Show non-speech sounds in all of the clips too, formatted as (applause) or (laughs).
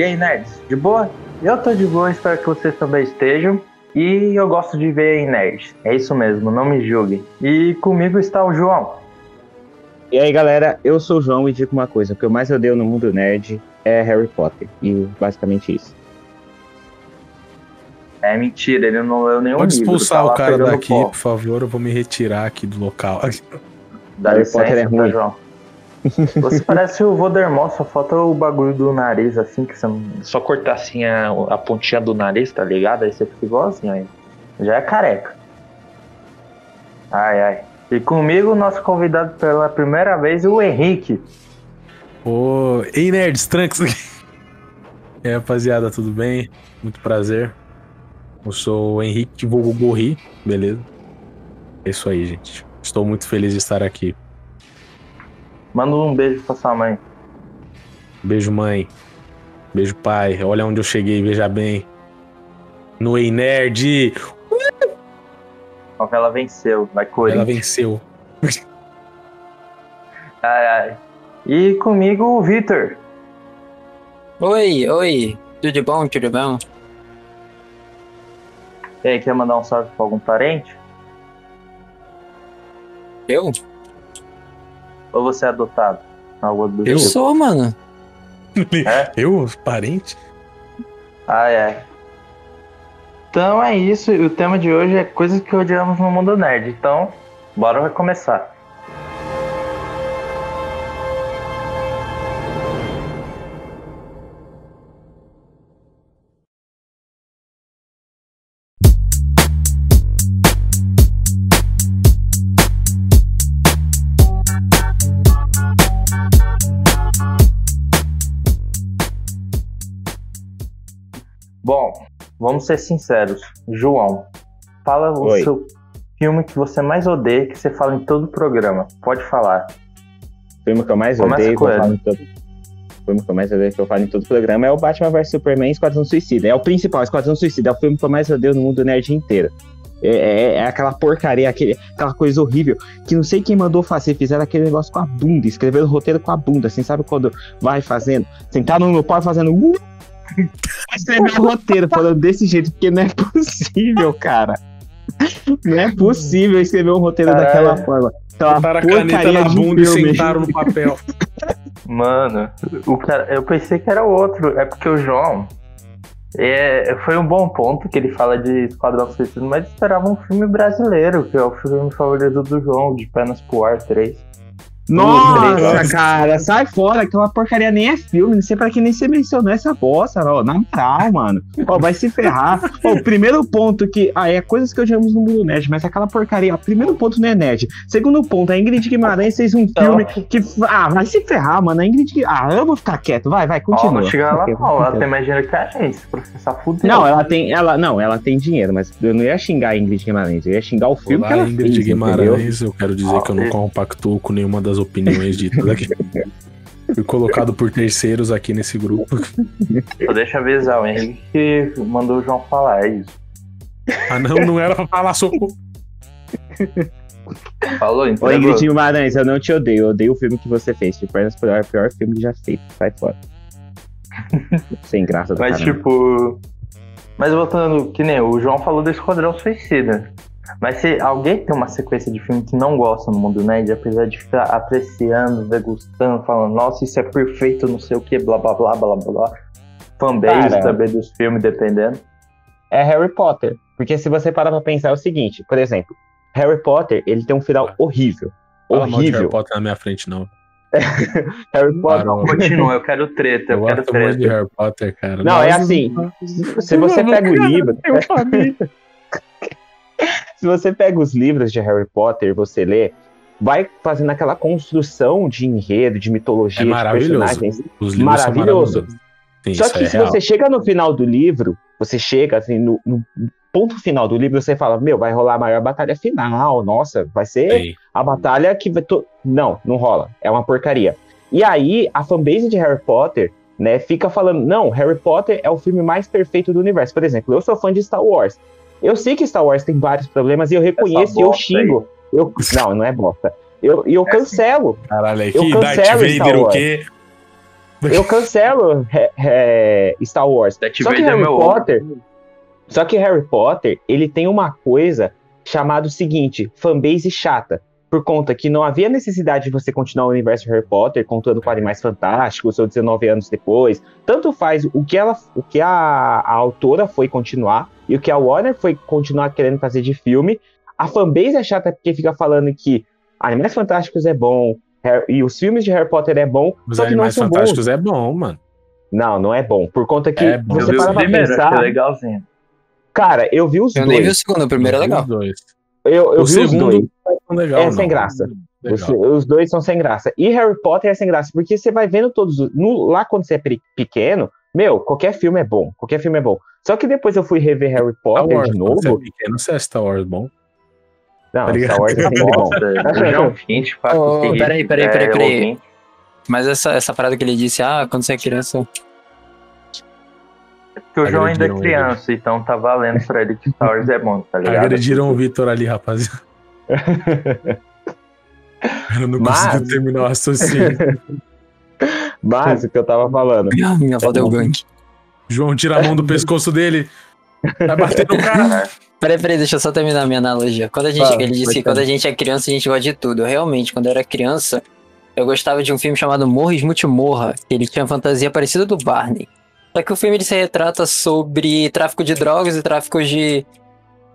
E aí, nerds, de boa? Eu tô de boa, espero que vocês também estejam. E eu gosto de ver em nerds. É isso mesmo, não me julguem. E comigo está o João. E aí, galera, eu sou o João e digo uma coisa: o que eu mais odeio no mundo nerd é Harry Potter. E basicamente isso. É mentira, ele não leu nenhum Pode livro. expulsar tá o cara daqui, pó. por favor. Eu vou me retirar aqui do local. Dá Harry licença, Potter é tá, ruim. João? Você parece o Voldemort, só falta o bagulho do nariz, assim, que você não... Só cortar assim a, a pontinha do nariz, tá ligado? Aí você fica igualzinho aí. Já é careca. Ai, ai. E comigo, nosso convidado pela primeira vez, o Henrique. Ô, ei, nerds, tranks. E aí, rapaziada, tudo bem? Muito prazer. Eu sou o Henrique Vulgo Gorri, beleza? É isso aí, gente. Estou muito feliz de estar aqui. Manda um beijo pra sua mãe. Beijo, mãe. Beijo, pai. Olha onde eu cheguei, veja bem. No Ei Nerd. Ela venceu, vai Ela Corinthians. venceu. (laughs) Ai, ai. E comigo, o Vitor. Oi, oi. Tudo bom, tudo bom? E aí, quer mandar um salve pra algum parente? Eu? Ou você é adotado? Algo do Eu? Tipo? sou, mano. É? Eu, parente? Ai, ai. Então é isso. O tema de hoje é coisas que odiamos no mundo nerd. Então, bora começar. Bom, vamos ser sinceros. João, fala o Oi. seu filme que você mais odeia que você fala em todo o programa. Pode falar. O filme que eu mais Começa odeio, que eu falo em todo... O filme que eu mais odeio que eu falo em todo o programa é o Batman vs Superman Esquadrão Suicida. É o principal, Esquadrão Suicida. É o filme que eu mais odeio no mundo nerd inteiro. É, é- é aquela porcaria, aquele, aquela coisa horrível que não sei quem mandou fazer. Fizeram aquele negócio com a bunda, escreveram o roteiro com a bunda, assim, sabe quando vai fazendo? Sentaram no pau fazendo. Uh, escrever o roteiro falando desse jeito, porque não é possível, cara. Não é possível escrever um roteiro Caralho. daquela forma. Aquela Botaram a caneta na de bunda e sentaram no papel. Mano, o cara, eu pensei que era outro. É porque o João. É, foi um bom ponto que ele fala de Esquadrão Suicida, mas esperava um filme brasileiro, que é o filme favorito do João, de Pernas pro Ar 3. Nossa, cara, sai fora, aquela porcaria nem é filme, não sei pra que nem você mencionou essa bosta, ó, na moral, mano. Ó, vai se ferrar. (laughs) Ó, o primeiro ponto que, ah, é coisas que odiamos no mundo nerd, mas aquela porcaria, ó, primeiro ponto não é nerd. Segundo ponto, a Ingrid Guimarães fez um filme que, ah, vai se ferrar, mano, a Ingrid, ah, eu vou ficar quieto, vai, vai, Ó, continua. não chega lá não, ela tem mais dinheiro que a gente, processar fudeu. Não, ela tem, ela, não, ela tem dinheiro, mas eu não ia xingar a Ingrid Guimarães, eu ia xingar o filme que Olá, ela Ingrid fez, entendeu? Guimarães. Eu quero dizer que eu não compactuo com nenhuma das opiniões ditas aqui. Fui colocado por terceiros aqui nesse grupo. Só deixa eu avisar, o Henrique que mandou o João falar, é isso. Ah, não, não era pra falar socorro. Falou, Ô, entregou. Ingrid Guimarães, eu não te odeio, eu odeio o filme que você fez. Por Ar, é o pior filme que já feito. Sai fora. (laughs) Sem graça do Mas caramba. tipo. Mas voltando, que nem o João falou do Esquadrão Suicida. Mas se alguém tem uma sequência de filme que não gosta no mundo nerd, apesar de ficar apreciando, degustando, falando, nossa, isso é perfeito, não sei o que, blá blá blá blá blá blá. Fanbase Cara. também dos filmes, dependendo. É Harry Potter. Porque se você parar pra pensar é o seguinte, por exemplo, Harry Potter, ele tem um final horrível. Fala de Harry horrível. Potter na minha frente, não. (laughs) Harry Potter. Parou. Continua, eu quero treta, eu, Eu quero gosto muito de treta. Harry Potter, cara. Não, é assim. Se você (laughs) pega o livro. Eu. (laughs) Se você pega os livros de Harry Potter e você lê, vai fazendo aquela construção de enredo, de mitologia, É de personagens. Os livros Maravilhoso. são maravilhosos. Sim, Só que é se real. você chega no final do livro, você chega assim, no, no ponto final do livro, você fala, meu, vai rolar a maior batalha final, nossa, vai ser Sim. a batalha que vai. To... Não, não rola. É uma porcaria. E aí, a fanbase de Harry Potter, né, fica falando, não, Harry Potter é o filme mais perfeito do universo. Por exemplo, eu sou fã de Star Wars. Eu sei que Star Wars tem vários problemas e eu reconheço e eu aí. xingo. Eu... Não, não é bosta. Eu, e eu É cancelo. Caralho, Eu Darth cancelo Star Vader o Wars. quê? Eu cancelo é, é, Star Wars. Darth Só que Vader é Harry meu Potter. Só que Harry Potter, ele tem uma coisa chamada o seguinte: fanbase chata. Por conta que não havia necessidade de você continuar o universo de Harry Potter contando com Animais Fantásticos ou 19 anos depois. Tanto faz o que, ela, o que a, a autora foi continuar e o que a Warner foi continuar querendo fazer de filme. A fanbase é chata porque fica falando que Animais Fantásticos é bom Harry- e os filmes de Harry Potter é bom, Os só que não Animais são bons. Fantásticos é bom, mano. Não, não é bom. Por conta que É bom. Eu você para pra pensar. legalzinho. Cara, eu vi os Eu nem vi o dois. segundo, o primeiro é Eu legal. os dois. Eu, eu o vi os segundo dois. não é legal, É não. sem graça. Os, os dois são sem graça. E Harry Potter é sem graça, porque você vai vendo todos. os- no- lá quando você é pe- pequeno, meu, qualquer filme é bom. Qualquer filme é bom. Só que depois eu fui rever Harry Star Potter Wars, de você é novo. pequeno, você é Star Wars bom. Não, tá? Star Wars é bom. Nossa, eu já 20 pra Ô, ô, conseguir, peraí, peraí, é, peraí, peraí. Mas essa, essa parada que ele disse, ah, quando você é criança. Porque o João ainda é Agrediram ele. criança, então tá valendo pra ele que Star Wars é bom, tá ligado? Agrediram o Vitor ali, rapaziada. (laughs) Eu não Mas- consegui terminar o raciocínio. (laughs) (laughs) Mas o que eu tava falando. Minha, (laughs) minha avó deu gank. João tira a mão do (laughs) pescoço dele. Vai bater no cara. Peraí, peraí, deixa eu só terminar a minha analogia. Quando a gente, Fala, ele disse que quando a gente é criança, a gente gosta de tudo. Realmente, quando eu era criança, eu gostava de um filme chamado Morra Smute Morra, que ele tinha fantasia parecida do Barney. Só que o filme ele se retrata sobre tráfico de drogas e tráfico de,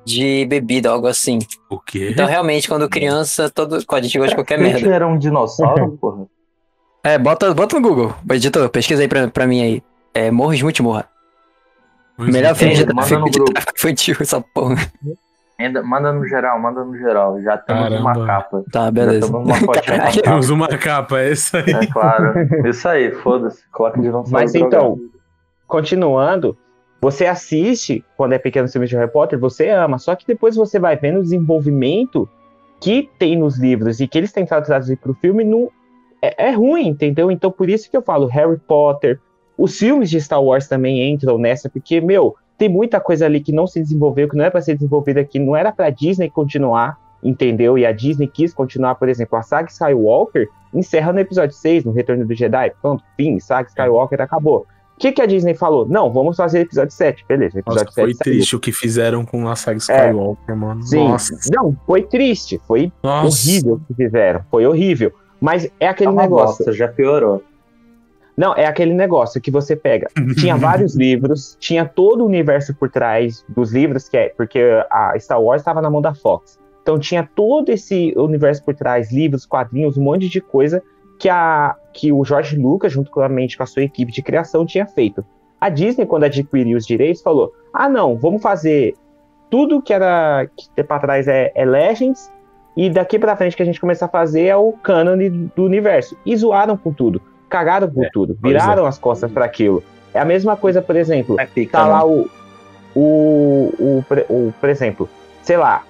de bebida, algo assim. O quê? Então, realmente, quando criança, todo, a gente gosta de qualquer Gente, merda. era um dinossauro, porra. É, bota, bota no Google. Editor, pesquisa aí pra, pra mim aí. É Morra Smute Morra. Melhor filme de manda tráfico, no de grupo. tráfico infantil, essa porra. Ainda, manda no geral, manda no geral. Já temos uma Caramba. capa. Tá, Já beleza. temos uma fotinha. (laughs) Temos uma capa, é isso aí. É claro. Isso aí, foda-se. Coloca dinossauro. Mas drogado. então, continuando, você assiste quando é pequeno filme de Harry Potter, você ama. Só que depois você vai vendo o desenvolvimento que tem nos livros e que eles tentaram traduzir pro filme, não, é, é ruim, entendeu? Então por isso que eu falo Harry Potter. Os filmes de Star Wars também entram nessa, porque, meu, tem muita coisa ali que não se desenvolveu, que não é para ser desenvolvida aqui, não era pra Disney continuar, entendeu? E a Disney quis continuar, por exemplo, a saga Skywalker encerra no episódio 6, no Retorno do Jedi. Pronto, fim, saga Skywalker acabou. O que, que a Disney falou? Não, vamos fazer episódio 7. Beleza, Nossa, episódio foi 7 saiu. triste o que fizeram com a saga Skywalker, mano. Sim. Nossa. Não, foi triste, foi Nossa. horrível o que fizeram, foi horrível. Mas é aquele uma negócio. bosta, já piorou. Não, é aquele negócio que você pega. Tinha (laughs) vários livros, tinha todo o universo por trás dos livros, que é porque a Star Wars estava na mão da Fox. Então tinha todo esse universo por trás, livros, quadrinhos, um monte de coisa que, a, que o George Lucas, juntamente com a sua equipe de criação, tinha feito. A Disney, quando adquiriu os direitos, falou: ah, não, vamos fazer tudo que era que tem pra trás é, é Legends, e daqui pra frente que a gente começar a fazer é o canon do universo. E zoaram com tudo, cagaram com É, tudo, pois viraram as costas para aquilo. É a mesma coisa, por exemplo, É pica, tá né? lá o, o, o, o, por exemplo, sei lá,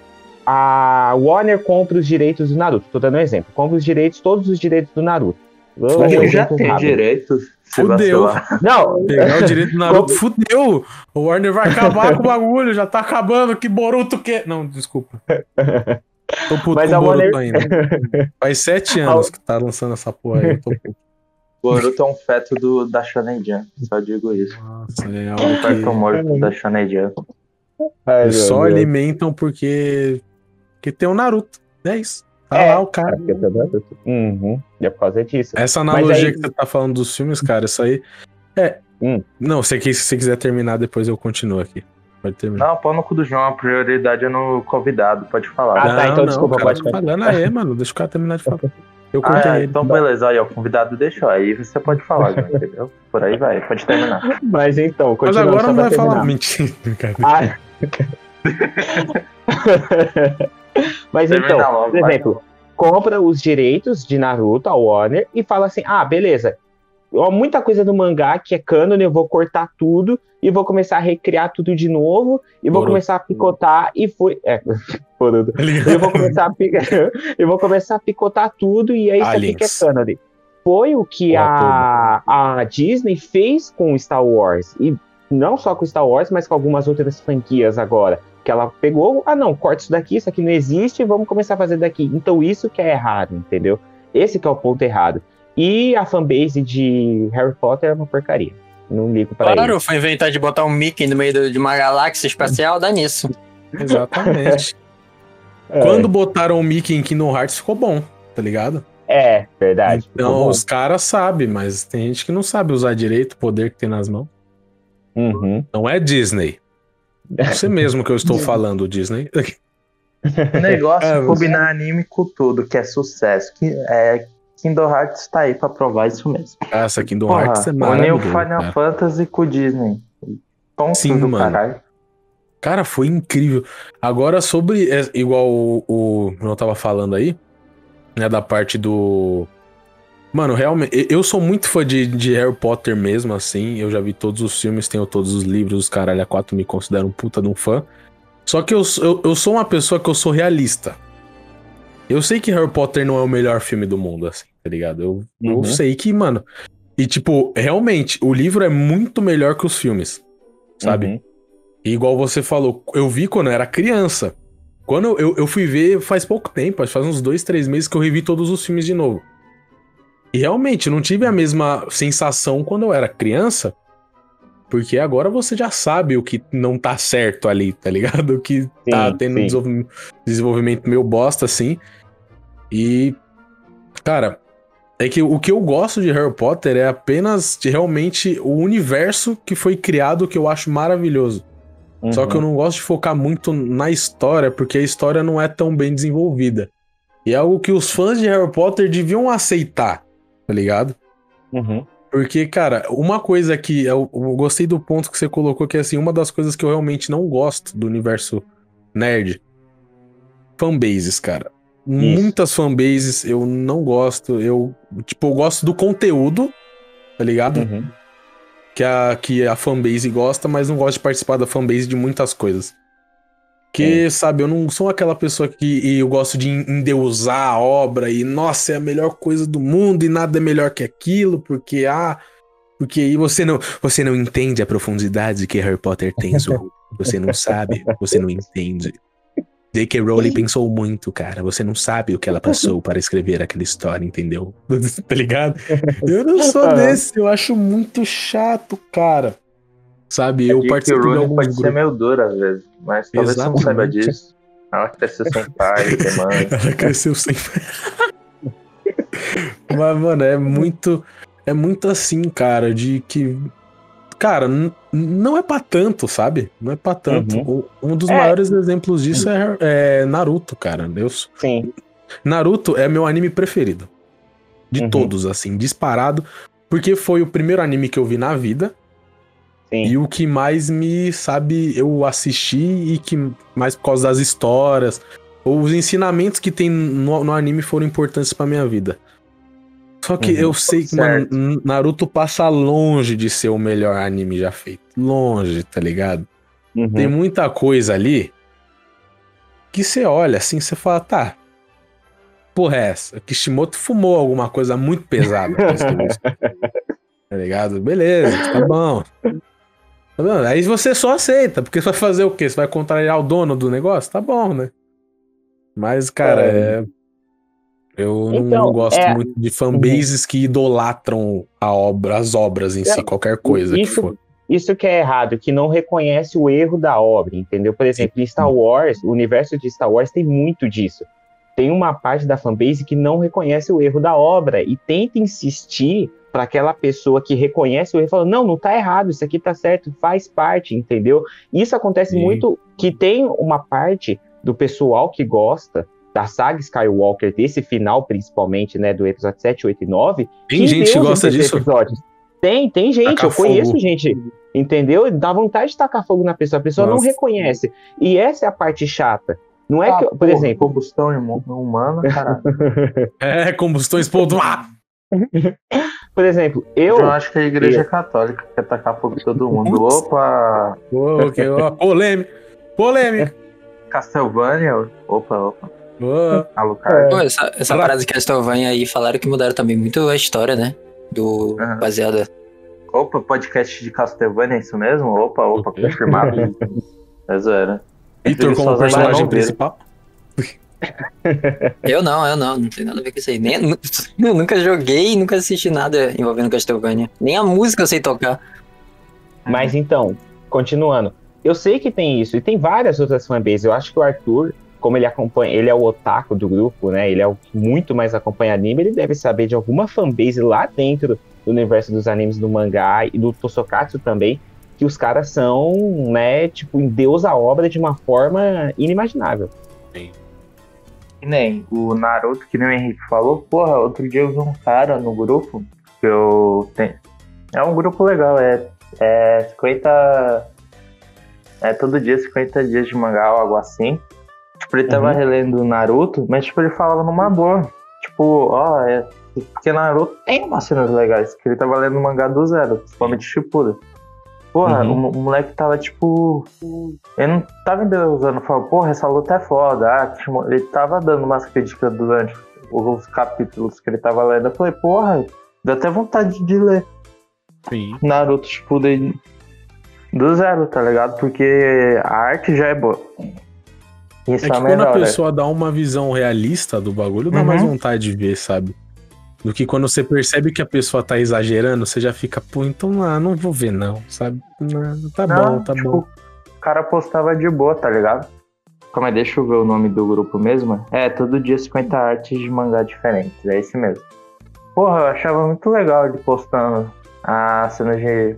a Warner compra os direitos do Naruto, tô dando um exemplo, compra os direitos, todos os direitos do Naruto. Eu já tem rápido. direito. se Fudeu. Não, Pegar o direito do Naruto, (laughs) fudeu! O Warner vai acabar com o bagulho, já tá acabando, que Boruto que. Não, desculpa. (laughs) Tô puto Mas com o Boruto Warner- ainda. (laughs) Faz sete anos que tá lançando essa porra aí. Eu tô puto. Boruto é um feto do, da Shonen Jump, só digo isso. Nossa, é Um feto que morto da Shonen Jump. Ai, eles só Deus. alimentam porque. Porque tem o Naruto. É isso. Tá É. lá o cara. Tá Uhum, é por causa disso. Essa analogia aí- que você tá falando dos filmes, cara, isso aí. É. Hum. Não, se, se você quiser terminar, depois eu continuo aqui. Pode terminar. Não, pau no cu do João, a prioridade é no convidado, pode falar. Ah, tá, então desculpa, o cara pode tá falando aí, mano. Deixa o cara terminar de falar. Eu Ah, contei é, então beleza, aí ó, o convidado deixou, aí você pode falar, João, entendeu? Por aí vai, pode terminar. (laughs) Mas então, Mas continuando agora não vai falar. Mentira, cara. (laughs) Ah. (laughs) Mas Termina então, logo, por vai. exemplo, compra os direitos de Naruto, a Warner, e fala assim: ah, beleza. Ó, muita coisa do mangá que é canon, eu vou cortar tudo e vou começar a recriar tudo de novo e vou Boruto. começar a picotar e foi. É, (laughs) Boruto. Tá eu vou começar a (laughs) eu vou começar a picotar tudo e aí isso aqui que é canon. Foi o que a, a Disney fez com Star Wars. E não só com Star Wars, mas com algumas outras franquias agora. Que ela pegou, ah não, corta isso daqui, isso aqui não existe, vamos começar a fazer daqui. Então isso que é errado, entendeu? Esse que é o ponto errado. E a fanbase de Harry Potter é uma porcaria. Não ligo pra Claro, eles. foi inventar de botar um Mickey no meio do- de uma galáxia espacial, dá nisso. (laughs) Exatamente. É. Quando botaram o Mickey em Kingdom Hearts, ficou bom, tá ligado? É, verdade. Então, os caras sabem, mas tem gente que não sabe usar direito o poder que tem nas mãos. Uhum. Não é Disney. Você mesmo que eu estou falando, Disney. O negócio (laughs) É, é combinar anime com tudo, que é sucesso. Que, é, Kingdom Hearts tá aí pra provar isso mesmo. Essa Kingdom Porra, Hearts é uniu maravilhoso. Final cara. Fantasy com o Disney. Ponto Sim, do mano. caralho. Cara, foi incrível. Agora, sobre. é, igual o, o Bruno tava falando aí, né? Da parte do. Mano, realmente. Eu sou muito fã de, de Harry Potter mesmo, assim. Eu já vi todos os filmes, tenho todos os livros, os caralho a quatro me considero um puta de um fã. Só que eu, eu, eu sou uma pessoa que eu sou realista. Eu sei que Harry Potter não é o melhor filme do mundo, assim, tá ligado? Eu, eu Uhum. sei que, mano. E, tipo, realmente, o livro é muito melhor que os filmes. Sabe? Uhum. E igual você falou, eu vi quando eu era criança. Quando eu, eu fui ver faz pouco tempo, acho que faz uns dois, três meses que eu revi todos os filmes de novo. E realmente, eu não tive a mesma sensação quando eu era criança, porque agora você já sabe o que não tá certo ali, tá ligado? (laughs) O que tá Sim, tendo sim. desenvolv- desenvolvimento meio bosta, assim. E, cara, é que o que eu gosto de Harry Potter é apenas de realmente o universo que foi criado que eu acho maravilhoso. Só Uhum. que eu não gosto de focar muito na história, porque a história não é tão bem desenvolvida. E é algo que os fãs de Harry Potter deviam aceitar, tá ligado? Uhum. Porque, cara, uma coisa que eu, eu gostei do ponto que você colocou, que é assim, uma das coisas que eu realmente não gosto do universo nerd. Fanbases, cara. Muitas fanbases eu não gosto. Eu, tipo, eu gosto do conteúdo, tá ligado? Uhum. que a, que a fanbase gosta, mas não gosto de participar da fanbase de muitas coisas. Que, sabe, eu não sou aquela pessoa que eu gosto de endeusar a obra e, nossa, é a melhor coisa do mundo e nada é melhor que aquilo, porque, ah, porque aí você não, você não entende a profundidade que Harry Potter tem, Zorro. Você não sabe, você não entende. J.K. Rowling pensou muito, cara. Você não sabe o que ela passou para escrever aquela história, entendeu? (laughs) tá ligado? Eu não sou (laughs) desse, eu acho muito chato, cara. Sabe, eu J.K. participei de Rowling alguns pode ser grupos. meio dura às vezes, mas talvez você não saiba Exatamente. disso. Ela cresceu sem pai, sem mãe. (laughs) Ela cresceu sem. Mas, mano, é muito. É muito assim, cara, de que. Cara, não é pra tanto, sabe? Não é pra tanto. Uhum. O- Um dos É. maiores exemplos disso é, é Naruto, cara. Eu, Sim. Naruto é meu anime preferido. De Uhum. todos, assim, disparado. Porque foi o primeiro anime que eu vi na vida. Sim. E o que mais me, sabe, eu assisti e que mais por causa das histórias, ou os ensinamentos que tem no, no anime foram importantes pra minha vida. Só que Uhum. eu sei que, mano, Naruto passa longe de ser o melhor anime já feito. Longe, tá ligado? Uhum. Tem muita coisa ali que você olha assim, você fala, tá. Porra, é essa? Kishimoto fumou alguma coisa muito pesada. (laughs) tá ligado? Beleza, tá bom. Tá bom? Aí você só aceita, porque você vai fazer o quê? Você vai contrariar o dono do negócio? Tá bom, né? Mas, cara, É. é. Eu não- Então, não gosto é- muito de fanbases que idolatram a obra, as obras em si, É, qualquer coisa que isso- for. Isso que é errado, que não reconhece o erro da obra, entendeu? Por exemplo, em Star Wars, o universo de Star Wars tem muito disso. Tem uma parte da fanbase que não reconhece o erro da obra e tenta insistir para aquela pessoa que reconhece o erro, falando, não, não tá errado, isso aqui tá certo, faz parte, entendeu? Isso acontece Sim. muito, que tem uma parte do pessoal que gosta da saga Skywalker, desse final principalmente, né, do episódio 7, 8 e 9, Tem gente que gosta disso. episódios. Tem, tem gente, Tacar eu conheço fogo. gente, entendeu? Dá vontade de tacar fogo na pessoa, a pessoa não Nossa. reconhece. E essa é a parte chata. Não é Ah, que, por porra, exemplo, Combustão humana, caralho. (laughs) É, combustão explodindo. Ah! por exemplo, Eu eu, acho que a igreja católica quer tacar fogo em todo mundo. Opa! Ô, ok, ó, polêmica. Polêmica. Castlevania? Opa, opa. Ô, Alucard. Pô, essa, essa Pra- parada de Castlevania aí falaram que mudaram também muito a história, né? Do Aham. baseada. Opa, podcast de Castlevania, é isso mesmo? Opa, opa, confirmado. (laughs) É zoeira. Vitor como personagem principal. (laughs) Eu não, eu não, não tem nada a ver com isso aí. Nem, (laughs) eu nunca joguei, nunca assisti nada envolvendo Castlevania. Nem a música eu sei tocar. Mas então, continuando. Eu sei que tem isso, e tem várias outras fanbases. Eu acho que o Arthur, como ele acompanha, ele é o otaku do grupo, né? Ele é o que muito mais acompanha anime, ele deve saber de alguma fanbase lá dentro do universo dos animes do mangá e do Tosokatsu também, que os caras são, né, tipo, em Deus a obra de uma forma inimaginável. Que nem o Naruto, que nem o Henrique falou, porra, outro dia eu vi um cara no grupo que eu tenho. É um grupo legal, é, é 50. É todo dia 50 dias de mangá ou algo assim. Tipo, ele tava Uhum. relendo Naruto, mas tipo, ele falava numa boa. Tipo, ó, é. Porque Naruto tem umas cenas legais, que ele tava lendo mangá do zero, principalmente Shippuden. Porra, Uhum. o, o moleque tava tipo. Ele não tava endeusando, falando, porra, essa luta é foda. Ah, ele tava dando umas críticas durante os capítulos que ele tava lendo. Eu falei, porra, deu até vontade de ler Sim. Naruto Shippuden do zero, tá ligado? Porque a arte já é boa. Isso É é, que quando a né? pessoa dá uma visão realista do bagulho, dá Uhum. mais vontade de ver, sabe? Do que quando você percebe que a pessoa tá exagerando, você já fica, pô, então ah, não vou ver não, sabe? Não, tá Não, bom, tá tipo, bom. O cara postava de boa, tá ligado? Calma aí, deixa eu ver o nome do grupo mesmo. É, todo dia 50 artes de mangá diferentes, é esse mesmo. Porra, eu achava muito legal ele postando a cena de.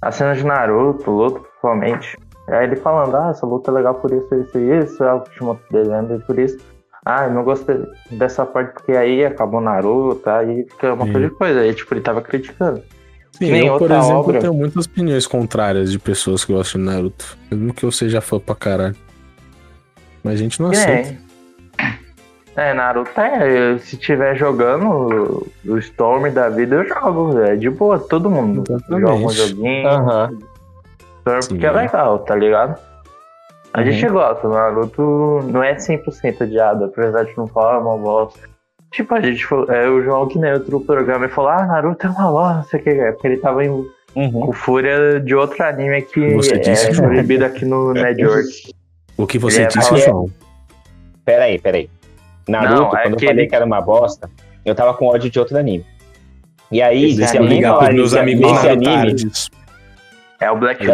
A cena de Naruto, luta, principalmente. Aí ele falando, ah, essa luta é legal por isso, isso e isso, é o dezembro e por isso. Ah, eu não gostei dessa parte porque aí acabou Naruto, aí fica uma coisa de coisa. Aí, tipo, ele tava criticando. Sim, nem eu, por exemplo, obra. tenho muitas opiniões contrárias de pessoas que gostam de Naruto. Mesmo que eu seja fã pra caralho. Mas a gente não Que aceita. nem- É, Naruto é. Se tiver jogando o Storm da vida, eu jogo. É de boa, todo mundo Exatamente. joga um joguinho. Aham. Sim. porque é legal, tá ligado? A Uhum. gente gosta, Naruto não é 100% odiado, apesar de não falar uma bosta. Tipo, a gente falou, é, o João que nem outro programa e falou, ah, Naruto é uma bosta, não sei o que, é porque ele tava em, Uhum. com fúria de outro anime que Você disse, é João. proibido aqui no Network. (laughs) O que você Ele é disse, mais- João? Peraí, peraí. Naruto, Não, é quando que eu falei ele- que era uma bosta, eu tava com ódio de outro anime. E aí, Esse se alguém Ligar falar pros meus amigos desse anime. É o Black Se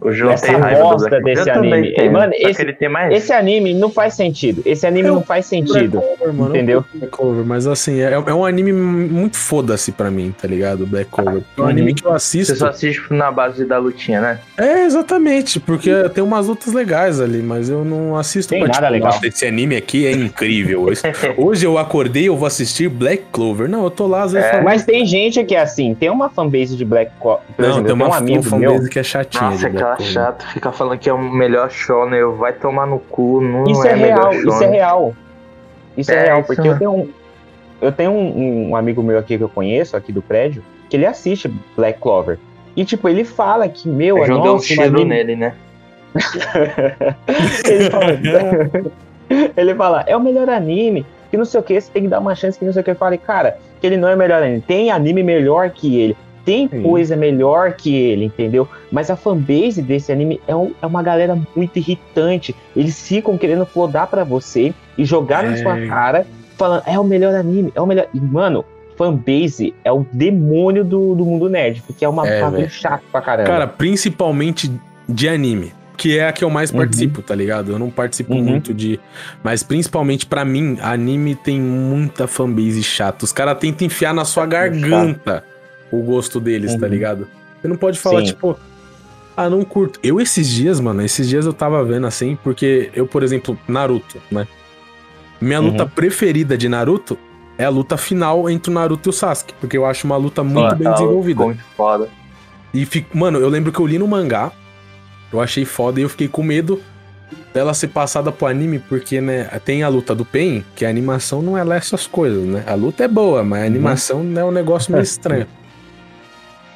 alguém Clover. O João Essa tem raiva do Black desse Eu anime. tenho, Mano, esse- ele tem mais. esse anime não faz sentido. Esse anime Eu- não faz sentido. Black Clover, mano, Entendeu? Black Clover, mas assim, é, é um anime muito foda-se pra mim, tá ligado? Black Clover. É um Uhum. anime que eu Você assisto. só assiste na base da lutinha, né? É, exatamente, porque tem umas lutas legais ali, mas eu não assisto Tem nada legal. "Nossa, esse anime aqui é incrível. (laughs) Hoje eu acordei, eu vou assistir Black Clover. Não, eu tô lá às vezes É. falando, Mas tem gente que é assim, tem uma fanbase de Black Clover. Não, exemplo, tem eu tenho uma um amigo fanbase meu. que é chatinha Nossa, de Black aquela Clover. chata, fica falando que é o melhor shonen, vai tomar no cu, não Isso é, é real, melhor isso é real. Isso é, É, real, isso porque mesmo. eu tenho um. Eu tenho um, um amigo meu aqui que eu conheço, aqui do prédio, que ele assiste Black Clover. E, tipo, ele fala que, meu, Eu é deu um cheiro anime- nele, né? (laughs) ele, fala, ele fala, é o melhor anime, que não sei o que, você tem que dar uma chance, que não sei o que. Eu falei, cara, que ele não é o melhor anime. Tem anime melhor que ele. Tem Sim. coisa melhor que ele, entendeu? Mas a fanbase desse anime é, um- é uma galera muito irritante. Eles ficam querendo flodar pra você e jogar na É. sua cara, falando, é o melhor anime, é o melhor. E, mano, fanbase é o demônio do, do mundo nerd, porque é uma É, bagulho velho. chato pra caramba. Cara, principalmente de anime. Que é a que eu mais Uhum. participo, tá ligado? Eu não participo Uhum. muito de. Mas principalmente pra mim, anime tem muita fanbase chata. Os caras tentam enfiar na sua garganta o gosto deles, tá Uhum. ligado? Você não pode falar, Sim. tipo. Ah, não curto. Eu esses dias, mano, esses dias eu tava vendo assim, porque eu, por exemplo, Naruto, né? Minha Uhum. luta preferida de Naruto é a luta final entre o Naruto e o Sasuke, porque eu acho uma luta muito Pô, bem tá desenvolvida. Muito foda. E fico, mano, eu lembro que eu li no mangá, eu achei foda e eu fiquei com medo dela ser passada pro anime, porque, né, tem a luta do Pen, que a animação não é lá essas coisas, né? A luta é boa, mas a animação é um negócio meio (laughs) estranho.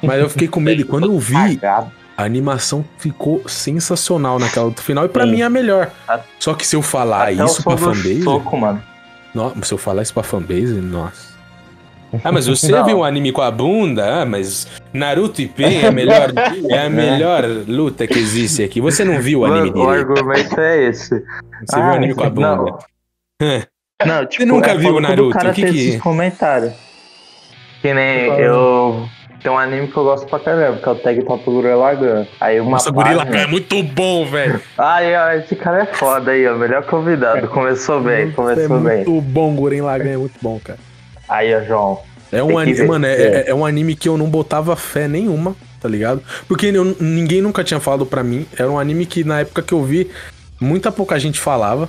Mas eu fiquei com medo e quando eu vi, a animação ficou sensacional naquela luta final e pra Sim. mim é a melhor. Só que se eu falar Até o isso pra do fanbase, soco, mano. no- se eu falar isso pra fanbase, nossa. Ah, mas você Não. viu um anime com a bunda? Ah, mas Naruto e Pen é a melhor, (laughs) é a melhor luta que existe aqui. Você não viu o anime Mano, o argumento é esse. Você viu o anime com a bunda. Não, não tipo, nunca é viu quando Naruto? O O que que- esses comentários. Que nem Tô eu. Tem um anime que eu gosto pra caramba, que é o Tag Top Gurren Lagann. Aí uma Nossa, página... é muito bom, velho. Ai, ai, esse cara é foda aí, ó. Melhor convidado. Começou bem, É começou bem. muito bom, Guren Lagann é muito bom, cara. Aí, ó, João. É um anime, ver. mano, é, é- é um anime que eu não botava fé nenhuma, tá ligado? Porque eu- ninguém nunca tinha falado pra mim. Era um anime que na época que eu vi, muita pouca gente falava.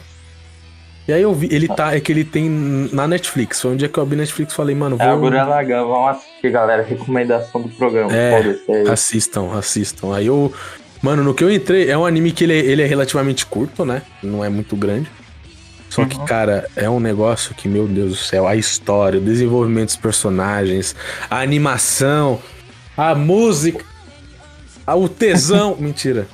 E aí eu vi, ele tá, é que ele tem na Netflix. Foi um dia que eu abri Netflix e falei, mano, É o vou. Gurren Lagann. Vamos assistir, galera. Recomendação do programa. É. Assistam, assistam. Aí eu. Mano, no que eu entrei, é um anime que ele, é- ele é relativamente curto, né? Não é muito grande. Só que, Uhum. cara, é um negócio que, meu Deus do céu, a história, o desenvolvimento dos personagens, a animação, a música, a- o tesão. (laughs) Mentira.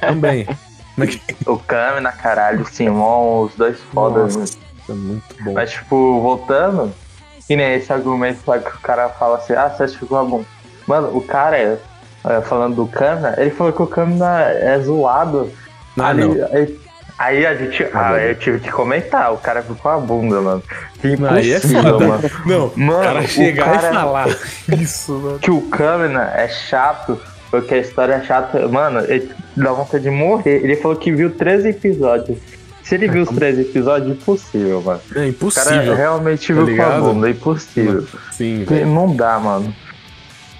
Também. Que- (laughs) O Kami na caralho, o Simon, os dois fodas. né? Nossa, é muito bom. Mas, tipo, voltando, que nem esse argumento lá que o cara fala assim, ah, você ficou bom. Mano, o cara, é, falando do Kami, ele falou que o Kami é zoado. Ah, Ali- não. Aí, aí a gente. Ah, Ah, eu tive que comentar, o cara ficou a bunda, mano. Que Aí é foda. mano. Não, Mano, o cara chegar cara- e falar (laughs) isso, mano. Que o Kamina é chato, porque a história é chata. Mano, ele dá vontade de morrer. Ele falou que viu 13 episódios. Se ele viu os (laughs) 13 episódios, impossível, mano. É O cara impossível. realmente Tá viu com a bunda, é impossível. Sim, velho. Não dá, mano.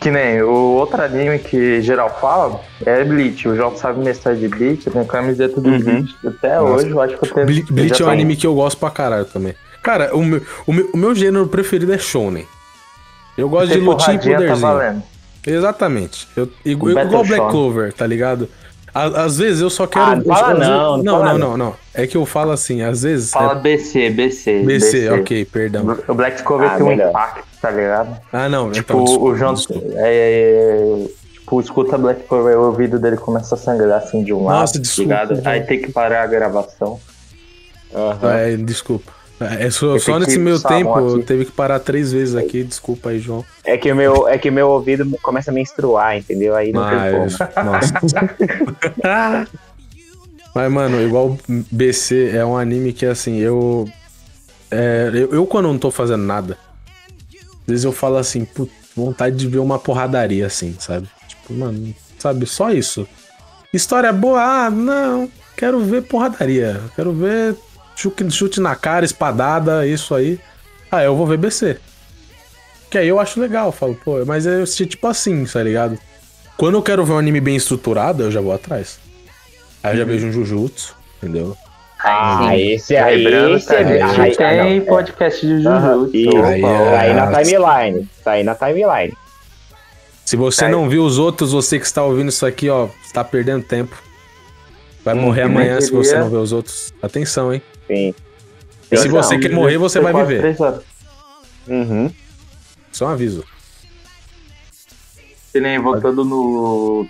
Que nem o outro anime que geral fala é Bleach. O João sabe mestrar de Bleach, tem camiseta do Uhum. Bleach. Até Nossa. hoje eu acho que eu tenho. Ble- Bleach é um anime que eu gosto pra caralho também. Cara, o meu, o meu, o meu gênero preferido é shounen. Eu gosto de lutinha e tá poderzinho. valendo. Exatamente. Eu, igual, igual Black. Clover, tá ligado? À- Às vezes eu só quero. Ah, não fala não, não não, fala não, não. É que eu falo assim, às vezes. Fala é BC, BC. BC, ok, perdão. O Black Cover Ah, tem um melhor. impacto, tá ligado? Ah, não. Tipo, então, desculpa, o João. desculpa. É, tipo, escuta Black Cover, o ouvido dele começa a sangrar assim de um lado. Nossa, desculpa, ligado? Aí tem que parar a gravação. Aham. É, desculpa. É, só, Eu só tenho nesse meu tempo teve que parar três vezes aqui. Desculpa aí, João. É que o meu, é que meu ouvido começa a menstruar, entendeu? Aí não tem Mas, como. nossa. (laughs) Mas, mano, igual BC é um anime que, assim, eu, é, eu. Eu, quando não tô fazendo nada, às vezes eu falo assim, putz, vontade de ver uma porradaria, assim, sabe? Tipo, mano, sabe? Só isso. História boa, ah, não. Quero ver porradaria. Quero ver chute, chute na cara, espadada, isso aí. Ah, eu vou ver BC. Que aí eu acho legal, eu falo, pô, mas é tipo assim, tá ligado? Quando eu quero ver um anime bem estruturado, eu já vou atrás. Aí eu já vejo um Jujutsu, entendeu? Ah, esse aí, esse é. aí- tem é. podcast de Jujutsu. Aí é-. Tá aí na Nossa. timeline. Tá aí na timeline. Se você Aí. não viu os outros, você que está ouvindo isso aqui, ó, está perdendo tempo. Vai Hum, morrer amanhã se você não ver os outros. Atenção, hein? Sim. E se você quer morrer, você vai viver. três horas. Uhum. Só um aviso. Que nem voltando no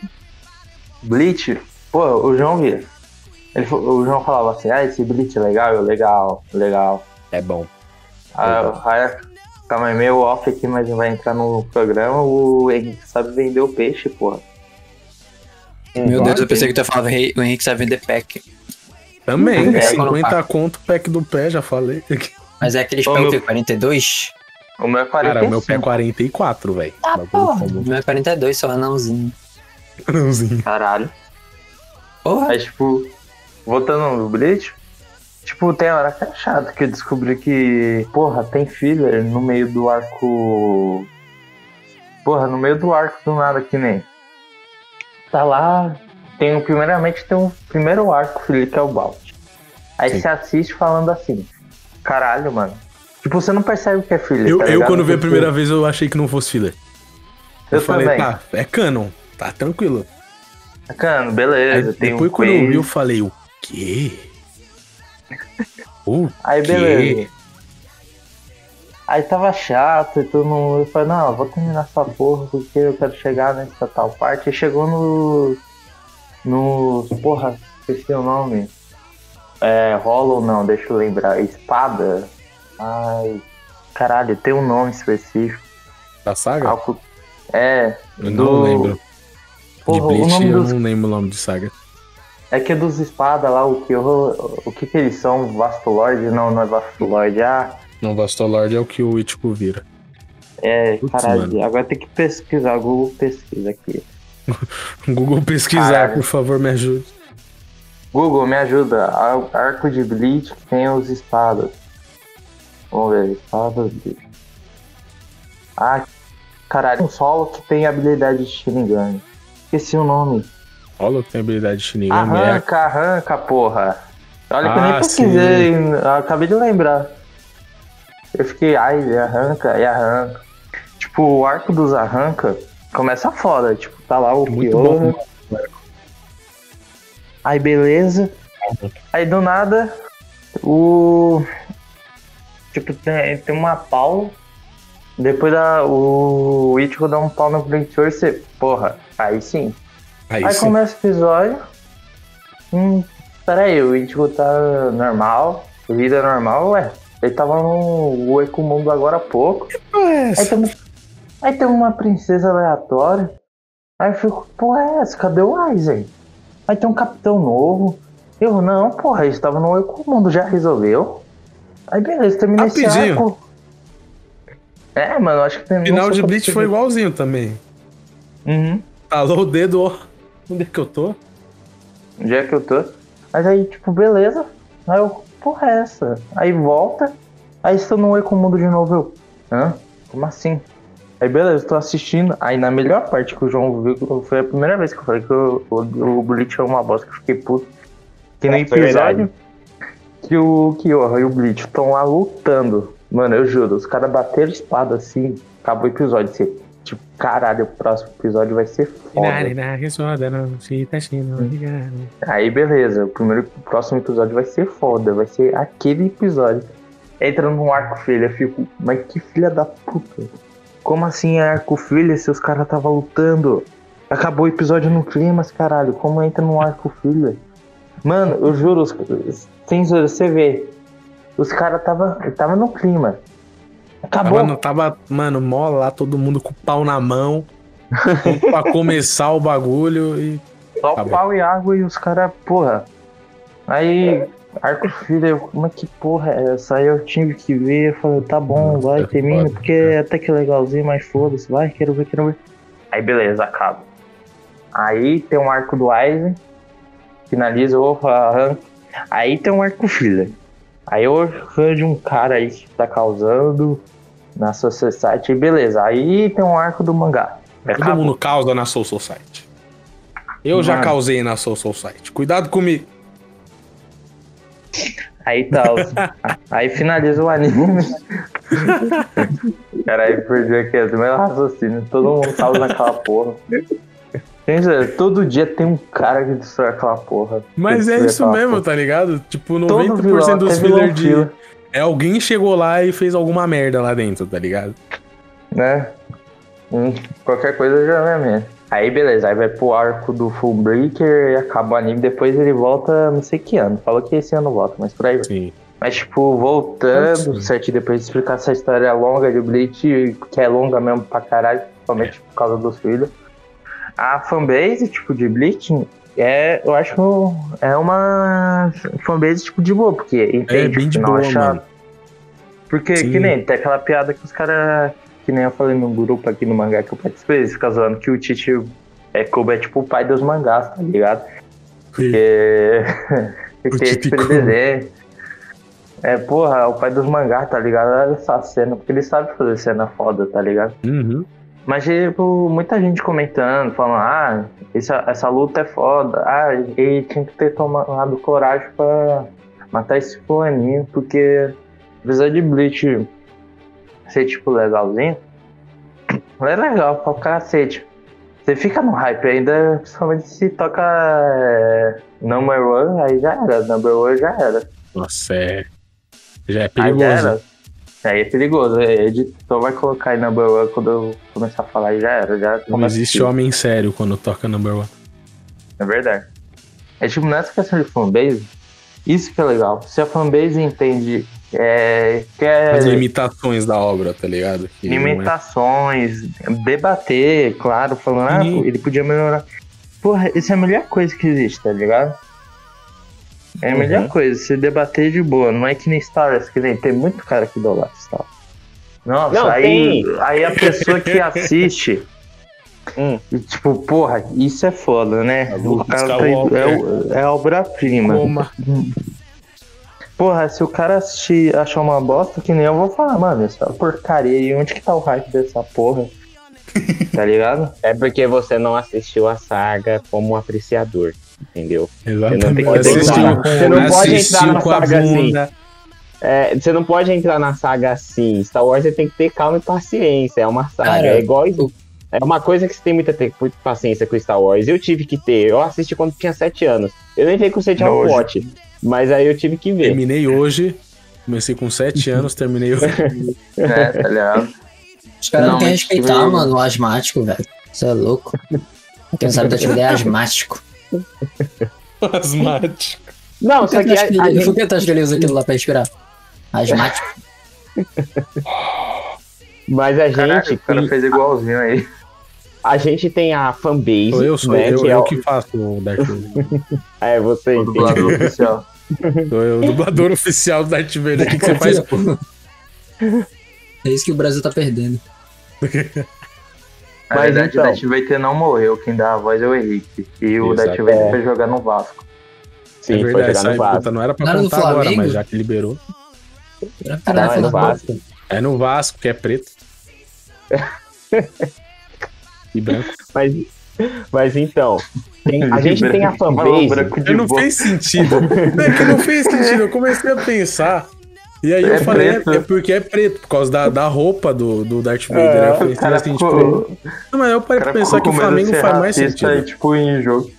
Bleach, pô, o João via. Ele, o João falava assim, ah, esse Bleach é legal, eu, legal, legal. É bom. Aí, calma aí, meio off aqui, mas vai entrar no programa, o Henrique sabe vender o peixe, porra. Meu Deus, eu pensei que tu ia falar, o Henrique- o Henrique sabe vender pack. Também, É, 50 conto, pack do pé, já falei. Mas é aqueles Ô, pé o meu- quê? 42? O meu é 45. Cara, o meu pé é 44, velho. Ah, porra. O meu é 42, só anãozinho. Anãozinho. Caralho. Porra. Aí, tipo, voltando no Bleach, tipo, tem hora que é chato que eu descobri que, porra, tem filler no meio do arco. Porra, no meio do arco do nada que nem. Tá lá. Tem primeiramente tem um primeiro arco filler que é o Balt. Aí Sim. você assiste falando assim, caralho, mano. Tipo, você não percebe o que é filler. Eu, tá eu quando vi a primeira vez, eu achei que não fosse filler. Eu, Eu falei, também. tá, é canon. Tá tranquilo. Bacana, Aí, beleza. tem depois um quando eu vi, eu falei, o quê? O (laughs) Aí quê? beleza. Aí tava chato e todo mundo. Eu falei, não, eu vou terminar essa porra porque eu quero chegar nessa tal parte. E chegou no. No. Porra, esqueci o nome. É. Hollow não, deixa eu lembrar. Espada. Ai. Caralho, tem um nome específico. Da saga? Algo- É. Eu do... não lembro. Porra, de o Bleach, nome eu dos. não lembro o nome de saga. É que é dos espadas lá, o que, o, o que que eles são? Vastolord? Não, não é Vastolord. Ah, Não, Vastolord é o que o Ichigo vira. é, Putz, caralho. mano. Agora tem que pesquisar, Google pesquisa aqui. (laughs) Google pesquisar, por favor, me ajude. Google, me ajuda. Ar- Arco de Bleach tem os espadas. Vamos ver, espadas de. Ah, caralho, um solo que tem habilidade de Shinigami. Esqueci o nome. Olha que tem habilidade de Shinigami. É Arranca, arranca, porra. Olha que eu nem Ah, pesquisei, eu acabei de lembrar. Eu fiquei, ai, ele arranca e arranca. Tipo, o arco dos arranca começa foda. Tipo, tá lá o muito Kyoto. bom. Aí beleza. Aí do nada, o. Tipo, tem, tem uma pau. Depois da, o Ichigo dá um pau no Bleachor e você. Porra, aí sim. Aí, Aí sim. começa o episódio. Hum, peraí, o Ichigo tá normal, vida normal, ué. Ele tava no Ecomundo agora há pouco. É, Aí tem, aí tem uma princesa aleatória. Aí eu fico, porra, é essa? Cadê o Aizen? Aí tem um capitão novo. Eu, não, porra, eles estavam no Ecomundo, já resolveu. Aí beleza, terminei esse arco. É, mano, acho que tem. não final de Bleach foi igualzinho também. Uhum. Talou o dedo, ó. Onde é que eu tô? Onde é que eu tô? Mas aí, tipo, beleza. Aí eu, porra, é essa? Aí volta. Aí estou no Ecomundo de novo. Eu, hã? Como assim? Aí beleza, tô assistindo. Aí na melhor parte que o João viu, foi a primeira vez que eu falei que o, o, o Bleach é uma bosta, que eu fiquei puto. Que no É, episódio que o Kyoha e o Bleach estão lá lutando. Mano, eu juro, os caras bateram espada assim, acabou o episódio. Você, tipo, caralho, o próximo episódio vai ser foda. Aí beleza, o primeiro o próximo episódio vai ser foda, vai ser aquele episódio. Entra num arco filha, eu fico, mas que filha da puta. Como assim é arco filha se os caras estavam lutando? Acabou o episódio no clima, caralho. Como entra num arco filha? Mano, eu juro, os, sem zoeira, você vê. Os caras tava, tava no clima. Acabou. Tava, no- tava, mano, mó lá, todo mundo com o pau na mão. (laughs) pra começar o bagulho e. Só Acabou. pau e água e os caras, porra. Aí, Arco Filho, como é que porra é essa? Aí eu tive que ver, eu falei, tá bom, Nossa, vai, é termina, porque é até que legalzinho, mas foda-se, vai, quero ver, quero ver. Aí beleza, acaba. Aí tem um arco do Aizen, finaliza, opa, arranca. Aí tem um arco filha. Aí eu arranjo um cara aí que tá causando na society, e beleza. Aí tem um arco do mangá. Todo Acabou. mundo causa na Soul Society. Eu já Mano. causei na Soul Society. Cuidado comigo. Aí tá. aí finaliza o anime. Caralho, perdi aqui o meu raciocínio. Todo mundo causa naquela porra. Gente, todo dia tem um cara que destrói aquela porra. Mas é isso mesmo, porra. tá ligado? Tipo, Todo 90% vilão, dos filler de. fila, É alguém chegou lá e fez alguma merda lá dentro, tá ligado? né? Hum, qualquer coisa já é mesmo. Aí beleza, aí vai pro arco do Full Breaker e acaba o anime. Depois ele volta não sei que ano. Falou que esse ano volta, mas por aí vai. Sim. Mas, tipo, voltando, certo? Depois de explicar essa história longa de Bleach, que é longa mesmo pra caralho, principalmente por causa dos filhos. A fanbase, tipo, de Bleach, é, eu acho que é uma fanbase, tipo, de boa, porque entende É bem o de boa, é chato. mano. Porque, Sim. que nem, tem aquela piada que os caras, que nem eu falei no grupo aqui no mangá que eu participei, eles ficam zoando que o Titi é, Kobe é tipo o pai dos mangás, tá ligado? Porque, (laughs) porque tipo, ele desenha. É, porra, é o pai dos mangás, tá ligado? Essa cena, porque ele sabe fazer cena foda, tá ligado? Uhum. Mas, tipo, muita gente comentando, falando, ah, essa, essa luta é foda, ah, ele tinha que ter tomado coragem pra matar esse fulaninho, porque apesar de Bleach ser, tipo, legalzinho, é legal pra cacete. Você fica no hype ainda, principalmente se toca é, Number One, aí já era, Number One já era. Nossa, é. Já é Aí perigoso. já era. Aí é perigoso, o editor vai colocar aí Number One quando eu começar a falar e já era, já Não existe homem sério quando toca number one. É verdade. É tipo, nessa questão de fanbase, isso que é legal. Se a fanbase entende É, que é As limitações da obra, tá ligado? Que é- limitações, debater, claro, falando, ah, ele podia melhorar. Porra, isso é a melhor coisa que existe, tá ligado? É a Uhum. melhor coisa, se debater de boa. Não é que nem Star Wars, que nem tem muito cara que idolatra Star Wars. Nossa, Não, aí, tem. aí a pessoa que (laughs) assiste. Hum. e, Tipo, porra, isso é foda, né? O cara tá, é, é a obra-prima. Porra, se o cara assistir achar uma bosta, que nem eu vou falar, mano, isso é uma porcaria. E onde que tá o hype dessa porra? (laughs) tá ligado? É porque você não assistiu a saga como apreciador, entendeu? Exatamente. Você não tem que Assistiu-. Você não pode entrar na saga assim. É, você não pode entrar na saga assim. Star Wars você tem que ter calma e paciência. É uma saga. Cara, é igual. É uma coisa que você tem muita paciência com Star Wars. Eu tive que ter. Eu assisti quando tinha 7 anos. Eu nem tenho conceito de Nojo. Watch. Mas aí eu tive que ver. Terminei hoje. Comecei com 7 anos, terminei hoje. (laughs) É, tá ligado? Os caras não, Não, querem respeitar, que- mano, o asmático, velho. Você é louco. Quem sabe da atividade é asmático. Asmático. Não, só que, que a, que a ele, gente- por que tu acha que ele usa aquilo lá pra respirar? Asmático. (laughs) mas a Caralho, gente, o cara fez igualzinho aí. a gente tem a fanbase. Sou eu, sou né, eu, que é, eu o- que faço o Vader. (laughs) é você, O entende? dublador oficial. (laughs) Sou eu, o dublador oficial do Darth Vader. O que, que você faz? É isso que o Brasil tá perdendo. Na Mas verdade, então. o Darth Vader não morreu. Quem dá a voz é o Henrique. E o Exato. Darth Vader É. foi jogar no Vasco. Sim, é foi verdade, jogar essa no Vasco. puta não era pra Não era contar agora, Flamengo? mas já que liberou. Era Não, é no Flamengo. Vasco. É no Vasco, que é preto. (laughs) e branco. Mas, mas então, tem- a gente tem a fanbase. branco de não fez sentido. Não, é que não fez sentido. Eu comecei a pensar. E aí eu É falei, é, preto. é porque é preto, por causa da, da roupa do, do Darth Vader. É, Aí eu falei, cara assim, ficou, tipo, não, mas eu parei pra pensar que o Flamengo faz mais sentido. e, tipo, em jogo.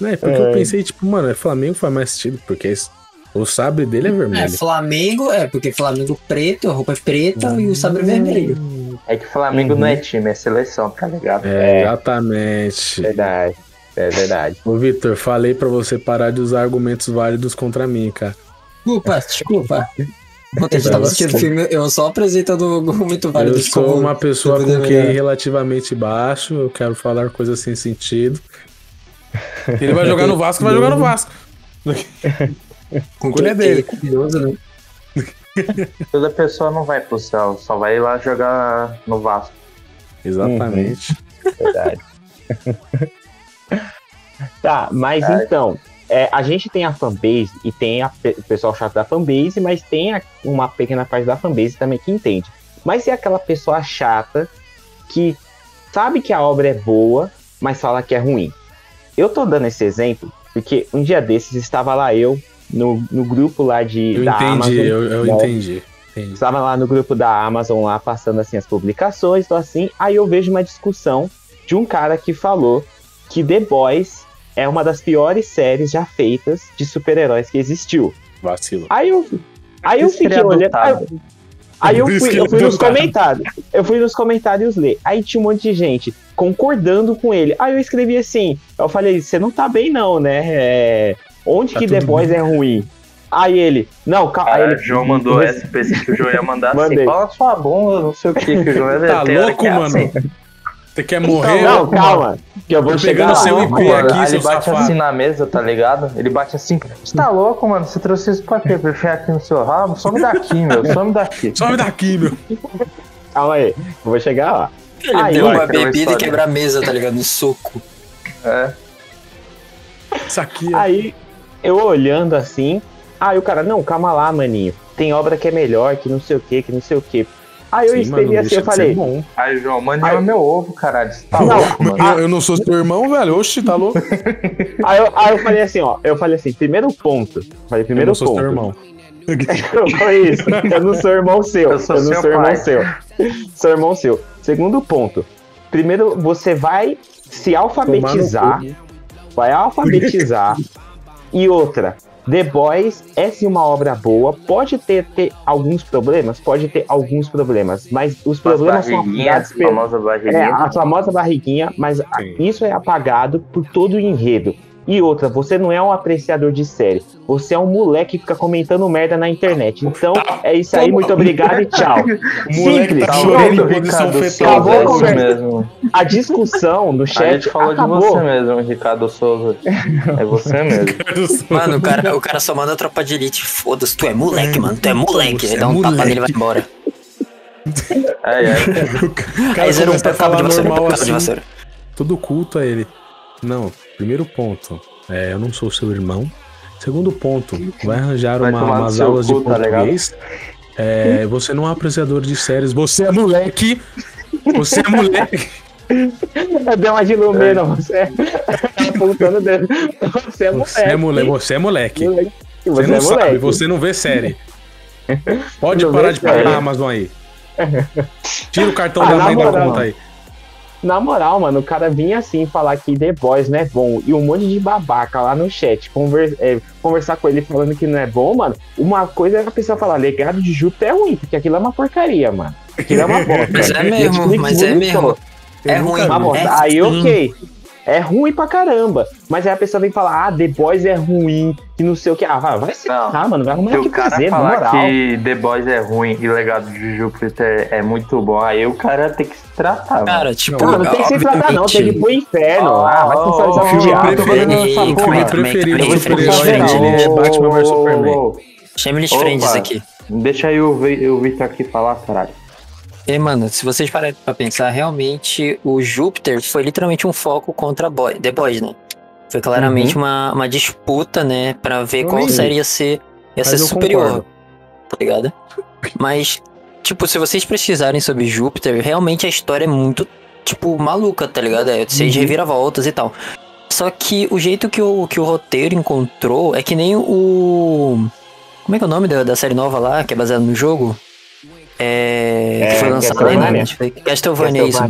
Né? Porque É. eu pensei, tipo, mano, é Flamengo faz mais sentido, porque esse- o sabre dele é É, vermelho. Flamengo, é, porque Flamengo preto, a roupa é preta e o sabre é vermelho. É que Flamengo Uhum. não é time, é seleção, tá ligado? É, É. exatamente. Verdade. É verdade. Ô, Vitor, falei pra você parar de usar argumentos válidos contra mim, cara. Desculpa, desculpa. Ontem a gente tava assistindo o filme, eu só apresentando o argumento válido eu sou como- uma pessoa eu com QI relativamente baixo, eu quero falar coisas sem sentido. Ele vai jogar no Vasco, vai jogar no Vasco. (laughs) com quem- dele. é curioso, né? (laughs) Toda pessoa não vai pro céu, só vai lá jogar no Vasco. Exatamente. Verdade. (laughs) tá, mas então, é, a gente tem a fanbase e tem a o pessoal chato da fanbase, mas tem a- uma pequena parte da fanbase também que entende. Mas é aquela pessoa chata que sabe que a obra é boa, mas fala que é ruim. Eu tô dando esse exemplo porque um dia desses estava lá eu no, no grupo lá de Eu da entendi, Amazon. eu, eu né? entendi. entendi. Estava lá no grupo da Amazon, lá passando assim as publicações, tô assim. Aí eu vejo uma discussão de um cara que falou que The Boys é uma das piores séries já feitas de super-heróis que existiu. Vacilo. Aí eu, aí eu fiquei olhando. Aí, eu fui, eu ele fui nos comentários. Eu fui nos comentários ler. Aí tinha um monte de gente concordando com ele. Aí eu escrevi assim. Eu falei, você não tá bem, não, né? É, onde Tá que The Boys é ruim? Aí ele, não, calma. Aí ele, o João mandou essa, pensei que o João ia mandar Mandei. assim, fala sua bunda, não sei o que, que o João é (laughs) Tá louco, é mano? assim. Você quer morrer? não, ô, calma. Que eu vou Tô chegar pegando seu IP Mano, aqui, ele bate safado. assim na mesa, tá ligado? Ele bate assim, você tá louco, mano? Você trouxe isso pra quê? Pra enfiar aqui no seu rabo? Some daqui, meu, some daqui. (laughs) Sobe daqui, meu. Calma aí, eu vou chegar lá. Ele Aí, deu uma bebida e quebrar a mesa, tá ligado? No soco. É. Isso aqui é. Aí, eu olhando assim, aí o cara, não, calma lá, maninho. Tem obra que é melhor, que não sei o que, que não sei o que. Aí eu Sim, mano, assim, eu falei. Aí, João, mano, Aí- meu ovo, caralho. Tá Não, louco, mano? Eu, eu não sou seu irmão, velho. Oxi, tá louco? aí eu, aí eu falei assim, ó, eu falei assim, primeiro ponto. Falei, Eu primeiro não sou ponto. seu irmão. (laughs) Foi isso. Eu não sou irmão seu. Eu sou não seu sou irmão pai. seu. Sou irmão seu. Segundo ponto. Primeiro, você vai se alfabetizar. Vai alfabetizar. (laughs) e outra, The Boys é sim uma obra boa. Pode ter, ter alguns problemas? Pode ter alguns problemas. Mas os problemas são apagados pelo. famosa É, barriguinha. a famosa barriguinha, mas Sim. isso é apagado por todo o enredo. E outra, você não é um apreciador de série. Você é um moleque que fica comentando merda na internet. Então, é isso aí, muito obrigado e tchau. (laughs) moleque Simples. tá Tá. Acabou a? É conversa. A discussão no A chat gente falou acabou. de você mesmo, Ricardo Souza. É você (laughs) mesmo. Mano, o cara, o cara só manda a tropa de elite. Foda-se, tu é moleque, mano. Tu é moleque. Ele dá um tapa nele e vai embora. É, é. (laughs) Aí zero um começa a cabo de vassoura, normal cabo de assim, vassoura. tudo culto a ele. Não, primeiro ponto, é, eu não sou seu irmão. Segundo ponto, vai arranjar Vai uma- umas aulas de tá português. É, você não é um apreciador de séries, você é moleque. Você é moleque. Deu uma de Lumena, você tá apontando o dedo. Você é moleque. Você é moleque. Você é moleque. Moleque. Você, Você não é sabe, moleque. você não vê série. (laughs) Pode Não parar de pagar a Amazon aí. (laughs) Tira o cartão Ah, da mãe da moral. conta aí. Na moral, mano, o cara vinha assim falar que The Boys não é bom e um monte de babaca lá no chat conver- é, conversar com ele falando que não é bom, mano. Uma coisa é a pessoa falar, legado de Júpiter é ruim, porque aquilo é uma porcaria, mano. Aquilo é uma (laughs) bosta. Mas é mesmo, mas é vomitou. É Eu ruim. vi. bosta. É Aí, ruim. ok. É ruim pra caramba. Mas aí a pessoa vem falar, ah, The Boys é ruim, que não sei o que. Ah, vai, vai se Não. ferrar, mano. Vai arrumar o que cara fazer, falar moral. que The Boys é ruim e o legado de Júpiter é muito bom, aí o cara tem que se tratar, mano. Cara, tipo, Não, não tem que se tratar, não. Tem que ir pro inferno. Ó, ah, vai ó, sensualizar ó, o filme diabo. preferido. Do super-herói é Batman vs Superman. Chame-lhes Opa. friends aqui. Deixa Vi- o Victor aqui falar, caralho. E, mano, se vocês pararem pra pensar, realmente o Júpiter foi literalmente um foco contra Boy, The Boys, né? Foi claramente uma, uma disputa, né? Pra ver Eu qual nem- série ia ser, ia ser superior, concordo. tá ligado? Mas, tipo, se vocês precisarem sobre Júpiter, realmente a história é muito, tipo, maluca, tá ligado? É seis Uhum. reviravoltas e tal. Só que o jeito que o, que o roteiro encontrou é que nem o. Como é que é o nome da, da série nova lá, que é baseada no jogo? É. É, que foi lançada aí na Castlevania. Netflix. Castlevania, isso.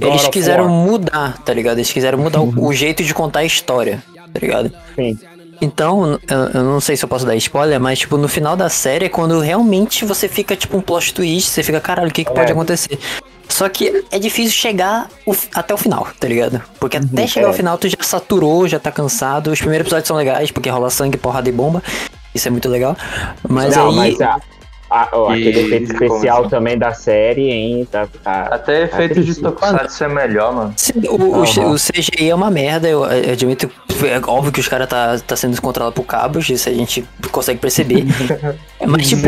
Eles quiseram mudar, tá ligado? Eles quiseram mudar o, o jeito de contar a história, tá ligado? Sim. Então, eu, eu não sei se eu posso dar spoiler, mas, tipo, no final da série é quando realmente você fica, tipo, um plot twist, você fica, caralho, o que, que pode É. acontecer? Só que é difícil chegar o- até o final, tá ligado? Porque até chegar ao é. final tu já saturou, já tá cansado. Os primeiros episódios são legais, porque rola sangue, porrada e bomba. Isso é muito legal. Mas não, aí. mas a, a- ó, E- aquele efeito especial como- também da série, hein? Tá, tá- Até efeito de triste. Tokusatsu é melhor, mano. Sim, o, o, Aham. o CGI é uma merda, eu, eu admito. É óbvio que os caras tá, tá sendo controlado por cabos, isso a gente consegue perceber. (laughs) Mas, tipo,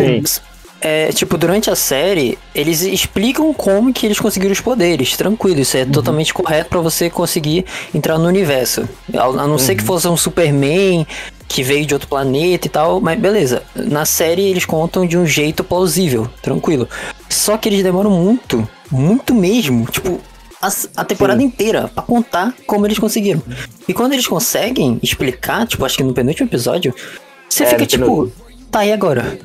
é, tipo, durante a série, eles explicam como que eles conseguiram os poderes. Tranquilo, isso é totalmente correto pra você conseguir entrar no universo. A, a não ser que fosse um Superman que veio de outro planeta e tal, mas beleza. Na série eles contam de um jeito plausível, tranquilo. Só que eles demoram muito, muito mesmo, tipo, a, a temporada inteira pra contar como eles conseguiram. E quando eles conseguem explicar, tipo, acho que no penúltimo episódio, você É, fica tipo, penúltimo. tá, e agora?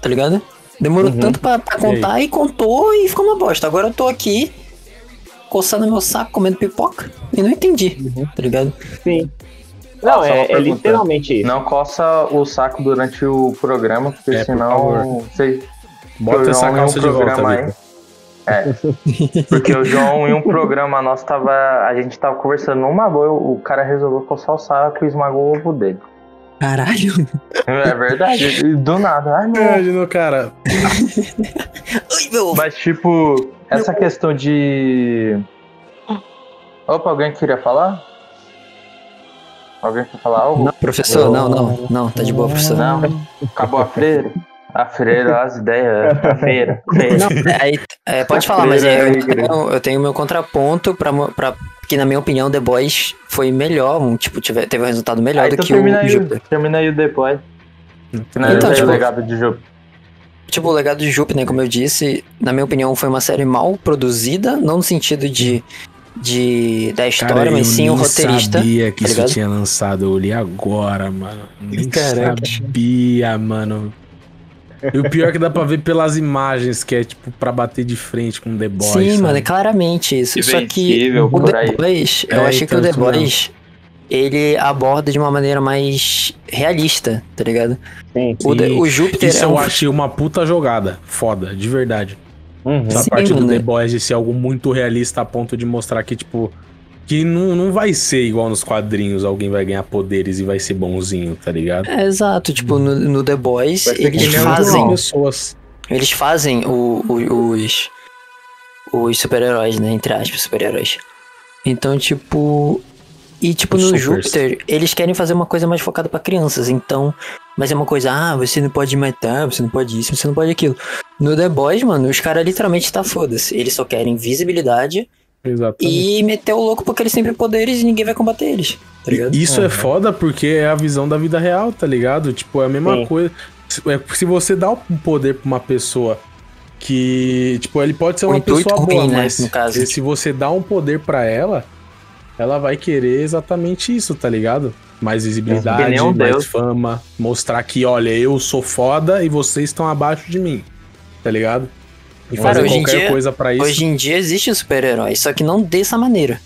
Tá ligado? Demorou Uhum. tanto pra, pra contar e contou e ficou uma bosta. Agora eu tô aqui coçando meu saco, comendo pipoca e não entendi, Uhum. tá ligado? Sim. Não, é, é literalmente isso. Não coça o saco durante o programa, porque É, por senão. Você, Bota o essa João em um calça de volta, programa aí. É. (laughs) Porque o João, em um programa nosso, tava. A gente tava conversando numa boa, o cara resolveu coçar o saco e esmagou o ovo dele. Caralho. É verdade. Do nada. Ai, cara. (laughs) Ai, meu. Mas, tipo, essa questão de. Opa, alguém queria falar? Alguém quer falar algo? Não, professor, não, não, não, tá de boa, professor. Não. Acabou a freira? A freira, as ideias. A feira. feira. Não, é, aí, é, pode falar, mas é, eu, tenho, eu tenho meu contraponto pra, pra que na minha opinião The Boys foi melhor, um, tipo, tive, teve um resultado melhor Aí do tu que termina o aí, Júpiter. termina aí o depois. Termina Então, aí tipo, o legado de Júpiter. Tipo, o legado de Júpiter, né, como eu disse, na minha opinião foi uma série mal produzida, não no sentido de, de da história, Cara, mas eu sim o nem roteirista. sabia que tá isso tinha lançado. Eu li agora, mano. Nem Caraca. sabia, mano. E o pior é que dá pra ver pelas imagens, que é tipo pra bater de frente com The Boys. Sim, sabe? mano, é claramente isso. Só que Invencível, o por The. Boys, eu É, achei que então, o The. Boys, ele aborda de uma maneira mais realista, tá ligado? Sim. O, The- Sim. o Júpiter Isso é eu um... achei uma puta jogada. Foda, de verdade. Uhum. Essa Sim, parte do mano. The Boys de ser algo muito realista a ponto de mostrar que, tipo, que não, não vai ser igual nos quadrinhos, alguém vai ganhar poderes e vai ser bonzinho, tá ligado? É, exato, tipo, no, no The Boys, eles fazem. Pessoas. Eles fazem o- o- os. Os super-heróis, né? Entre aspas, super-heróis. Então, tipo. E, tipo, no supers. Júpiter, eles querem fazer uma coisa mais focada pra crianças. Então. Mas é uma coisa, ah, você não pode matar, você não pode isso, você não pode aquilo. No The Boys, mano, os caras literalmente tá foda-se. Eles só querem visibilidade Exatamente. e meter o louco porque eles têm poderes e ninguém vai combater eles. Tá ligado? Isso é foda porque é a visão da vida real, tá ligado? Tipo, é a mesma Sim. coisa. Se- é, Se você dá um poder pra uma pessoa que, tipo, ele pode ser O uma pessoa boa, ruim, né, mas no caso. se você dá um poder pra ela, ela vai querer exatamente isso, tá ligado? Mais visibilidade, mais deus. fama, mostrar que, olha, eu sou foda e vocês estão abaixo de mim, tá ligado? E Cara, fazer qualquer dia- coisa pra isso. Hoje em dia existe super-herói, só que não dessa maneira.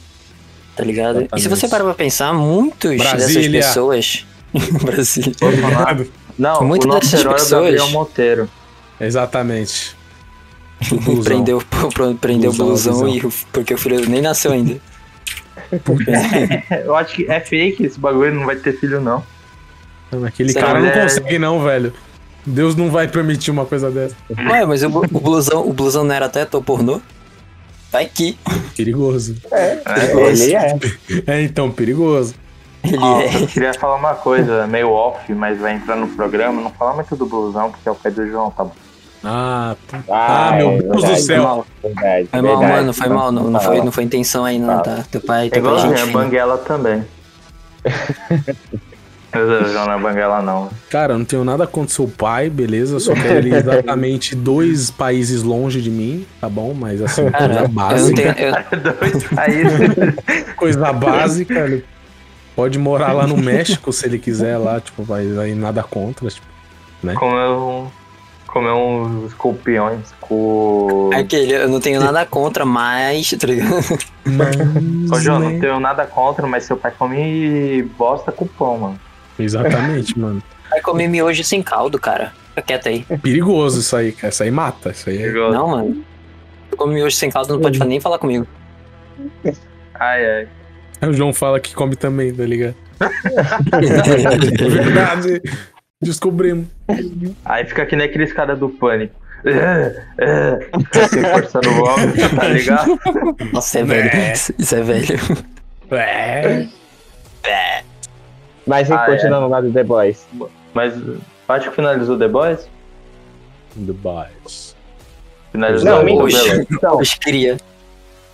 Tá ligado? E se Exatamente. você parar pra pensar, muitos dessas Brasília. pessoas. (laughs) Brasília. Vou falar. (laughs) Não, Muitas o nosso dessas herói é o pessoas- Gabriel Monteiro. Exatamente. (laughs) Prendeu prendeu o Blusão, blusão, blusão. e porque o filho nem nasceu ainda. (laughs) Eu acho que é fake esse bagulho, não vai ter filho, não. Aquele Será cara não é- consegue, não, velho. Deus não vai permitir uma coisa dessa. Ué, mas o, o blusão, o blusão não era até ator pornô? Vai que Perigoso. Ele é. É, então, perigoso. ele é. eu queria falar uma coisa meio off, mas vai entrar no programa. Não fala muito do blusão, porque é o pé do João, tá bom? Ah, Ah, Ah, meu é Deus do verdade, céu. mal. Verdade, Foi mal, verdade. mano, foi mal. Não, não, foi, não foi intenção aí, não, tá? Teu pai, É teu pai é gente a. Banguela também. Mas o João não é Banguela, não. cara, eu não tenho nada contra seu pai, beleza? Eu só quero ele exatamente dois países longe de mim, tá bom? Mas assim, Cara, coisa eu não básica. tenho. eu- Dois países. (laughs) Coisa básica. Ele pode morar lá no México se ele quiser lá, tipo, vai aí nada contra. Tipo, comer um. Comer uns escorpiões com. Aquele, eu não tenho nada contra, mas. Tá ligado? mas, Ô, João, né? não tenho nada contra, mas seu pai come bosta com pão, mano. Exatamente, mano. (laughs) Vai comer miojo sem caldo, cara. Fica quieto aí. Perigoso isso aí, cara. Isso aí mata. Isso aí é... Não, mano. Tu come miojo sem caldo, não pode nem falar comigo. Ai, ai. O João fala que come também, tá ligado? (laughs) É verdade. Descobrimos. Aí fica que nem aqueles caras do pânico. É, é, assim, forçando o vômito, tá ligado? Nossa, é velho. Isso isso é velho. É. Mas Ah, continuando lá do The Boys. Mas acho que finalizou The Boys? The Boys. Finalizou Não, o mentira. Belo. Então, Os cria.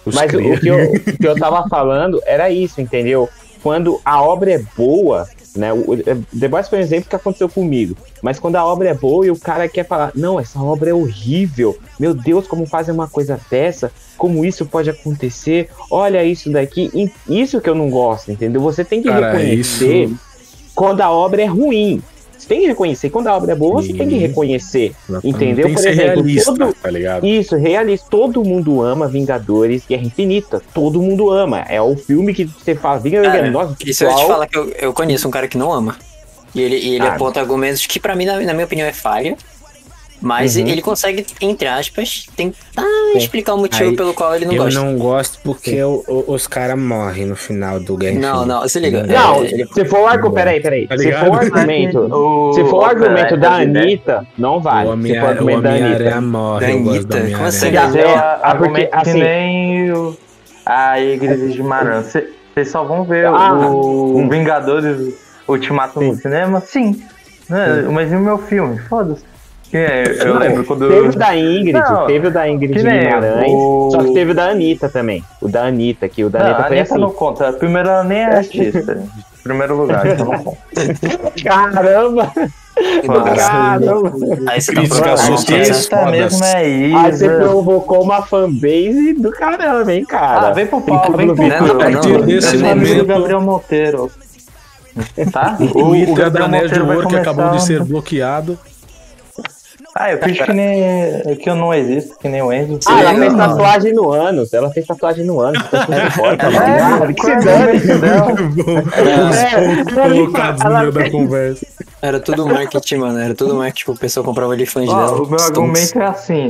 Os Mas o, cria- o que eu, o que eu tava falando era isso, entendeu? Quando a obra é boa, né? O, o- The Boys foi um exemplo que aconteceu comigo. Mas quando a obra é boa e o cara quer falar, não, essa obra é horrível. Meu Deus, como fazem uma coisa dessa? Como isso pode acontecer? Olha isso daqui. Isso que eu não gosto, entendeu? Você tem que Cara, reconhecer isso- quando a obra é ruim. Tem que reconhecer. Quando a obra é boa, você tem que Sim. reconhecer. Exatamente. entendeu? Tem que Por ser exemplo, realista, todo- tá ligado? Isso, realista. Todo mundo ama Vingadores Guerra Infinita. Todo mundo ama. É o filme que você fala, Vingadores Cara, Guerra Nossa, Isso eu ia te pessoal- falar que eu, eu conheço um cara que não ama. E ele, e ele Ah. aponta argumentos que pra mim, na, na minha opinião, é falha. Mas Uhum. ele consegue, entre aspas, tentar Sim. explicar o motivo Aí, pelo qual ele não eu gosta. não gosto porque o- o- os caras morrem no final do game. Não, não, se liga. Não, É, ele- se for o argumento. Peraí, peraí. Tá se for o argumento. (laughs) O- Se for o o- argumento da Anitta, não vale. O Se for o Homem-Aranha argumento da Anitta. morre. Da eu Anitta, como assim? Porque, é argumento porque, que assim- nem o- a Igreja de Maran. Vocês só vão ver Ah, o hum. Vingadores Ultimato no Sim. cinema? Sim. Né, Mas e o meu filme? Foda-se. Que é, eu Não, lembro quando. Teve o da Ingrid, Não, teve o da Ingrid Guimarães, o- só que teve o da Anitta também. O da Anitta, que o da Não, Anitta a foi Anitta assim. não conta. Primeiro, ela nem é artista. Em (laughs) primeiro lugar, então não conta. Caramba! Caramba! Aí você tá Crítica provocando, social. né? Artista fodas. mesmo é Aí você Isa. provocou uma fanbase do caramba, hein, cara? Ah, vem pro pau, vem pro Pablo Não, pau. não, partir não, desse momento- Gabriel Monteiro. (laughs) Tá? O Ita da Gabriel Nerd Monteiro que acabou de ser bloqueado. Ah, eu fiz que nem. que eu não existo, que nem o Enzo. Ah, ela fez tatuagem no ânus. Ela fez tatuagem no ânus. Tá tudo de fora, tá É, ligado? Que se qual é É, ela- colocados no ela meio da conversa. Era tudo marketing, mano. Era tudo marketing. Tipo, o pessoal comprava ali fãs dela. o meu Stonks. argumento é assim.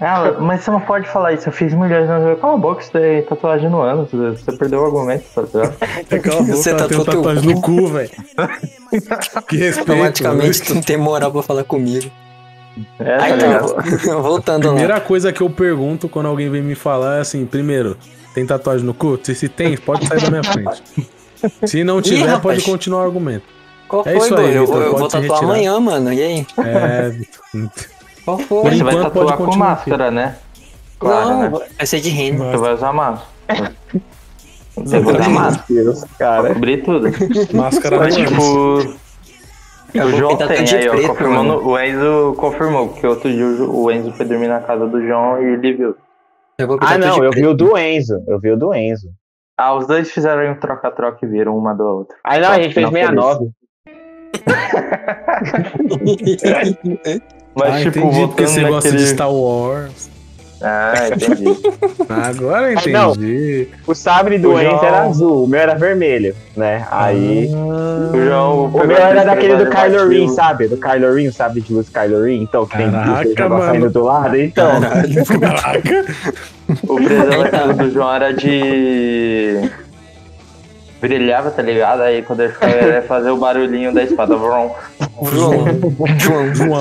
Ah, mas você não pode falar isso, eu fiz milhões de anos. Cala a boca, você tem tatuagem no ano, você perdeu o argumento, tá ligado? Você ela tem todo- tatuagem no cu, velho. Que respeito. Automaticamente tu não tem moral pra falar comigo. É, tá tá, (laughs) voltando lá. Primeira coisa que eu pergunto quando alguém vem me falar é assim: primeiro, tem tatuagem no cu? Se, se tem, pode sair da minha frente. (laughs) Se não tiver, rapaz. pode continuar o argumento. Qual É foi, isso aí? Eu, eu vou tatuar retirar. amanhã, mano. E aí? É. Qual Por foi? Você vai pode tatuar com máscara, né? Claro, não, né? vai ser de renda. Você vai usar máscara. Você vai usar máscara. Deus, Pra cara. cobrir tudo. Máscara Mas, no tipo, O João pintar tem aí, ó, preto, confirmando, mano. o Enzo confirmou, porque outro dia o Enzo foi dormir na casa do João e ele viu. Ah, não, eu vi o do Enzo. Eu vi o do Enzo. Ah, os dois fizeram um troca-troca e viram uma da outra. Ah, não, a gente fez Não, 69. (laughs) Mas, ah, tipo, entendi porque você gosta de naquele- Star Wars. Ah, entendi. (laughs) Agora eu Ah, entendi. O sabre do Enzo João- era azul, o meu era vermelho, né? Aí. O João O meu era aquele daquele do Kylo Ren, sabe? Do Kylo Ren, sabe de luz Kylo Ren? Então, que tem Caraca, negócio mano. saindo do lado. Então, Caraca. (laughs) O preservativo do João era de. Brilhava, tá ligado? Aí quando ele foi ele ia fazer o barulhinho da espada. Vrum. João. João. João.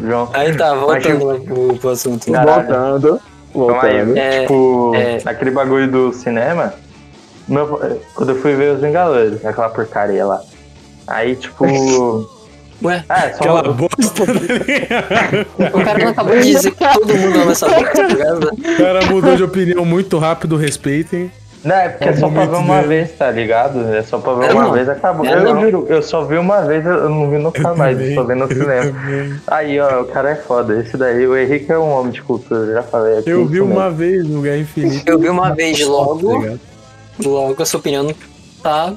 João. Aí tá, voltando lá pro, pro assunto. Caralho. voltando. Voltando. É, tipo, é. naquele bagulho do cinema, meu- quando eu fui ver os Vingadores, aquela porcaria lá. Aí, tipo. (laughs) Ué, Ah, é só Aquela bosta. o cara não acabou de dizer que todo mundo ama essa boca, tá ligado? O cara mudou de opinião muito rápido, respeitem. Não, é porque é É só pra ver uma dele. vez, tá ligado? É só pra ver É uma não. vez, acabou. É eu não. juro, eu só vi uma vez, eu não vi nunca mais, eu só vi no Eu cinema. também. Aí, ó, o cara é foda. Esse daí, o Henrique é um homem de cultura, eu já falei aqui. Eu vi mesmo. uma vez no Guerra Infinita. Eu vi uma vez Tá logo, ligado? logo a sua opinião tá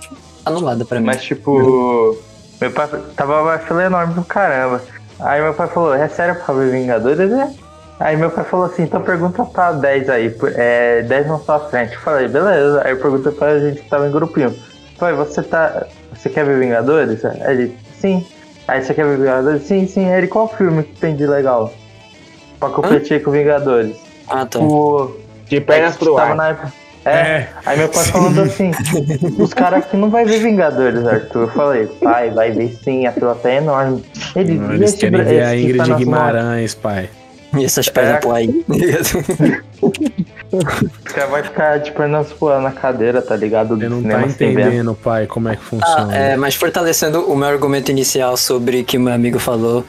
anulada pra mim. Mas, tipo, meu pai tava uma fila enorme do caramba. Aí meu pai falou, é sério pra ver Vingadores? É. Aí meu pai falou assim, então pergunta pra 10 aí, é, 10 na sua frente. Eu falei, beleza. Aí eu perguntei pra gente que tava em grupinho. Falei, você tá. Você quer ver Vingadores? Aí ele, sim. Aí você quer ver Vingadores? Sim, sim. Aí ele, qual filme que tem de legal? Pra competir com Vingadores? Ah, tá. O. De pernas pro ar. na época. É, É. Aí meu pai falando assim, (laughs) os caras aqui não vai ver Vingadores, Arthur. Eu falei, pai, vai ver sim, a fila tá enorme. Ele, Não, eles esse querem ver a Ingrid tá Guimarães, pai. E essas pernas É. pro aí. (laughs) caras vão ficar de pernas voando na cadeira, tá ligado? Do Você não tá entendendo, pai, como é que Ah, funciona. é, mas fortalecendo o meu argumento inicial sobre que meu amigo falou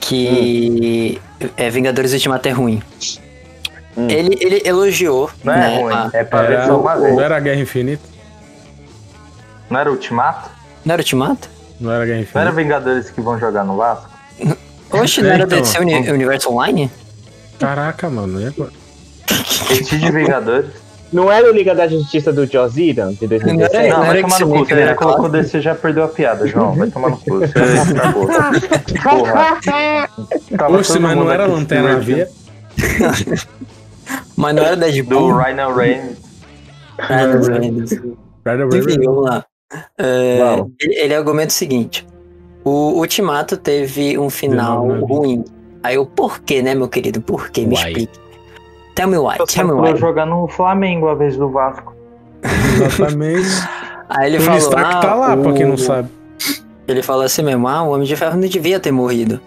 que é, Vingadores Ultimato é ruim. Hum. Ele, ele elogiou, Não é né, ruim, a- é pra ver Era, só uma não vez. era Guerra Infinita? Não era Ultimato? Não era Ultimato? Não era Guerra Não era Infinita? Vingadores que vão jogar no Vasco? (laughs) Oxe, não É, era então. DC Uni- Universo Online? Caraca, mano. é agora? Esse de Vingadores? Não era o Liga da Justiça do Joss Whedon, de Não 2017? era- Não, vai tomar no cu. Você já colocou desse já perdeu a piada, João. Vai tomar no cu. Você. Porra. Tava Oxe, (laughs) mas não era Lanterna divertindo. V? Mas não era Do Deadpool. Rhino Reigns. Ah, não era. Enfim, vamos lá. É, ele, ele argumenta o seguinte: o Ultimato teve um final Dezenove. ruim. Aí o porquê, né, meu querido? Por quê? Me Why? explique. Tell me why, Eu tell me vou why. jogar no Flamengo a vez do Vasco. Exatamente. (laughs) Aí ele o falou. Stark ah, tá lá, pra quem o- não sabe. Ele falou assim mesmo: ah, o Homem de Ferro não devia ter morrido.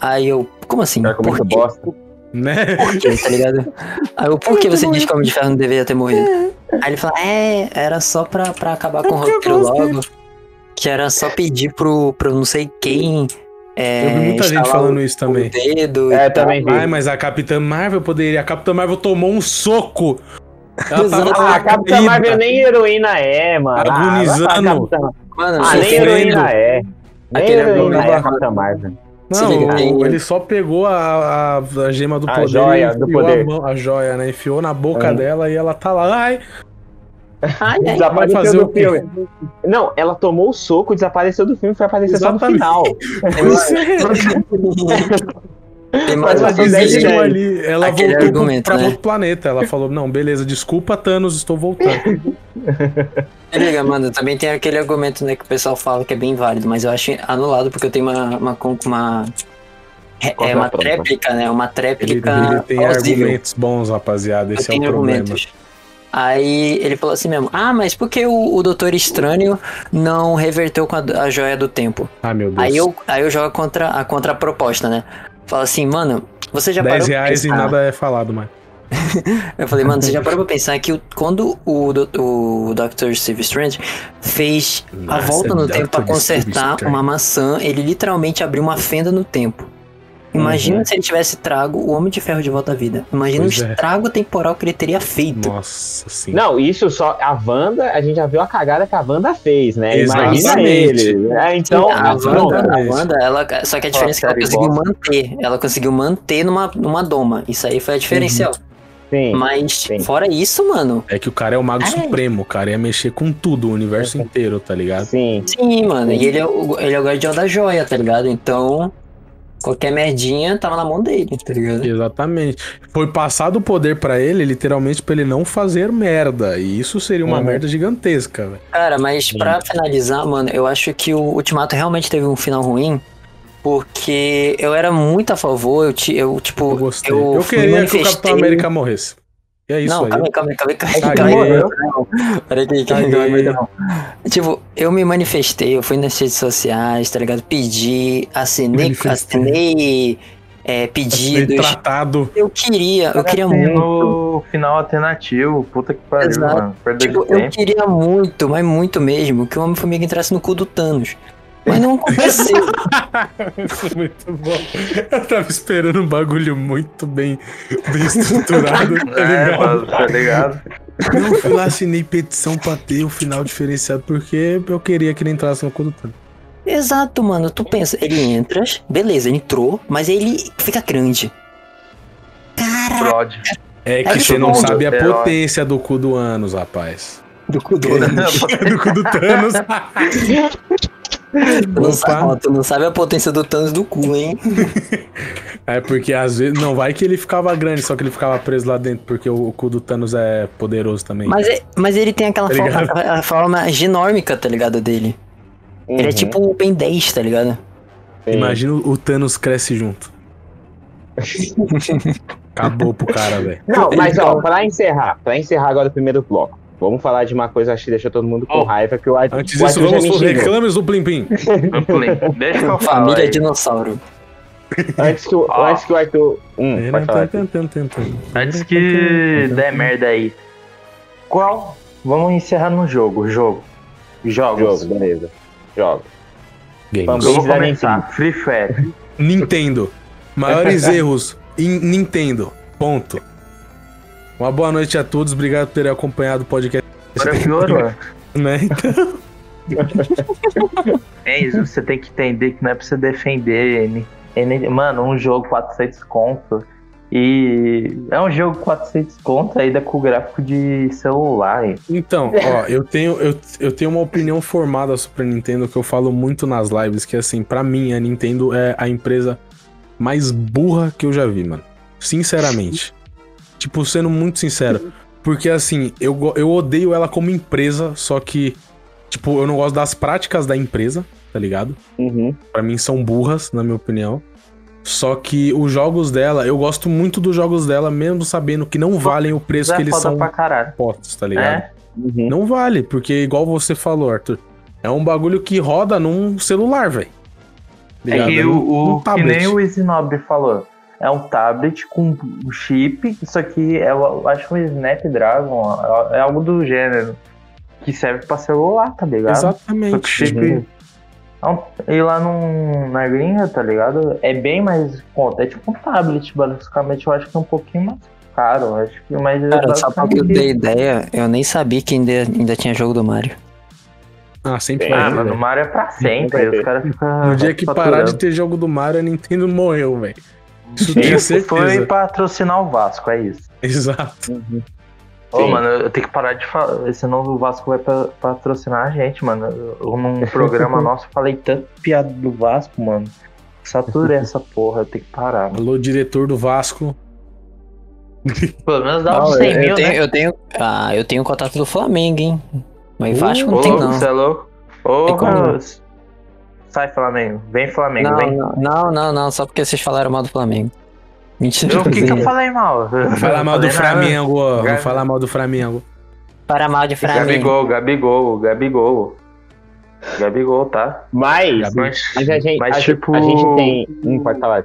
Aí eu, como assim? Argumento Por quê? bosta. Né? Por quê, tá ligado? Aí eu, por que você diz que o Homem de Ferro não deveria ter morrido? Aí ele falou: é, era só pra, pra acabar com o roteiro logo. Que era só pedir pro, pro não sei quem. É, Eu vi muita gente falando o- isso também. Dedo É, também vi. Ai, mas a Capitã Marvel poderia. A Capitã Marvel tomou um soco. Ah, a Capitã. Marvel nem heroína é, mano. Ah, Agonizando. Capitã- Mano, Ah, nem heroína é. Nem Aquele heroína é a Capitã Marvel. Não, ele só pegou a, a, a gema do A poder joia e do poder. A, mão, a joia, né? Enfiou na boca É. dela e ela tá lá. Ai, Ai, ai, Vai Desapareceu fazer do o quê? filme. Não, ela tomou o soco, desapareceu do filme, foi aparecer só no Exatamente. final. Tem mais Mas dez. ali. Ela Aquele voltou argumento, pra né? outro planeta. Ela falou: Não, beleza, desculpa, Thanos, estou voltando. Liga, mano, também tem aquele argumento, né, que o pessoal fala que é bem válido, mas eu acho anulado porque eu tenho uma, uma, uma É, é é uma tréplica, né? Uma Ele, tréplica ele tem plausível. argumentos bons, rapaziada. Esse Eu é o problema. argumentos. Aí ele falou assim mesmo: Ah, mas por que o, o Doutor Estranho não reverteu com a, a joia do tempo? Ah, meu Deus. Aí eu, aí eu jogo contra, a contraproposta, né? Fala assim, mano, você já 10 parou pra reais e nada é falado mais. (laughs) Eu falei, mano, você já (laughs) parou pra pensar que o- quando o, o Dr. Steve Strange fez a Nossa, volta no Dr. tempo pra Steve consertar uma maçã, ele literalmente abriu uma fenda no tempo. Imagina Uhum. se ele tivesse trago o Homem de Ferro de volta à vida. Imagina Pois o é. estrago temporal que ele teria feito. Nossa sim. Não, isso só. A Wanda, a gente já viu a cagada que a Wanda fez, né? Imagina ele. É, então, a. Wanda, a. Wanda, ela, só que a diferença é que ela conseguiu bosta. manter. Ela conseguiu manter numa, numa doma. Isso aí foi a diferencial. Sim. Mas, sim. fora isso, mano. É que o cara é o mago É. supremo, o cara ia mexer com tudo, o universo inteiro, tá ligado? Sim. Sim, mano. E ele é, o, ele é o guardião da joia, tá ligado? Então, qualquer merdinha tava na mão dele, tá ligado? Exatamente. Foi passado o poder pra ele, literalmente, pra ele não fazer merda. E isso seria uma Uhum. merda gigantesca, velho. Cara, mas pra finalizar, mano, eu acho que o Ultimato realmente teve um final ruim. Porque eu era muito a favor, eu, eu tipo. Eu gostei. Eu, Eu, queria que o Capitão América morresse. E é isso não, aí. calma aí, calma aí, calma aí, calma aí, Caguei. calma aí. Peraí, que- que- aí. Tipo, eu me manifestei, eu fui nas redes sociais, tá ligado? Pedi, assinei, assinei é, pedidos. tratado. Eu queria, eu queria muito. No final alternativo, puta que pariu, Exato. mano. Perda Tipo, de eu queria muito, mas muito mesmo, que o Homem-Formiga entrasse no cu do Thanos. Mas não (laughs) aconteceu. Isso é muito bom. Eu tava esperando um bagulho muito bem, bem estruturado, tá É, ligado? mano, tá ligado? Eu fui lá, assinei petição pra ter o final diferenciado, porque eu queria que ele entrasse no cu do Thanos. Exato, mano. Tu pensa, ele entra, beleza, ele entrou, mas ele fica grande. Cara, Fraude. É que É você não sabe a herói. potência do cu do Anos, rapaz. do cu do (laughs) do cu do Thanos. (laughs) Tu não, sabe, tu não sabe a potência do Thanos do cu, hein? É porque às vezes. Não, vai que ele ficava grande, só que ele ficava preso lá dentro, porque o, o cu do Thanos é poderoso também. Mas, é- mas ele tem aquela Tá forma, a, a forma genômica, tá ligado, dele. Ele é Uhum. tipo o Ben 10, tá ligado? Sim. Imagina o Thanos cresce junto. (laughs) Acabou pro cara, velho. Não, mas ó, Então- pra encerrar, pra encerrar agora o primeiro bloco, vamos falar de uma coisa acho que deixou todo mundo com Oh, raiva, que o Arthur, Antes disso, vamos reclames do Plim Plim. (laughs) Deixa eu falo. Família aí. dinossauro. Antes que, o, Ó. antes que o Arthur... Hum, pode falar. Antes que der merda aí. Qual? Vamos encerrar no jogo. Jogo. Jogos. Jogo, beleza. Jogo. Games. Eu vou começar. Free Fire. Nintendo. Maiores (laughs) erros em Nintendo. Ponto. Uma boa noite a todos. Obrigado por terem acompanhado o podcast. Agora piorou. (laughs) Né? Então, (laughs) É isso, você tem que entender que não é pra você defender. N- N- Mano, um jogo 400 conto. E é um jogo 400 conto ainda com gráfico de celular. hein? Então, (laughs) ó, eu tenho, eu, eu tenho uma opinião formada sobre a Nintendo que eu falo muito nas lives, que assim, pra mim a Nintendo é a empresa mais burra que eu já vi, mano. Sinceramente. Tipo, sendo muito sincero. Porque assim, eu, eu odeio ela como empresa, só que, tipo, eu não gosto das práticas da empresa, tá ligado? Uhum. Pra mim são burras, na minha opinião. Só que os jogos dela, eu gosto muito dos jogos dela, mesmo sabendo que não valem o preço Isso que é eles são postos, tá ligado? É? Uhum. Não vale, porque igual você falou, Arthur, é um bagulho que roda num celular, velho. É que Num- o, o- que nem o Isinobre falou. É um tablet com um chip, isso aqui é, eu acho um Snapdragon, é algo do gênero. Que serve pra celular, tá ligado? Exatamente. chip. Uhum. E lá no, na gringa, tá ligado? É bem mais. É tipo um tablet, basicamente. Eu acho que é um pouquinho mais caro. Acho que mais Cara, só pra que eu dei ideia, eu nem sabia que ainda, ainda tinha jogo do Mario. Ah, sempre Ah, vai Ah, mano, o. Mario é pra sempre. Os caras ficam. No dia que (laughs) parar de ter jogo do Mario, a Nintendo morreu, velho. Isso eu Isso foi patrocinar o Vasco, é isso. Exato. Ô, Sim. mano, eu tenho que parar de falar. Senão o Vasco vai pa- patrocinar a gente, mano. Eu, num (laughs) programa nosso, falei tanto piada do Vasco, mano. Saturei essa porra, eu tenho que parar. Mano. Alô, diretor do Vasco. Pelo menos dá Ah, uns eu, 100 eu mil, tenho, né? eu tenho. Ah, eu tenho contato do Flamengo, hein? Mas Uh, Vasco não Ô, tem, não. você é louco? Ô, como. Rose. Sai, Flamengo. Vem, Flamengo, Não, vem. não, não, não, não, só porque vocês falaram mal do Flamengo. Mentira. O que, que eu falei mal? Não fala mal do. Flamengo. Não Gabi- fala mal do Flamengo. Para mal de Flamengo. Gabigol, Gabigol, Gabigol. Gabigol, tá? Mas, Mas, mas a gente, mas, a, tipo, a gente tem. Hum, pode falar.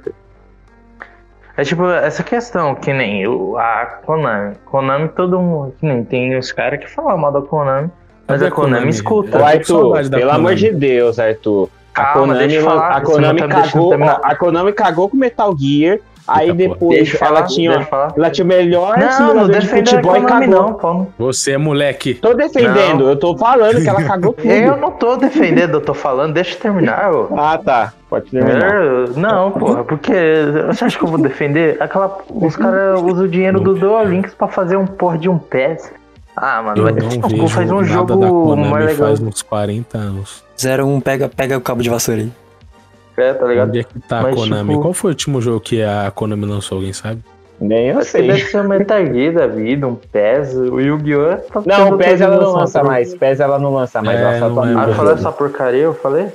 É tipo, essa questão, que nem o, a Konami. Konami, todo mundo. Que nem tem os caras que falam mal da Konami. Mas Cadê a Konami escuta. Ô, tô com Arthur, pelo amor Konami. de Deus, Arthur. A Calma, Konami, deixa eu falar, a Konami não tá cagou, a Konami cagou com Metal Gear. Aí Eita, depois ela falar, tinha, deixa eu falar. ela tinha o melhor Não, não simulador de defenda a futebol e Konami cagou. não, pô. Você é moleque. Tô defendendo, Não. eu tô falando que ela cagou (laughs) tudo. Eu não tô defendendo, eu tô falando, deixa eu terminar, ô. Ah, tá. Pode terminar. É, Não, porra, porque você acha que eu vou defender? Aquela, os caras usam o dinheiro do Duolinks pra fazer um porra de um PES. Ah, mano, Eu vai não (laughs) ter que vejo faz um nada jogo da Konami mais legal. faz uns 40 anos. 01 pega, pega o cabo de vassoura aí. É, tá ligado? Onde é que tá a Mas, Konami? tipo- Qual foi o último jogo que a Konami lançou? Alguém sabe? Nem eu que deve sei. ser um Metal Gear da vida, um PES, o Yu-Gi-Oh! tá Não, o PES ela não lança tá? mais. PES ela não lança mais. É, ela só não é atualiza Ah, o eu falei jogo. essa porcaria, eu falei?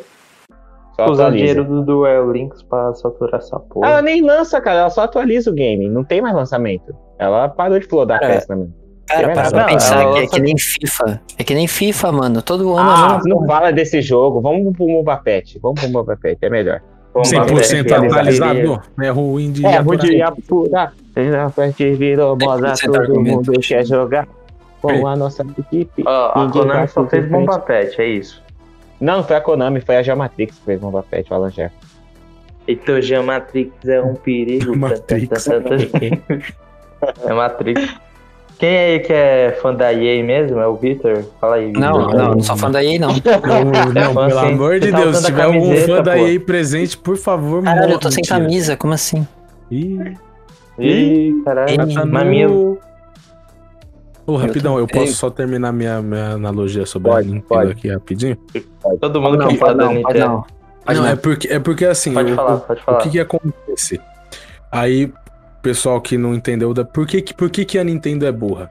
Só Usar dinheiro do Duel Links pra saturar essa porra. Ela nem lança, cara. Ela só atualiza o game. Não tem mais lançamento. Ela parou de flodar Cara, PES também. Cara, Tem para Não, pensar ela que é que nem FIFA. É que nem FIFA, mano. Todo ano Ah, é não fala desse jogo. Vamos pro Mobile Pet. Vamos pro Mobile Pet. É melhor. Vamos 100% bater aqui, atualizado? É ruim de É, atualizar. podia apurar. A parte virou moda, 100% todo mundo quer jogar com a nossa equipe. A Konami só fez frente. bomba pet, é isso. Não, não foi a Konami, foi a Geomatrix que fez Mobile Pet, o Alan Jeff. Então, Geomatrix é um perigo. Matrix. (laughs) é Matrix. Quem aí que é fã da EA mesmo? É o Victor? Fala aí, Victor. Não, não, não sou fã da EA, não. (laughs) Não, não, Fã pelo amor de tá Deus, se tiver algum fã da. EA presente, por favor, Caralho, eu tô sem camisa, como assim? Ih, Ih, caralho. Tá no... Ô, rapidão, eu posso só terminar minha, minha analogia sobre Pode, a Nintendo pode. aqui rapidinho? Todo mundo Não, que fala da Nintendo. não. Não, não. é porque, é porque assim, Pode o- falar, o- pode o falar. que que acontece? Aí, pessoal que não entendeu, da, por, que, por que, que a Nintendo é burra?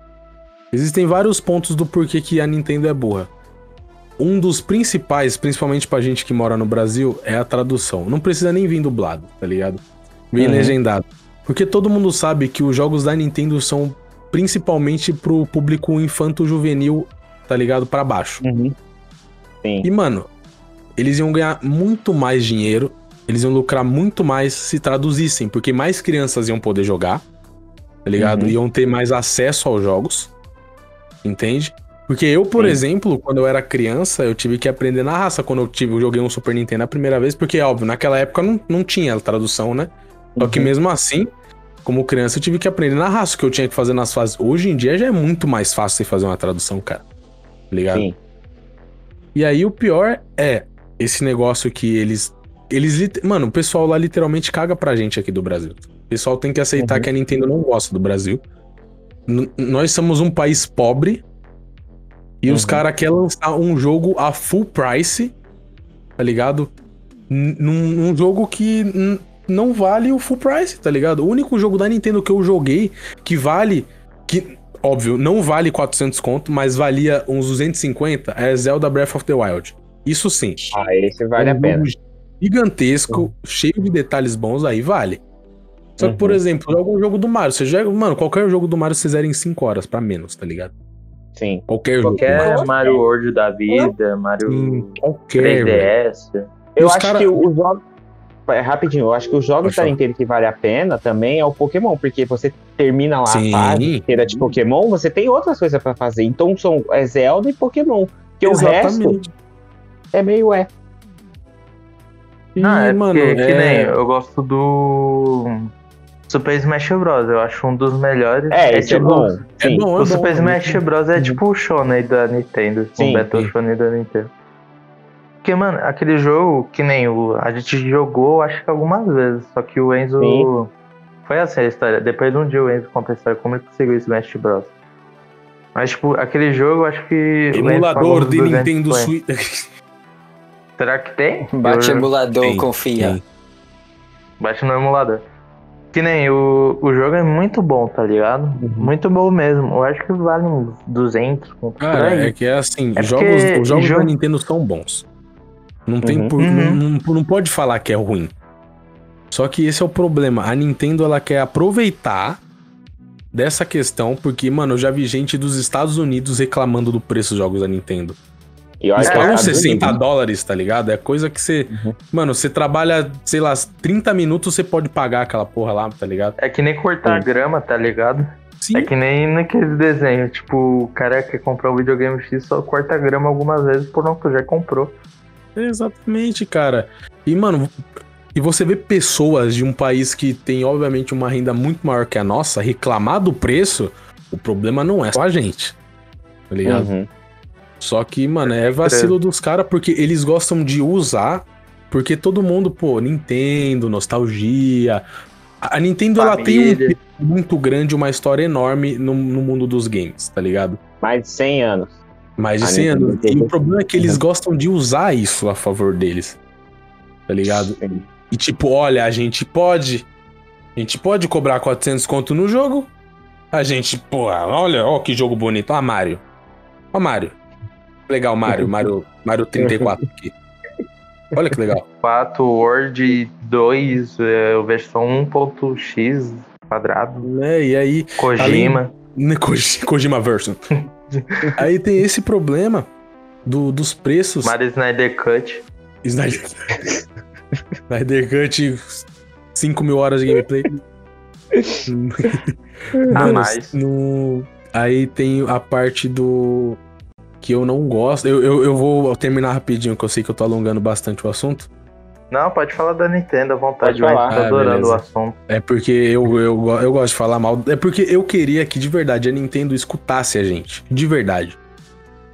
Existem vários pontos do porquê que a Nintendo é burra. Um dos principais, principalmente pra gente que mora no Brasil, é a tradução. Não precisa nem vir dublado, tá ligado? Vem Uhum. legendado. Porque todo mundo sabe que os jogos da Nintendo são principalmente pro público infanto-juvenil, tá ligado? Pra baixo. Uhum. E, mano, eles iam ganhar muito mais dinheiro, eles iam lucrar muito mais se traduzissem, porque mais crianças iam poder jogar, tá ligado? Uhum. Iam ter mais acesso aos jogos, entende? Porque eu, por Sim. exemplo, quando eu era criança, eu tive que aprender na raça quando eu tive, eu joguei um Super Nintendo a primeira vez, porque, óbvio, naquela época não, não tinha tradução, né? Só que Uhum. mesmo assim, como criança, eu tive que aprender na raça, o que eu tinha que fazer nas fases. Hoje em dia já é muito mais fácil você fazer uma tradução, cara. Tá ligado? Sim. E aí o pior é esse negócio que eles. Eles. Mano, o pessoal lá literalmente caga pra gente aqui do Brasil. O pessoal tem que aceitar Uhum. que a Nintendo não gosta do Brasil. N- nós somos um país pobre. E os Uhum. caras querem lançar um jogo a full price, tá ligado? N- Num, jogo que não vale o full price, tá ligado? O único jogo da Nintendo que eu joguei que vale. Que, óbvio, não vale 400 conto, mas valia uns 250 é Zelda Breath of the Wild. Isso sim. Ah, esse vale É a um pena. jogo Gigantesco, cheio de detalhes bons, aí vale. Só que, por Uhum. exemplo, joga um jogo do Mario. Você joga, mano, qualquer jogo do Mario você zera em 5 horas pra menos, tá ligado? Sim. Qualquer, jogo. do Qualquer Mario. Mario World da vida, Mario Sim, qualquer. velho. 3DS. Eu acho cara- que os jogos. É, rapidinho, eu acho que os jogos da. Nintendo que vale a pena também é o Pokémon, porque você termina lá Sim. a fase inteira de Pokémon, você tem outras coisas pra fazer. Então são é Zelda e Pokémon. Porque o resto Exatamente. é meio é. E, Ah, é mano, porque, que é- nem eu gosto do Super Smash Bros. Eu acho um dos melhores. É, esse é tipo- bom. é bom, é O bom, Super é Smash muito- Bros. é tipo o Shonen da Nintendo. Sim, o Battle. Shonen da Nintendo. Porque, mano, aquele jogo que nem o. A gente jogou, acho que algumas vezes. Só que o Enzo. Sim. Foi assim a história. Depois de um dia o Enzo conta a história como ele conseguiu o Smash Bros. Mas, tipo, aquele jogo, acho que. Emulador de 200 Nintendo. Switch. (laughs) Será que tem? Bate Eu- emulador, Tem, confia. tem. Bate no emulador. Que nem o, o jogo é muito bom, tá ligado? Muito bom mesmo. Eu acho que vale uns 200. por Cara, é que é assim, É jogos, os jogos jogo- da Nintendo são bons. Não tem Uhum. por, Uhum. não, não- não pode falar que é ruim. Só que esse é o problema. A Nintendo ela quer aproveitar dessa questão, porque, mano, eu já vi gente dos Estados Unidos reclamando do preço dos jogos da Nintendo. E olha Eles que pagam é 60 bonito. dólares, tá ligado? É coisa que você. Uhum. Mano, você trabalha, sei lá, 30 minutos você pode pagar aquela porra lá, tá ligado? É que nem cortar Sim. grama, tá ligado? Sim. É que nem naqueles desenhos, tipo, o cara quer comprar um videogame X só corta grama algumas vezes, pronto, já comprou. Exatamente, cara. E, mano, e você vê pessoas de um país que tem, obviamente, uma renda muito maior que a nossa reclamar do preço, o problema não é só a gente. Tá ligado? Uhum. Só que, mano, é vacilo dos caras porque eles gostam de usar, porque todo mundo, pô, Nintendo, nostalgia. A Nintendo, ela tem um Família. peso muito grande, uma história enorme no, no mundo dos games, tá ligado? Mais de 100 anos. Mais de A 100 Nintendo anos. tem- E o problema é que eles Uhum. gostam de usar isso a favor deles. Tá ligado? Sim. E tipo, olha, a gente pode. A gente pode cobrar 400 conto no jogo. A gente, pô, olha, ó que jogo bonito. Ó, Mario. Ó, Mario. Legal, Mario. (laughs) Mario, Mario 34 aqui. Olha que legal. (laughs) 4 Word 2, é, versão 1.x quadrado, É, e aí, Kojima. né, (laughs) Koji- Kojima version. aí tem esse problema do, dos preços. Mario Snyder Cut. Snyder, Snyder Cut, 5 mil horas de gameplay. A Mano, mais. No... Aí tem a parte do. Que eu não gosto. Eu, eu, eu vou terminar rapidinho, que eu sei que eu tô alongando bastante o assunto. Não, pode falar da Nintendo à vontade, Pode mas falar. tô Ah, adorando beleza. o assunto. É porque eu, eu, eu gosto de falar mal. É porque eu queria que de verdade a Nintendo escutasse a gente. De verdade.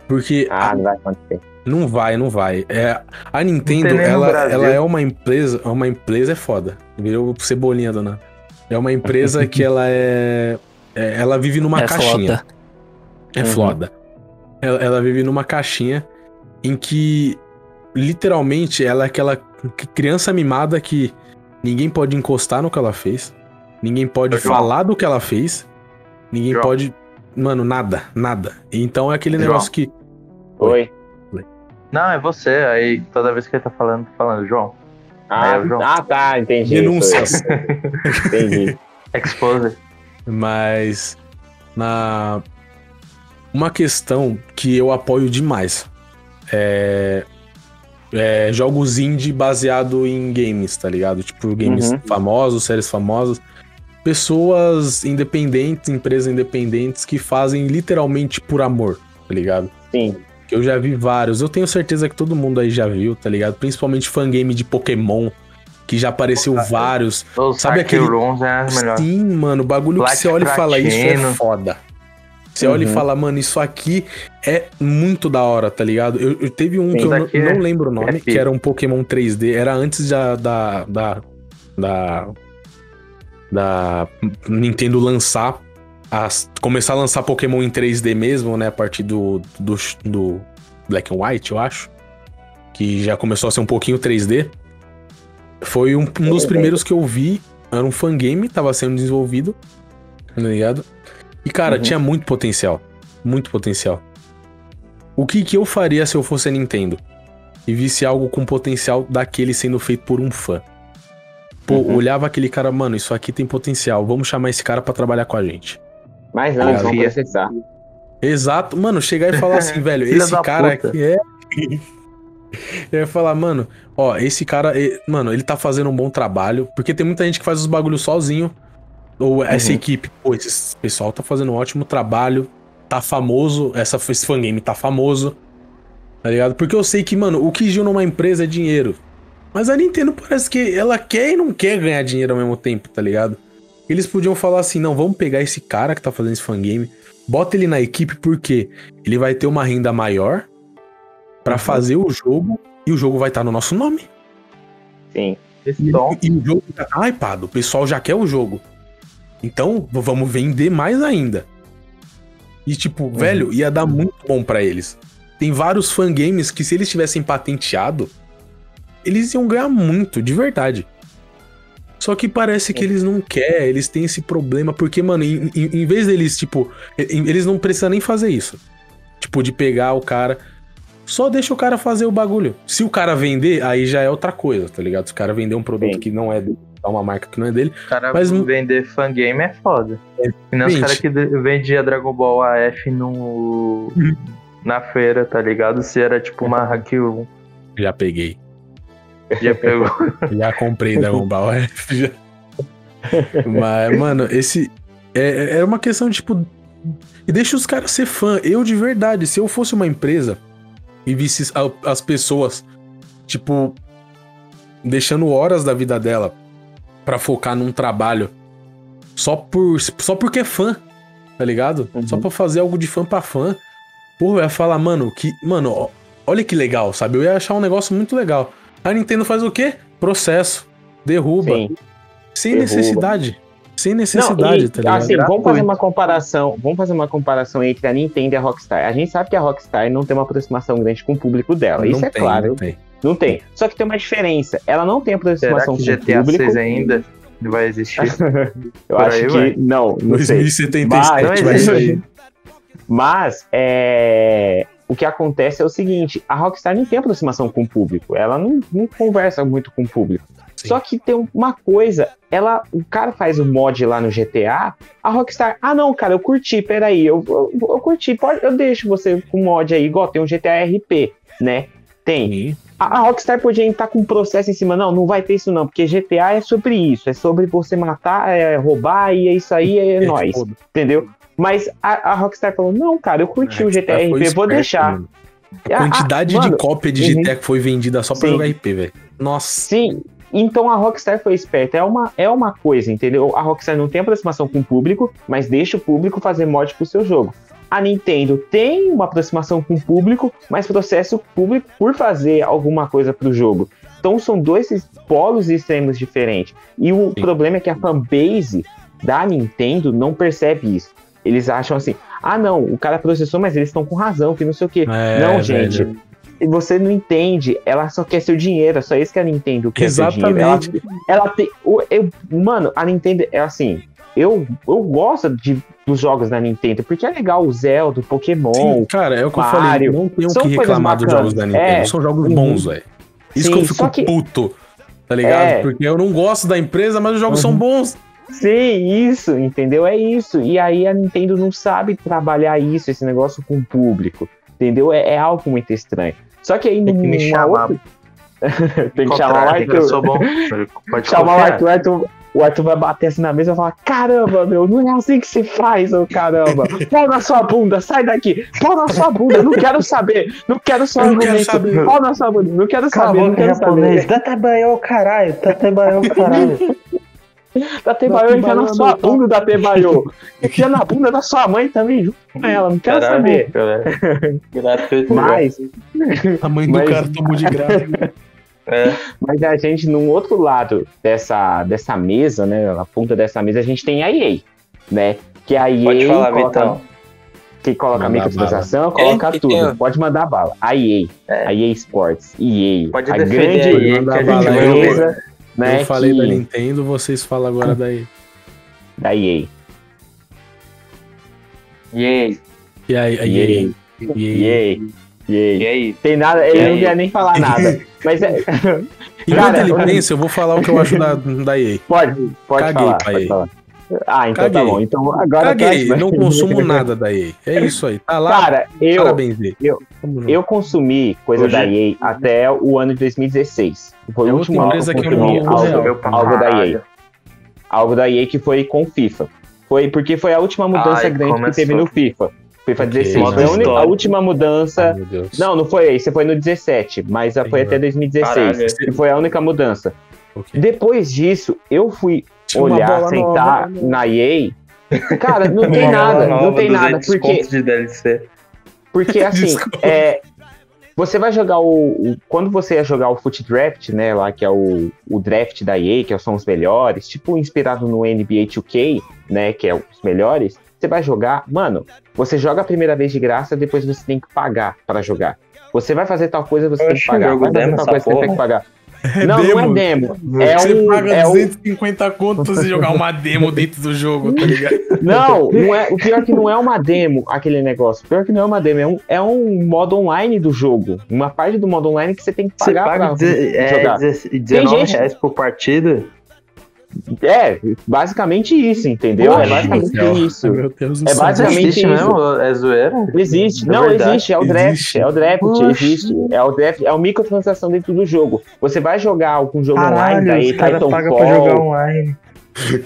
Porque Ah, não vai acontecer. Não vai, não vai. É, a Nintendo, ela, ela é uma empresa. Uma empresa é foda. Virou cebolinha, dona. É uma empresa (laughs) que ela é, é- Ela vive numa é caixinha. foda. É Uhum. foda. Ela, ela vive numa caixinha em que, literalmente, ela é aquela criança mimada que ninguém pode encostar no que ela fez. Ninguém pode falar do que ela fez. Ninguém João. pode. Mano, nada, nada. Então é aquele João. negócio que. Oi. Não, é você. Aí toda vez que ele tá falando, tá falando, João. Ah, É, o João. ah, tá, entendi. Denúncias. Entendi. (laughs) Exposer. Mas na uma questão que eu apoio demais é, é jogos indie baseado em games, tá ligado? Tipo games Uhum. famosos, séries famosas, pessoas independentes, empresas independentes que fazem literalmente por amor, tá ligado? Sim. Que eu já vi vários. Eu tenho certeza que todo mundo aí já viu, tá ligado? Principalmente fangame de Pokémon, que já apareceu vários. Os Sabe aquele- Rooms é as melhores. Sim, mano, o bagulho Black que você olha e fala, isso é foda. Você olha e Uhum. fala, mano, isso aqui é muito da hora, tá ligado? Eu, eu teve um Sim, que eu não, é- não lembro o nome, é que era um Pokémon 3D. Era antes da. da. da. da, da Nintendo lançar. As, começar a lançar Pokémon em 3D mesmo, né? A partir do, do, do Black and White, eu acho. Que já começou a ser um pouquinho 3D. Foi um, um dos primeiros que eu vi. Era um fangame, tava sendo desenvolvido. Tá ligado? E, cara, Uhum. tinha muito potencial. Muito potencial. O que, que eu faria se eu fosse a Nintendo? E visse algo com potencial daquele sendo feito por um fã. Pô, Uhum. olhava aquele cara, mano, isso aqui tem potencial. Vamos chamar esse cara pra trabalhar com a gente. Mas não, eles vão processar. Exato, mano, chegar e falar assim, (laughs) velho, esse cara puta. aqui é. (laughs) Eu ia falar, mano, ó, esse cara, e- mano, ele tá fazendo um bom trabalho, porque tem muita gente que faz os bagulhos sozinho, ou essa Uhum. equipe, pô, esse pessoal tá fazendo um ótimo trabalho, tá famoso, essa, esse fangame tá famoso, tá ligado? Porque eu sei que, mano, o que gira numa empresa é dinheiro, mas a Nintendo parece que ela quer e não quer ganhar dinheiro ao mesmo tempo, tá ligado? Eles podiam falar assim, não, vamos pegar esse cara que tá fazendo esse fangame, bota ele na equipe porque ele vai ter uma renda maior pra Uhum. fazer o jogo e o jogo vai estar no nosso nome. Sim. Então, E o jogo tá. Ai, pá, o pessoal já quer o jogo. Então, vamos vender mais ainda. E, tipo, Uhum. velho, ia dar muito bom pra eles. Tem vários fangames que, se eles tivessem patenteado, eles iam ganhar muito, de verdade. Só que parece que eles não querem, eles têm esse problema, porque, mano, em, em- em vez deles, tipo, em- eles não precisam nem fazer isso. Tipo, de pegar o cara. Só deixa o cara fazer o bagulho. Se o cara vender, aí já é outra coisa, tá ligado? Se o cara vender um produto Sim. que não é dele, é uma marca que não é dele. O cara Mas- vender fangame é foda. E não os caras que vendia Dragon Ball AF no... na feira, tá ligado? Se era tipo uma (laughs) hack 1, Já peguei. já pegou. (laughs) Já comprei Dragon Ball F. Já. Mas, mano, esse. É, é uma questão, tipo. E deixa os caras ser fã. Eu, de verdade, se eu fosse uma empresa e visse as pessoas, tipo, deixando horas da vida dela pra focar num trabalho só, por, só porque é fã, tá ligado? Uhum. Só pra fazer algo de fã pra fã. Pô, eu ia falar, mano, que. Mano, ó, olha que legal, sabe? Eu ia achar um negócio muito legal. A Nintendo faz o quê? Processo. Derruba. Sim. Sem derruba. necessidade. Sem Não, necessidade, e, tá ligado? assim, vamos fazer uma comparação. Vamos fazer uma comparação entre a Nintendo e a Rockstar. A gente sabe que a Rockstar não tem uma aproximação grande com o público dela. Isso Não é tem, claro. Não tem. Não tem. Só que tem uma diferença. Ela não tem Será aproximação que com o GTA público. 6 ainda vai existir? (laughs) Eu Por acho aí que vai. não, não sei. 2077 Mas- vai sair. Mas é, o que acontece é o seguinte: a Rockstar não tem aproximação com o público. Ela não, não conversa muito com o público. Sim. Só que tem uma coisa, ela, o cara faz o mod lá no GTA, a Rockstar, ah não, cara, eu curti, peraí, eu, eu, eu curti, pode, eu deixo você com mod aí, igual tem um GTA RP, né? Tem. A, a Rockstar podia estar com um processo em cima, não, não vai ter isso não, porque GTA é sobre isso, é sobre você matar, é, roubar e é isso aí, é nóis, Foda. entendeu? Mas a, a Rockstar falou, não, cara, eu curti o É, GTA foi RP, vou esperto, deixar. mano. A quantidade ah, de mano, cópia de uhum. GTA que foi vendida só pra Sim. jogar RP, velho. Nossa. Sim, então a Rockstar foi esperta. É uma, é uma coisa, entendeu? A Rockstar não tem aproximação com o público, mas deixa o público fazer mod pro seu jogo. A Nintendo tem uma aproximação com o público, mas processa o público por fazer alguma coisa pro jogo. Então são dois polos extremos diferentes. E o Sim. problema é que a fanbase da Nintendo não percebe isso. Eles acham assim: ah, não, o cara processou, mas eles estão com razão, que não sei o quê. É, não, gente. velho. Você não entende, ela só quer seu dinheiro, é só isso que a Nintendo quer dinheiro. Ela, Exatamente. ela tem. o- eu- mano, a Nintendo é assim. Eu, eu gosto de, dos jogos da Nintendo, porque é legal o Zelda, o Pokémon. Sim, cara, é o que eu falei. Mario. Não tem o São que reclamar dos jogos da Nintendo. É. São jogos Uhum. bons, velho. Isso Sim, que eu fico que- puto. Tá ligado? É. Porque eu não gosto da empresa, mas os jogos Uhum. são bons. Sim, isso, entendeu? É isso. E aí a Nintendo não sabe trabalhar isso, esse negócio com o público. Entendeu? É, é algo muito estranho. Só que aí Tem que me chamar. outra- (laughs) Tem que chamar o Eu Arthur. sou bom. Pode (laughs) chamar o confiar. Arthur, Arthur, o Arthur vai bater assim na mesa e vai falar: Caramba, meu, não é assim que se faz, ô caramba. Pau na sua bunda, sai daqui. Pau na sua bunda, não quero saber. Não quero só Eu não quero argumento. saber. Pau na sua bunda, não quero Cala a saber, não quero japonês. saber. Datebayo, caralho. Datebayo, (laughs) caralho. Da Tebaio enfia na sua bunda da Tebaio. Enfia na bunda da sua mãe também, junto com ela, não quero Caralho, saber. cara. (laughs) Gratuito. Mas, A mãe do Mas- cara tomou de graça. É. mas a gente, num outro lado dessa, dessa mesa, né? Na ponta dessa mesa, a gente tem a EA, né? Que a EA Pode falar, coloca, Vitão. que coloca Manda microtransação, coloca É, tudo. Pode mandar bala. A EA, É. a EA Sports, EA, Pode a grande aí, que a gente ouvir. empresa, né? eu falei que- da Nintendo, vocês falam agora daí. da EA. E E aí, aí, EA. aí, aí. EA. EA. E aí? Tem nada, E ele não aí? ia nem falar nada. (laughs) Mas é, Enquanto Cara, ele eu- pensa, eu vou falar o que eu acho da, da EA. pode, pode Caguei falar. pra Pode EA. falar. Ah, então tá Caguei. bom. Então agora Caguei, traz- não consumo (laughs) nada da EA. É isso aí. Tá lá, Cara, eu, parabéns, EA. eu- eu consumi coisa Hoje- da EA até o ano de 2016. Foi É o último ano que que eu consumi não- algo, pra algo da. EA. Algo da EA que foi com FIFA. Foi porque foi a última mudança Ai, grande que começou. teve no FIFA. FIFA Ok. 16. Modo Foi a, a última mudança. Ai, meu Deus. Não, não foi aí, você foi no 17, mas foi Sim, até 2016. Caralho. E foi a única mudança. Ok. Depois disso, eu fui Tinha olhar, sentar nova, né? na EA. Cara, não (laughs) tem nada, nova, não tem nada, 200 porque de DLC. porque (laughs) assim, é, você vai jogar o, o- Quando você ia jogar o Foot Draft, né? Lá que é o, o draft da EA, que são os melhores, tipo inspirado no NBA 2K, né? Que é os melhores. Você vai jogar, mano, você joga a primeira vez de graça, depois você tem que pagar pra jogar. Você vai fazer tal coisa, você tem que pagar. Vai fazer demo tal coisa, você tem que pagar. É não, não é demo. É você um. paga É um 250 conto pra você jogar uma demo dentro do jogo, tá ligado? não, não é, o pior é que não é uma demo aquele negócio. O pior é que não é uma demo, é um, é um modo online do jogo. Uma parte do modo online que você tem que Você pagar paga pra deze- é, jogar. 19 gente- reais por partida. É, basicamente isso, entendeu? é basicamente isso. Meu Deus do É basicamente Existe isso. mesmo? É zoeira? Existe, É não verdade. existe, é o draft, Existe. é o draft, Oxi. existe, é o draft, é o microtransação dentro do jogo. Você vai jogar algum jogo online, Caralho, daí os caras Titanfall, pagam pra jogar online.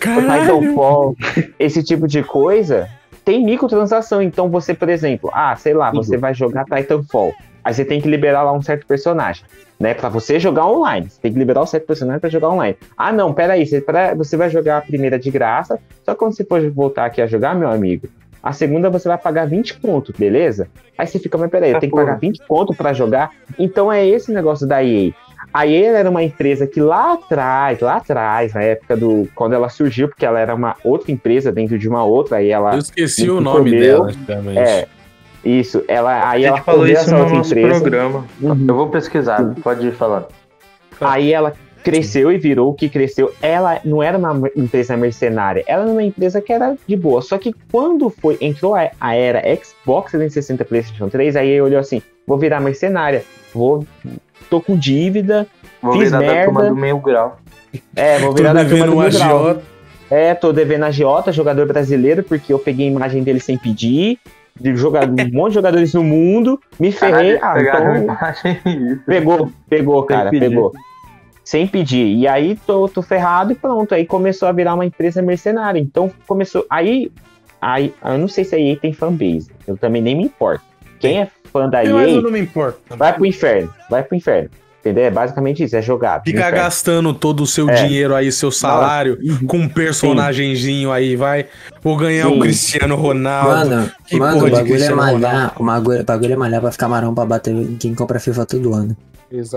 Caralho. Titanfall, esse tipo de coisa, tem microtransação. Então você, por exemplo, ah, sei lá, você vai jogar Titanfall. Aí você tem que liberar lá um certo personagem, né? Pra você jogar online. Você tem que liberar um certo personagem pra jogar online. Ah, não, peraí, você, pra- você vai jogar a primeira de graça, só que quando você for voltar aqui a jogar, meu amigo, a segunda você vai pagar 20 conto, beleza? Aí você fica, mas peraí, eu Ah, tenho que pagar 20 conto pra jogar? Então é esse negócio da EA. A EA era uma empresa que lá atrás, lá atrás, na época do. Quando ela surgiu, porque ela era uma outra empresa dentro de uma outra, aí ela. Eu esqueci o nome dela também. É. Isso, ela. Aí A ela gente falou fodeu isso essa no nosso empresa. programa. Uhum. Eu vou pesquisar, pode ir falando. Aí ela cresceu e virou o que cresceu. Ela não era uma empresa mercenária, ela era uma empresa que era de boa. Só que quando foi entrou a, a era Xbox 360 PlayStation 3, aí olhou assim: vou virar mercenária, vou tô com dívida, Vou Fiz virar da merda. turma do meio grau. é, vou virar da turma do Mil Grau. É, tô devendo a Giota, jogador brasileiro, porque eu peguei a imagem dele sem pedir, de jogar um monte de jogadores no mundo, me ferrei. Caralho, ah, então. Pegou, pegou, cara, pedir. pegou. Sem pedir. E aí tô, tô ferrado e pronto. Aí começou a virar uma empresa mercenária. Então começou. Aí, aí eu não sei se a EA tem fanbase. Eu também nem me importo. Quem é fã da Mas EA, eu não me importo. vai pro inferno. Vai pro inferno. Entendeu? É basicamente isso, é jogado. Fica Inferno. gastando todo o seu É. dinheiro aí, seu salário, com um personagemzinho aí, vai. Vou ganhar Sim. o Cristiano Ronaldo. Mano, que mano porra o de bagulho é malhar. O bagulho, bagulho é malhar pra ficar marrom pra bater quem compra FIFA todo ano.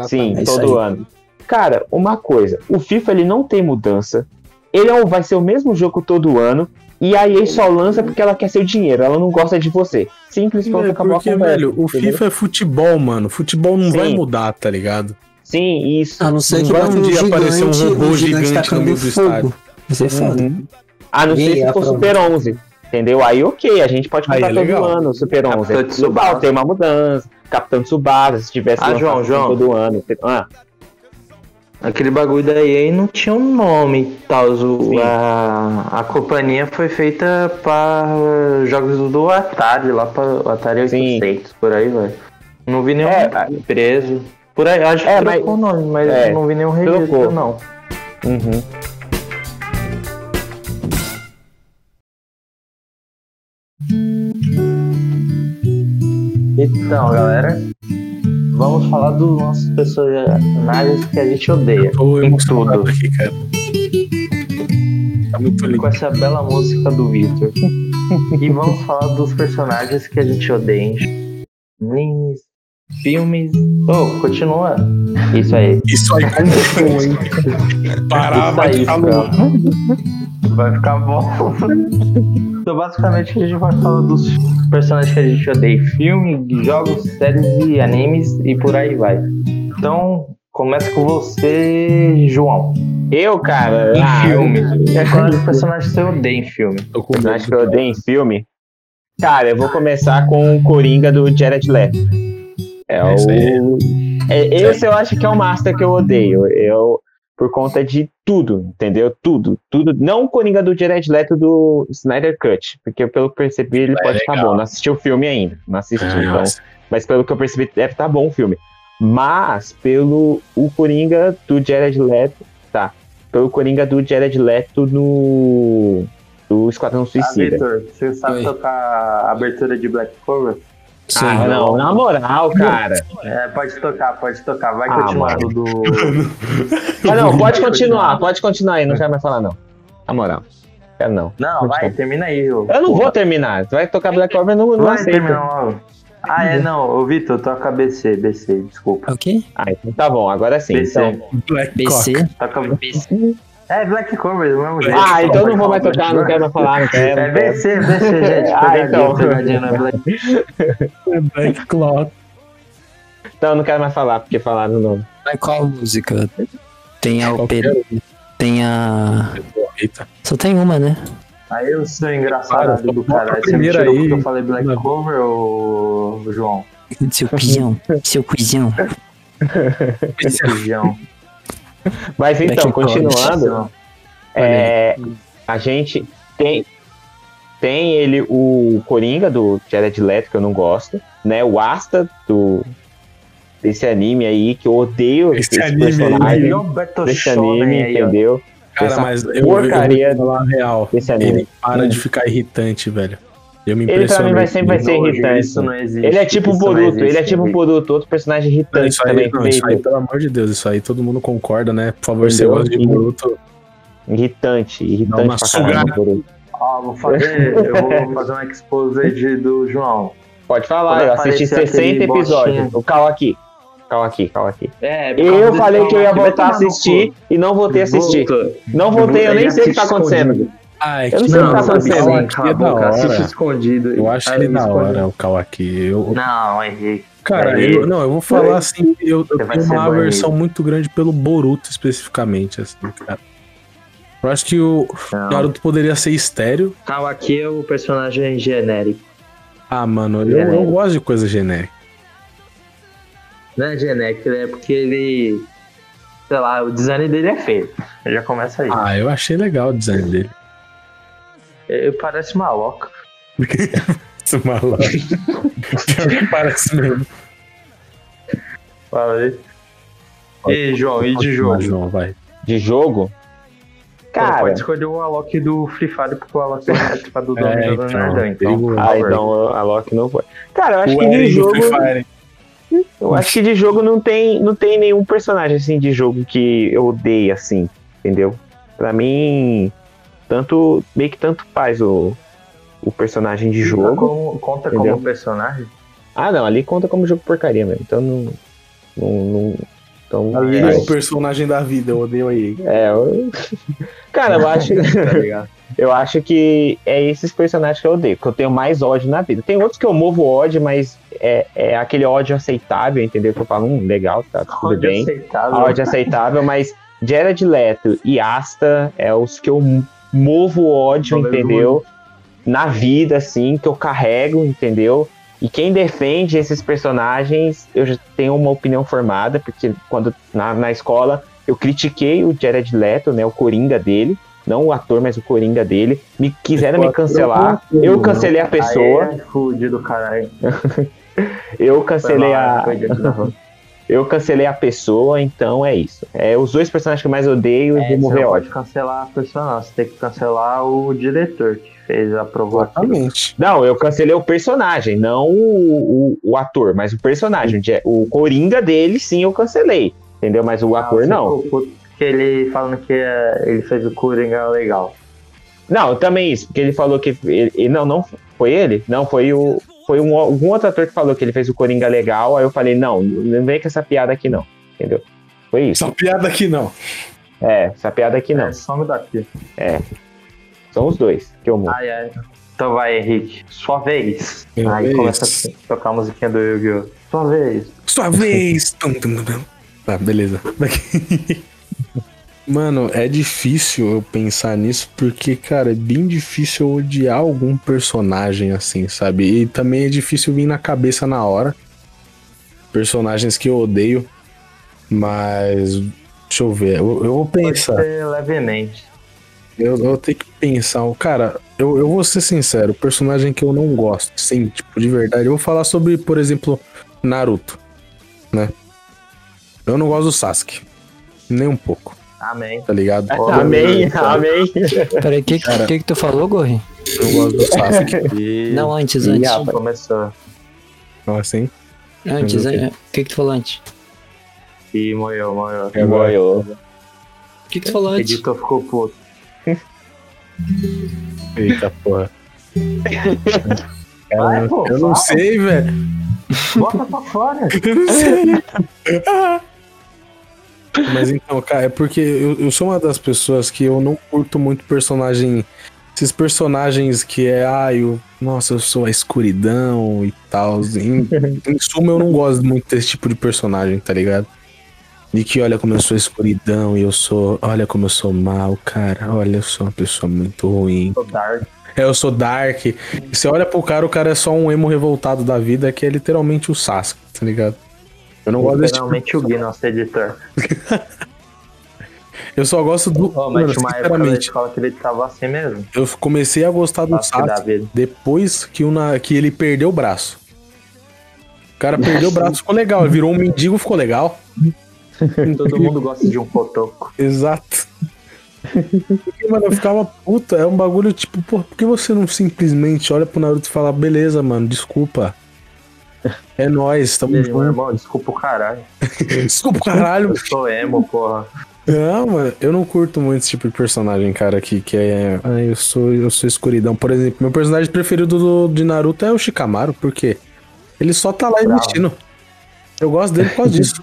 Sim, É todo aí. ano. Cara, uma coisa, o FIFA ele não tem mudança. Ele é um- vai ser o mesmo jogo todo ano. E a EA só lança porque ela quer seu dinheiro, ela não gosta de você. Simples, É, acabou porque, a conversa. velho, o entendeu? FIFA é futebol, mano. Futebol não Sim. vai mudar, tá ligado? Sim, isso. A não ser Não que vai um dia gigante, aparecer um robô um gigante no tacando meio do fogo. estádio. Isso é foda. Uhum. A não ser aí, se a for? Super 11, entendeu? Aí ok, a gente pode Aí comprar é todo legal. ano o Super 11. Capitão É Tsubasa. tem uma mudança. Capitão Tsubasa, se tivesse Ah, João, João. todo ano. Ah, Aquele bagulho da EA não tinha um nome e tal. A, a companhia foi feita para jogos do Atari, lá para o Atari Sim. 800, por aí, velho. Não vi nenhum É, preso. Por aí, acho que É, trocou o nome, mas é, não vi nenhum registro, trocou. não. uhum. Então, galera, vamos falar dos nossos personagens que a gente odeia. Tô Em tudo. aqui, cara. Tá muito lindo. Com essa bela música do Victor. (laughs) e vamos falar dos personagens que a gente odeia animes, filmes. Oh, continua. Isso aí. Isso aí (laughs) continua, hein? Parar, Isso vai aí, ficar cara. louco. Vai ficar bom. então, basicamente, a gente vai falar dos personagens que a gente odeia filme, jogos, séries e animes e por aí vai. Então, começa com você, João. Eu, cara. Em ah, filme. Qual é o personagem que você odeia em filme? Tô com Personagem que eu odeio em filme. Cara, eu vou começar com o Coringa do Jared Leto. É É o. É, esse eu acho que é o Master que eu odeio. Eu, por conta de tudo, entendeu? Tudo, tudo. Não o Coringa do Jared Leto do Snyder Cut, porque pelo que eu percebi ele É pode estar legal. bom. Não assisti o filme ainda, não assisti. Ah, então, mas pelo que eu percebi deve estar bom o filme. Mas pelo o Coringa do Jared Leto, tá? Pelo Coringa do Jared Leto no do Esquadrão Ah, Suicida. Vitor, você sabe Oi. tocar a abertura de Black Clover? Sim. Ah, não, na moral, cara. É, pode tocar, pode tocar. Vai Ah, continuando do. Ah, (laughs) não, pode continuar, pode continuar aí, não quero mais falar, não. Na moral. Quero não. Não, vai, termina aí. ô. Eu não vou terminar. Tu vai tocar Black Clover, eu não, não Vai aceito. terminar. Ah, é, não. Ô, Vitor, toca BC, BC, desculpa. O quê? Ah, então tá bom, agora sim. BC. Então... Black BC? Toca BC. É, Black Cover, do mesmo jeito. Ah, então eu não vou mais tocar, não quero mais falar, não quero. É. BC, BC, gente. (laughs) Ah, então. na Black Black Clock. Então eu não quero mais falar, porque falaram o nome. Mas qual música? Tem a ópera, tem a. Eita. Só tem uma, né? Aí eu sou engraçado do caralho. Você me primeira tirou aí. porque eu falei Black Não. Cover ou João? Seu cuzão, seu cuzão. João. (laughs) (laughs) (laughs) Mas então, continuando, é, a gente tem tem ele o Coringa do Jared Leto que eu não gosto, né? O Asta do desse anime aí que eu odeio Esse esse, anime aí, personagem Roberto desse Shonen anime, aí, entendeu? Cara, Essa mas eu, eu porcaria vou falar real. desse anime. Ele para de ficar irritante, velho. Eu me Ele pra mim vai sempre vai ser irritante. Isso não existe. Ele é tipo isso um Boruto, ele é tipo um. Boruto, outro personagem irritante Isso aí, também, não, isso aí, pelo amor de Deus, isso aí todo mundo concorda, né? Por favor, se você gosta de Boruto, Irritante, Dá irritante uma sugada. Boruto. Ó, vou fazer, eu vou fazer um exposed do João. Pode falar, Quando eu assisti aparecer 60 aquele episódios. O Cal aqui. Cal aqui, Cal aqui. É, Eu falei que eu ia voltar a assistir e não voltei a assistir. Não voltei, eu nem sei o que tá acontecendo. Ah, é Eu não que sei o que tá Não, sabe é assiste hora. escondido. Eu acho Aí ele da escondido. hora, o Kawaki. Eu, Não, Henrique. cara, Aí- eu, não, eu vou falar assim, eu, eu tenho uma aversão muito grande pelo Boruto especificamente, assim, cara. Eu acho que o Não. Naruto poderia ser estéreo. Kawaki é o personagem genérico. Ah, mano, eu, Genérico. eu gosto de coisa genérica. Não é genérico, é porque ele. Sei lá, o design dele é feio. Já começa aí. Ah, eu achei legal o design dele. Ele parece maloca. (laughs) Maluco. Pior que parece mesmo. Fala aí. E João, e de jogo? João, vai. De jogo? Pô, Cara, pode escolher o Alok do Free Fire, porque o Alok (laughs) vai participar do É, Domingo do então, Nerdão. Então, perigoso. por ah, então a Loki não foi. Cara, eu acho O que de do jogo. Eu acho que de jogo não tem, não tem nenhum personagem assim de jogo que eu odeie, assim, entendeu? Pra mim, tanto. meio que tanto faz o, o personagem de jogo. Como- conta Entendeu? como personagem? Ah, não, ali conta como jogo porcaria mesmo. Então não. Não. não então, Aí é, é o personagem da vida, eu odeio aí. é, eu- (laughs) Cara, eu acho. (laughs) Tá? Eu acho que é esses personagens que eu odeio, que eu tenho mais ódio na vida. Tem outros que eu movo ódio, mas é, é aquele ódio aceitável, entendeu? Que eu falo, hum, legal, tá tudo Ódio bem. aceitável. Ódio aceitável, mas Jared Leto e Asta é os que eu movo ódio, Valeu, entendeu? Na vida, assim, que eu carrego, entendeu? E quem defende esses personagens, eu já tenho uma opinião formada, porque quando na, na escola eu critiquei o Jared Leto, né? O Coringa dele. Não o ator, mas o Coringa dele. Me quiseram me cancelar. Eu cancelei a pessoa. Aí é caralho. (laughs) Eu cancelei a. Eu cancelei a pessoa, então é isso. É os dois personagens que eu mais odeio e É, vou você mover não ódio. pode cancelar a pessoa, não. Você tem que cancelar o diretor que fez, aprovou aquilo. Exatamente. Não, eu cancelei o personagem, não o, o, o ator, mas o personagem. O Coringa dele, sim, eu cancelei. Entendeu? Mas o ator, você não. Porque ele falando que é, ele fez o Coringa legal. Não, também isso, porque ele falou que. Ele- não, não foi ele? Não, foi o. Foi um, algum outro ator que falou que ele fez o Coringa legal. Aí eu falei, não, não vem com essa piada aqui, não. Entendeu? Foi isso. Essa piada aqui não. É, essa piada aqui não. É, some daqui. São os dois que eu mudo. Ai, ai. Então vai, Henrique. Sua vez. Minha Aí vez. começa a tocar a musiquinha do Yu-Gi-Oh! Sua vez. Sua vez! Tum, tum, tum, tum. Tá, beleza. (laughs) Mano, é difícil eu pensar nisso porque, cara, é bem difícil eu odiar algum personagem assim, sabe? E também é difícil vir na cabeça na hora. Personagens que eu odeio. Mas. Deixa eu ver. Eu, eu vou pensar. ser levemente. Eu, eu tenho que pensar. Cara, eu, eu vou ser sincero. Personagem que eu não gosto, sim, tipo, de verdade. Eu vou falar sobre, por exemplo, Naruto. Né? Eu não gosto do Sasuke. Nem um pouco, Amém. tá ligado? Pô, amém, Deus. amém. Peraí, o que, que, que tu falou, Gorri? Eu não gosto do Sasuke. (laughs) E... Não, antes, antes. rapaz. Começou. Não, assim. Antes, o é, que, que tu falou antes? E morreu, morreu. É Boiou. O que, que tu falou O antes? editor ficou puto. (laughs) Eita porra. (laughs) Vai, Cara, pô, eu não fala. sei, velho. Bota pra fora. Eu não sei. Mas então, cara, é porque eu, eu sou uma das pessoas que eu não curto muito personagem. Esses personagens que é, ah, eu, nossa, eu sou a escuridão e tal. Em, (laughs) em suma, eu não gosto muito desse tipo de personagem, tá ligado? De que olha como eu sou escuridão e eu sou. Olha como eu sou mal, cara. Olha, eu sou uma pessoa muito ruim. Sou Dark. É, eu sou Dark. E você olha pro cara, o cara é só um emo revoltado da vida, que é literalmente o Sasuke, tá ligado? Eu não gosto desse tipo. O Gui, nosso editor. (laughs) Eu só gosto do. Ô, mas mano, tinha uma época sinceramente, escola que ele tava assim mesmo. eu comecei a gostar do vida. depois que, o na... que ele perdeu o braço. O cara perdeu o braço, ficou legal. Ele virou um mendigo, ficou legal. (laughs) Todo mundo gosta de um cotoco. (laughs) Exato. Porque, mano, eu ficava puta. É um bagulho tipo, por que você não simplesmente olha pro Naruto e fala, beleza, mano, desculpa. É nóis, tamo junto. irmão, desculpa o caralho. (laughs) Desculpa, caralho. Eu sou emo, porra. Não, mano, eu não curto muito esse tipo de personagem, cara, que, que é. Ah, eu sou, eu sou escuridão. Por exemplo, meu personagem preferido do, de Naruto é o Shikamaru, porque ele só tá lá Bravo. existindo. Eu gosto dele por causa (laughs) disso.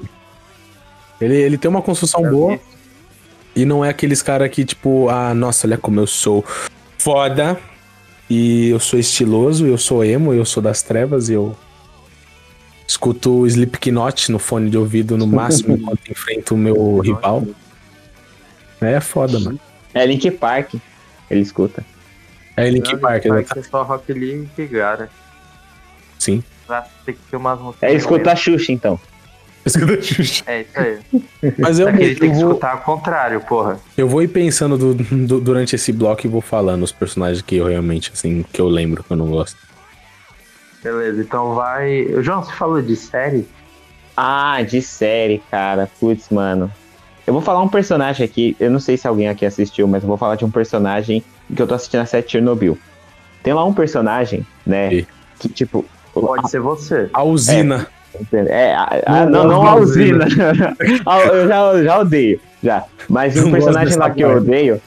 Ele, ele tem uma construção boa e não é aqueles cara que, tipo, ah, nossa, olha como eu sou foda e eu sou estiloso, eu sou emo, eu sou das trevas e eu escuto o Slipknot no fone de ouvido no máximo (laughs) enquanto enfrento o meu rival. É foda, mano. É Link Park. Ele escuta. É Link Park, exatamente. ser só Rock Lee e Gara. Sim. Vai ter que ter umas músicas. É escutar Xuxa, então. (laughs) É isso aí. Mas eu, Só que ele tem que vou, escutar ao contrário, porra. eu vou ir pensando do- do- durante esse bloco e vou falando os personagens que eu realmente, assim, que eu lembro que eu não gosto. Beleza, então vai. João, você falou de série? Ah, de série, cara. Putz, mano. Eu vou falar um personagem aqui. Eu não sei se alguém aqui assistiu, mas eu vou falar de um personagem que eu tô assistindo a série Chernobyl. Tem lá um personagem, né? E? Que, tipo. Pode ser você. A usina. É, a- a- Não não, não, a usina. (laughs) Ah, eu já, já odeio, já. Mas Não um personagem lá que eu odeio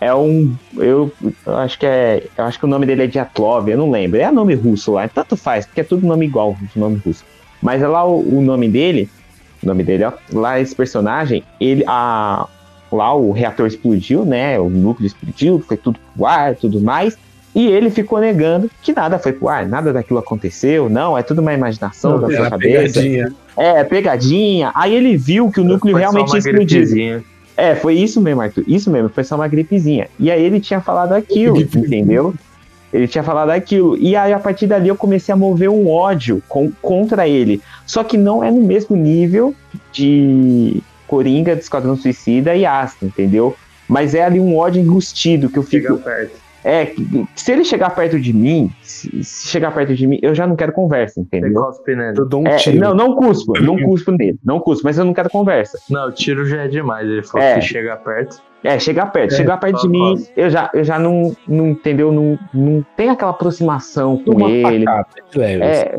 é um. Eu, eu acho que é. Eu acho que o nome dele é Diatlov, eu não lembro. É nome russo lá, tanto faz, porque é tudo nome igual, nome russo. Mas é lá o, o nome dele. O nome dele, ó. Lá esse personagem, ele. A, lá o reator explodiu, né? O núcleo explodiu, foi tudo pro ar tudo mais. E ele ficou negando que nada foi pro ar, nada daquilo aconteceu, não, é tudo uma imaginação da sua Era cabeça. pegadinha. É, pegadinha. Aí ele viu que o núcleo realmente explodiu. É, foi isso mesmo, Arthur. Isso mesmo, foi só uma gripezinha. E aí ele tinha falado aquilo, entendeu? Ele tinha falado aquilo. E aí, a partir dali, eu comecei a mover um ódio com- contra ele. Só que não é no mesmo nível de Coringa, de Esquadrão Suicida e Asta, entendeu? Mas é ali um ódio enrustido que eu Chega fico. perto. É, se ele chegar perto de mim, se, chegar perto de mim, eu já não quero conversa, Você entendeu? cospe nele. Eu dou um É, tiro. não, não cuspo, não cuspo nele, não cuspo, mas eu não quero conversa. Não, o tiro já é demais. Ele falou É. que chega perto. É, chegar perto, É, chegar perto de mim, cospe. eu já, eu já não, não entendeu, não, não tem aquela aproximação com Uma ele. facada leve. É,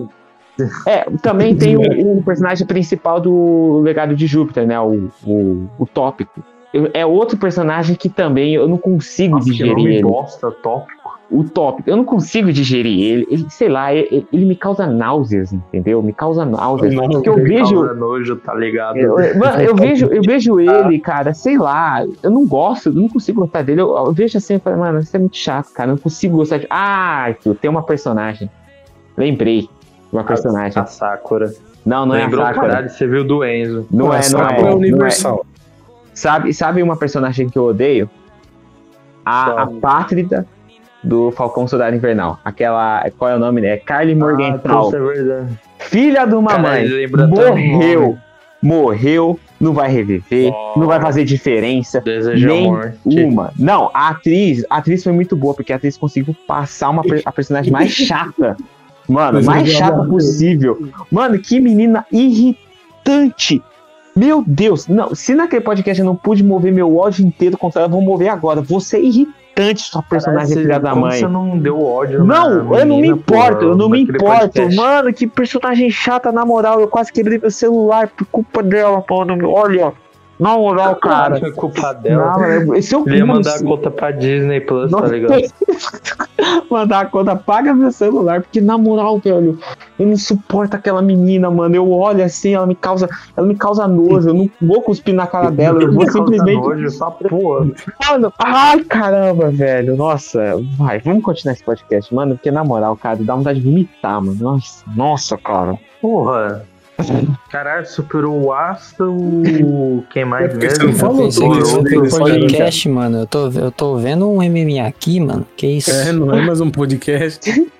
é, também tem o, (laughs) o personagem principal do Legado de Júpiter, né? O, o, o Tópico. Eu- é outro personagem que também eu não consigo Nossa, que digerir nome ele. bosta, tópico. O Tópico, eu não consigo digerir ele. ele sei lá, ele, ele me causa náuseas, entendeu? Me causa náuseas. Não, Porque eu vejo. Causa nojo, tá ligado? Eu, eu- mano, eu vejo, eu vejo (laughs) ele, cara, sei lá, eu não gosto, eu não consigo gostar dele. Eu, eu vejo assim e falo, mano, isso é muito chato, cara. Eu não consigo gostar de. Ah, Arthur, tem uma personagem. Lembrei uma personagem. A Sakura. Não, não é a Lembrou, Sakura. caralho, você viu do Enzo. Não é, não Sakura é. não é. universal. Sabe, sabe uma personagem que eu odeio? A, a? Pátrida do Falcão Soldado Invernal. Aquela. Qual é o nome? É Carly Ah, Morgenthau. puta, é verdade. filha de uma mãe. Morreu. Morreu. Não vai reviver. Oh. Não vai fazer diferença. Nem amor. Uma. Não, a atriz, a atriz foi muito boa, porque a atriz conseguiu passar uma, a personagem mais (laughs) chata. Mano, Mas mais chata possível. Mano, que menina irritante. Meu Deus, não, se naquele podcast eu não pude mover meu ódio inteiro contra ela, eu vou mover agora. Você é irritante, sua personagem Caralho, filha da mãe. Você não deu ódio Não, eu não me importo, eu não me importo. podcast? Mano, que personagem chata, na moral. Eu quase quebrei meu celular por culpa dela, mano. Olha, na moral, cara. Foi culpa dela. Não, mano, se eu Ele ia mandar a conta pra Disney Plus, tá ligado? (laughs) mandar a conta, paga meu celular, porque na moral, velho, eu não suporto aquela menina, mano. Eu olho assim, ela me causa, ela me causa nojo. Eu não vou cuspir na cara dela, eu vou simplesmente. nojo, só porra. Mano, ai caramba, velho. Nossa, vai, vamos continuar esse podcast, mano, porque na moral, cara, dá vontade de vomitar, mano. Nossa, nossa, cara. Porra. Caralho, superou o Asta, o. Quem mais É mesmo? você não falou né? Podcast, mano, eu tô, eu tô vendo um MMA aqui, mano. Que isso? É, não é mais um podcast. (laughs)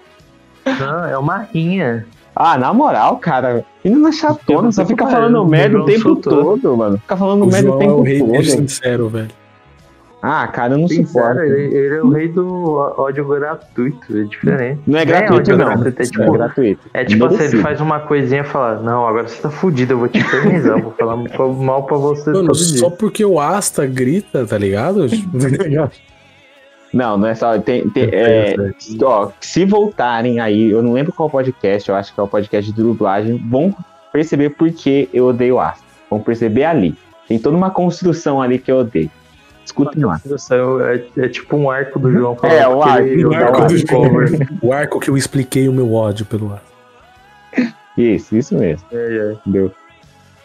Não, é uma rinha. Ah, na moral, cara, menina chatona, só fica falando merda o João tempo todo, mano. Fica falando O merda o é tempo o rei todo. dele sincero, velho. Ah, cara, eu não Sincero, suporto. ele, ele é o rei do ódio gratuito, é diferente. Não é É gratuito, ódio não. gratuito, é Não tipo- é gratuito. É tipo assim, ele faz uma coisinha e fala, não, agora você tá fudido, eu vou te infernizar, vou falar (laughs) mal pra você Mano, só dia. porque o Asta grita, tá ligado? (laughs) Não, não é só. Tem, tem- é, ó, se voltarem aí, eu não lembro qual podcast, eu acho que é o podcast de dublagem, vão perceber por que eu odeio o Asta. Vão perceber ali. Tem toda uma construção ali que eu odeio. Escutem lá. É, é tipo um arco do João É, o que arco, o arco do cover. (laughs) O arco que eu expliquei o meu ódio pelo Asta. Isso, isso mesmo. É, é.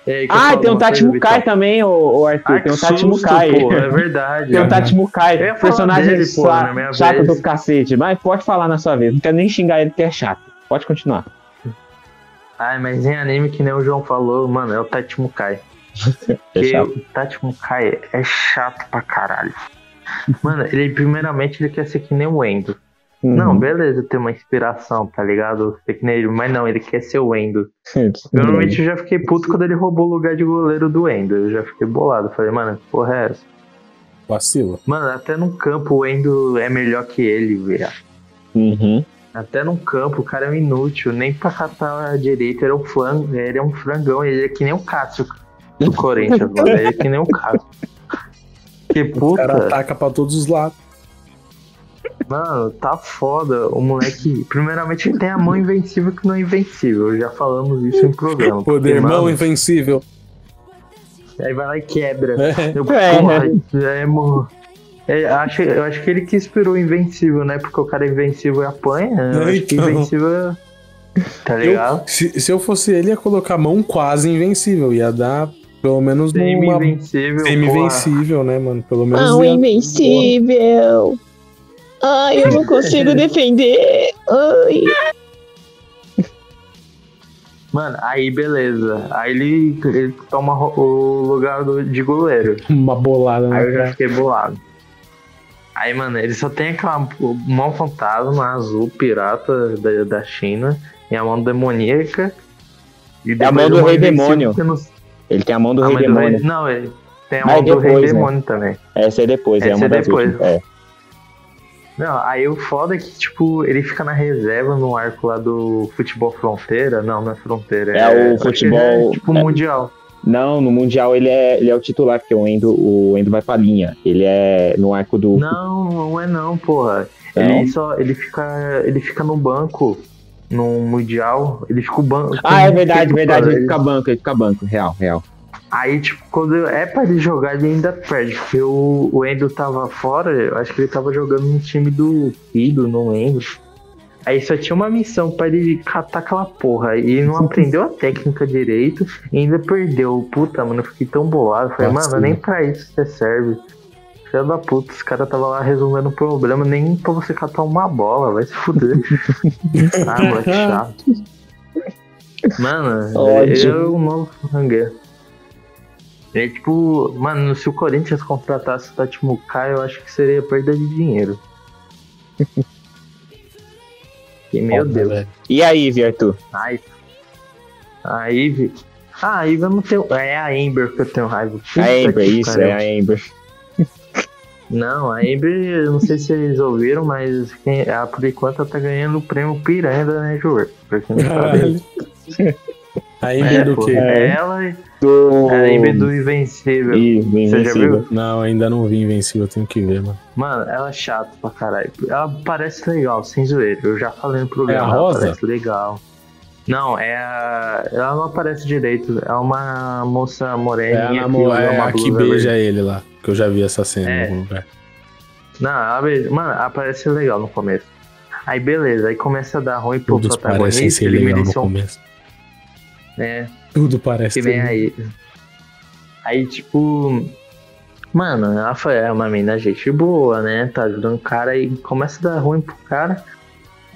Aí, quer Ah, tem um Tati Mukai também, ô Arthur. Ai, tem um que Tati Mukai. é verdade. Tem um né? Tati Mukai, personagem dele, pô, chato vez. do cacete. Mas pode falar na sua vez. Não quero nem xingar ele porque é chato. Pode continuar. Ai, mas em anime, que nem o João falou, mano, é o Tati Mukai. É Porque chato. o Tati Mukai é chato pra caralho. Mano, ele primeiramente ele quer ser que nem o Endo. Não, Uhum. beleza, ter uma inspiração, tá ligado? Ser que nem ele, mas não, ele quer ser o Endo. (laughs) Normalmente eu já fiquei puto quando ele roubou o lugar de goleiro do Endo. Eu já fiquei bolado. Falei, mano, que porra é essa? Vacila. Mano, até no campo o Endo é melhor que ele, velho. Uhum. Até no campo o cara é um inútil. Nem pra catar a direita, ele é um flango, ele é um frangão. Ele é que nem o Cássio do Corinthians, (laughs) mano. É que nem o Cássio. Que O cara puta. ataca pra todos os lados. Mano, tá foda. O moleque, primeiramente, ele tem a mão invencível que não é invencível. Já falamos isso em programa. porque, Poder mão mano, invencível. Aí vai lá e quebra. É. Eu, É. porra, é, mo- é, acho, eu acho que ele que inspirou o Invencível, né? Porque o cara é invencível e apanha. Eu acho que Então. Invencível é. Tá Eu- ligado? se, se eu fosse ele, ia colocar mão quase invencível. Ia dar pelo menos uma Semi-invencível. porra. semi-invencível, né, mano? Pelo menos. Não, ia- invencível. Ai, eu não (laughs) consigo defender. Ai. Mano, aí beleza. Aí ele, ele toma o lugar do, de goleiro. Uma bolada, Aí eu já né? fiquei bolado. Aí, mano, ele só tem aquela mão fantasma azul pirata da, da China e a mão demoníaca. E É a mão depois do Rei invencível Demônio. não- Ele tem a mão do Ah, Rei do Demônio. Rei- Não, ele tem a mão do Rei depois, né? Demônio também. Essa é depois, é Essa uma é das depois. últimas. É. Não, aí o foda é que, tipo, ele fica na reserva no arco lá do futebol fronteira. Não, não é fronteira. É o que futebol- é, tipo, é. mundial. Não, no Mundial ele é, ele é o titular, porque o Endo, o Endo vai pra linha. Ele é no arco do. Não, não é não, porra. Não? Ele só. Ele fica. Ele fica no banco no Mundial. Ele fica o banco. Ah, é verdade, verdade. Ele fica banco, ele fica banco. Real, real. Aí, tipo, quando é pra ele jogar, ele ainda perde. Porque o, o Endo tava fora, eu acho que ele tava jogando no time do filho, não lembro. Aí só tinha uma missão pra ele catar aquela porra. E não (laughs) aprendeu a técnica direito e ainda perdeu. Puta, mano, eu fiquei tão bolado. Falei, Nossa, mano, nem pra isso você serve. Filho da puta, os caras tava lá resolvendo o problema, nem pra você catar uma bola, vai se fuder. (laughs) ah, moleque chato. Mano, Ódio. eu é o novo rangueiro. É tipo, mano, se o Corinthians contratasse o Tati Mukai, eu acho que seria perda de dinheiro. (laughs) E, meu Deus. E aí, Vi, Arthur? Ai. A Ivy. Ah, a Ivy eu não tenho. É a Amber que eu tenho raiva. Puta A Amber, que isso, pariu. é a Amber. Não, a Amber, eu não sei se vocês ouviram, mas quem, ela, por enquanto ela tá ganhando o prêmio Piranha da Network. Pra quem não sabe. A Ember É, do pô, quê? é ela e Do. a Amber do Invencível. Do Você já Invencível. viu? Não, ainda não vi Invencível, tenho que ver, mano. Mano, ela é chata pra caralho. Ela parece legal, sem zoeira. Eu já falei no programa. É a ela Rosa? parece legal. Não, é a... Ela não aparece direito. É uma moça É a, moreninha namo- que usa é uma a que beija verde. ele lá. Que eu já vi essa cena É. em algum lugar. Não. Mano, ela parece legal no começo. Aí beleza, aí começa a dar ruim pro Todos parecem protagonista. ser legal no começo. É, Tudo parece que vem aí. Aí, tipo. Mano, ela foi é uma mina gente boa, né? Tá ajudando o cara e começa a dar ruim pro cara.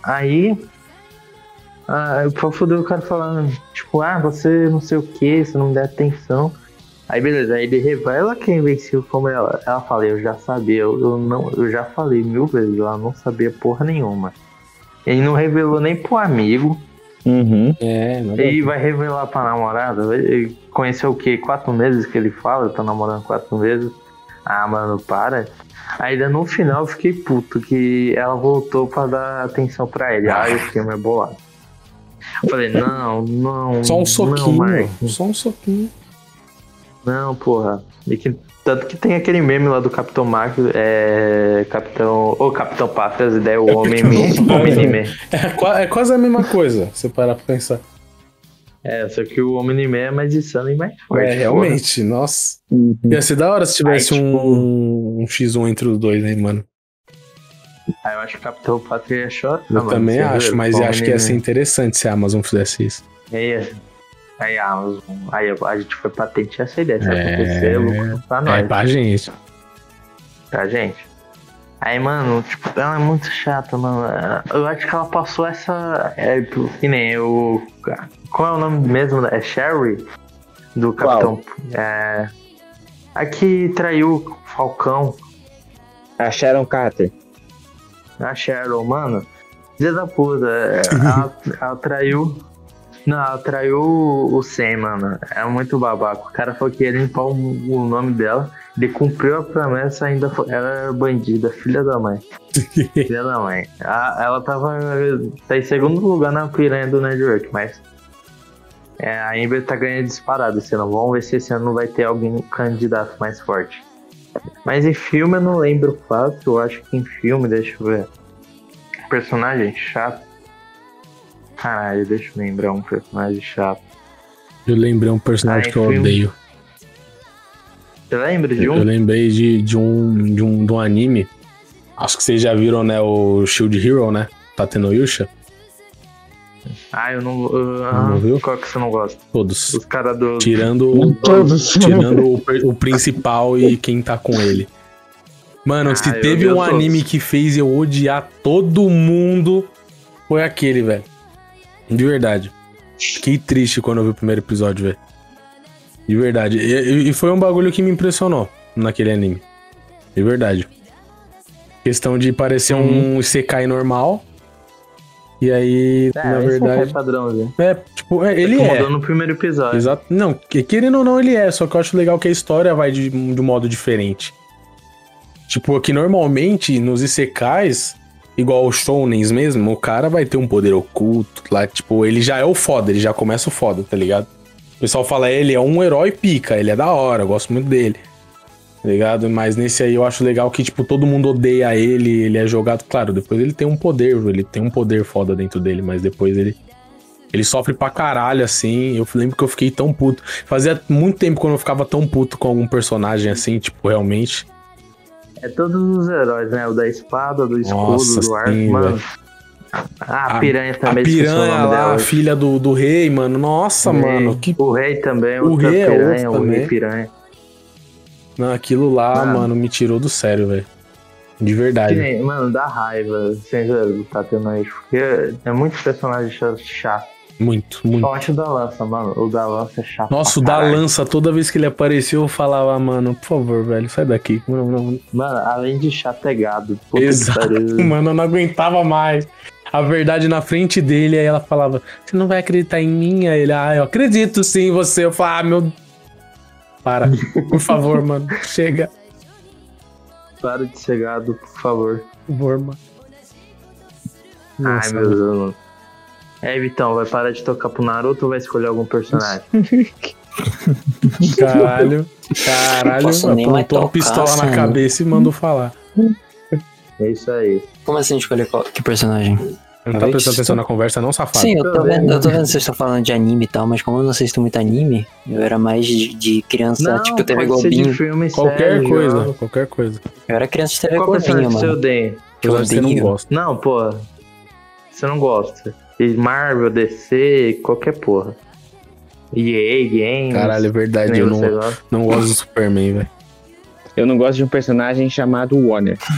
Aí. Ah, pra foder o cara falando, tipo, ah, você não sei o que, você não me dá atenção. Aí beleza, aí ele revela quem venceu como ela. Ela fala, eu já sabia, eu, eu não, eu já falei mil vezes, ela não sabia porra nenhuma. Ele não revelou nem pro amigo. Uhum. É, E vai revelar pra namorada. Ele conheceu o quê? Quatro meses que ele fala, eu tô namorando quatro meses. Ah, mano, para. Ainda no final eu fiquei puto que ela voltou pra dar atenção pra ele. Ah, o filme é bolado. Eu falei, não, não. Só um Não, soquinho, Marcos. só um soquinho. Não, porra. E que, tanto que tem aquele meme lá do Capitão Marcos, é. Capitão. Ô, Capitão Pátria, as ideias, o homem Capitão homem anime. É, qua- é quase a mesma coisa, se parar pra pensar. É, só que o homem anime é mais insano e mais forte. É, realmente, nossa. Uhum. Ia ser da hora se tivesse Aí, tipo- um, um X1 entre os dois, né, mano? porra. Aí eu acho que o Capitão Pátria ia chorar. Eu mano, também você acho, mas o eu acho que ia ser interessante se a Amazon fizesse isso. Aí, aí, a Amazon- aí a gente foi patentear essa ideia. Se É. acontecer, é lucro pra É, nós, pra gente. pra gente. Aí, mano, tipo, ela é muito chata, mano. Eu acho que ela passou essa. É, tipo, que nem o. Qual é o nome mesmo? É Sherry? Do Qual? Capitão. É. A que traiu o Falcão. A Sharon Carter. A Cheryl, mano. Filha da puta. é, (laughs) Ela, ela traiu. Não, ela traiu o Sam, mano. É muito babaca. O cara falou que ia limpar o, o nome dela. Ele cumpriu a promessa, ainda foi, ela era bandida, filha da mãe. (laughs) filha da mãe. A- ela tava tá em segundo lugar na piranha do Network, mas. É, a Amber tá ganhando disparado esse ano. Vamos ver se esse ano não vai ter alguém candidato mais forte. Mas em filme eu não lembro o fato. Eu acho que em filme, deixa eu ver. Personagem chato. Caralho, deixa eu lembrar um personagem chato. Eu lembrei um personagem Ah, que eu filme. odeio. Você lembra de Eu um? lembrei de, de, um, de, um, de um anime. Acho que vocês já viram, né? O Shield Hero, né? Tateno Yusha. Ah, eu não. eu- ah, Não viu? Qual que você não gosta? Todos. Os caras do. Tirando, Todos. tirando o, o principal e quem tá com ele. Mano, Ah, se eu teve um todos. anime que fez eu odiar todo mundo, foi aquele, velho. De verdade. Fiquei triste quando eu vi o primeiro episódio, velho. De verdade. E, e- foi um bagulho que me impressionou naquele anime. De verdade. Questão de parecer Uhum. um Isekai normal. E aí, É, na é verdade. padrãozinho. É, tipo, é, ele é. Mudou no primeiro episódio. Exato. Não, que- querendo ou não, ele é. Só que eu acho legal que a história vai de, de um modo diferente. Tipo, aqui normalmente, nos Isekais, igual os Shounens mesmo, o cara vai ter um poder oculto lá. Tipo, ele já é o foda, ele já começa o foda, tá ligado? O pessoal fala, ele é um herói pica, ele é da hora, eu gosto muito dele. Tá ligado? Mas nesse aí eu acho legal que, tipo, todo mundo odeia ele, ele é jogado. Claro, depois ele tem um poder, ele tem um poder foda dentro dele, mas depois ele. Ele sofre pra caralho, assim. Eu lembro que eu fiquei tão puto. Fazia muito tempo quando eu ficava tão puto com algum personagem assim, tipo, realmente. É todos os heróis, né? O da espada, do escudo, Nossa, do arco, sim, mano. Ah, a piranha A também, o piranha nome lá, a filha do, do rei, mano. Nossa, rei. mano. Que... O rei também, O rei é piranha, outro o rei também. piranha. Não, aquilo lá, Mano. mano, me tirou do sério, velho. De verdade. nem, mano, dá raiva, sem tá tendo aí, porque é muito personagem chato. Muito, muito. Eu acho o da lança, mano. O da lança é chato. Nossa, o da lança, toda vez que ele apareceu, eu falava, mano, por favor, velho, sai daqui. Mano, além de chato é Exato, (laughs) mano, eu não aguentava mais. A verdade na frente dele, aí ela falava, você não vai acreditar em mim? Aí ele, ah, eu acredito sim em você. Eu falava, ah, meu. (laughs) Para, por favor, mano, chega, Para de ser gado, por favor. por favor, mano. Ai, Nossa, meu Deus. mano. É, Vitão, vai parar de tocar pro Naruto ou vai escolher algum personagem? (laughs) caralho, caralho, apontou a tocar, pistola na Sam. cabeça e mandou falar. É isso aí. Como assim escolher qual, que personagem? Não tá prestando atenção na conversa, não, safado? Sim, eu tô, Tô vendo, vendo. eu tô vendo que vocês estão falando de anime e tal, mas como eu não assisto muito anime, eu era mais de, de criança, tipo TV Globinho. filme, Qualquer série, coisa, jogo. qualquer coisa. Eu era criança de TV Qual Globinho, que você mano. odeia? Que eu Apesar de você não odeio. gosta. Não, pô. Você não gosta. Marvel, DC, qualquer porra. EA, Games. Caralho, é verdade, eu não, não gosto do Superman, velho. Eu não gosto de um personagem chamado Warner. (laughs)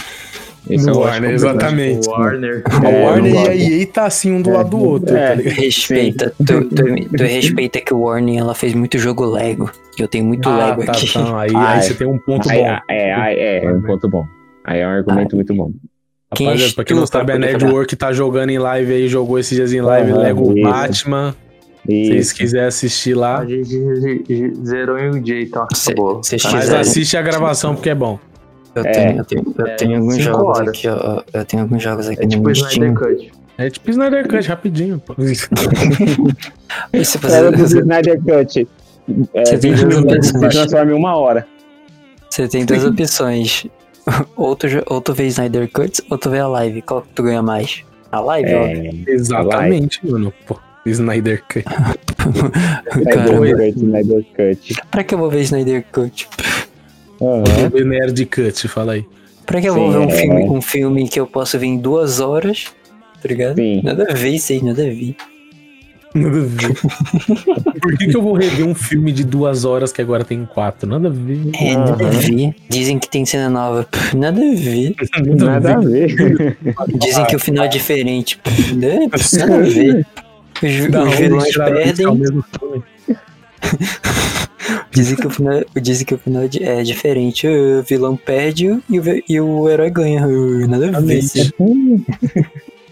Esse No (laughs) é o Warner, exatamente. Warner. A É, Warner não e a EA tá assim um do lado do outro, É. tá? Respeita. Tu, tu, tu respeita que o Warning ela fez muito jogo Lego. Que eu tenho muito Ah, Lego tá, aqui. tá. Aí, Ah, (laughs) aí é. você tem um ponto Aí, bom. é, é, é, um ponto bom. Aí é um argumento muito bom. Quem Rapaziada, pra quem não sabe, a poder Nerdwork tá jogando em live aí, jogou esses dias em live, Aham, Lego isso. Batman. Se vocês Isso. quiserem assistir lá, A gente zerou em um dia, então acabou. Tá mas assiste a gravação porque é bom. Eu É. tenho, eu tenho, eu É, tenho alguns jogos horas. aqui, ó. Eu tenho alguns jogos aqui É tipo no Snyder. Cut. É tipo Snyder Cut, rapidinho. pô. (laughs) Se Era do você, Snyder Cut. É, Você tem 20 duas opções. transforma em uma hora. você tem duas opções. (laughs) Ou tu, jo- ou tu vê Snyder Cuts, ou tu vê a live. Qual que tu ganha mais? A live. É, Exatamente, mano. Pô, Snyder Cut. (laughs) Caramba. Snyder Cut, Snyder Cut. Pra que eu vou ver Snyder Cut? Aham. Vou ver Nerd Cut, fala aí. Pra que eu vou Sim, ver um é. filme, um filme que eu posso ver em duas horas? Tá ligado? Sim. Nada a ver isso aí, nada a ver. Nada a ver. (laughs) Por que, que eu vou rever um filme de duas horas que agora tem quatro? Nada a ver. É, nada a ver. Dizem que tem cena nova. Nada a ver. Nada a ver. Dizem que o final é diferente. Nada a ver. Os, Da os vilões perdem. (laughs) Dizem que o final, dizem que o final é é diferente. O vilão perde e o, e o herói ganha. Uh, Nada a ver. (laughs)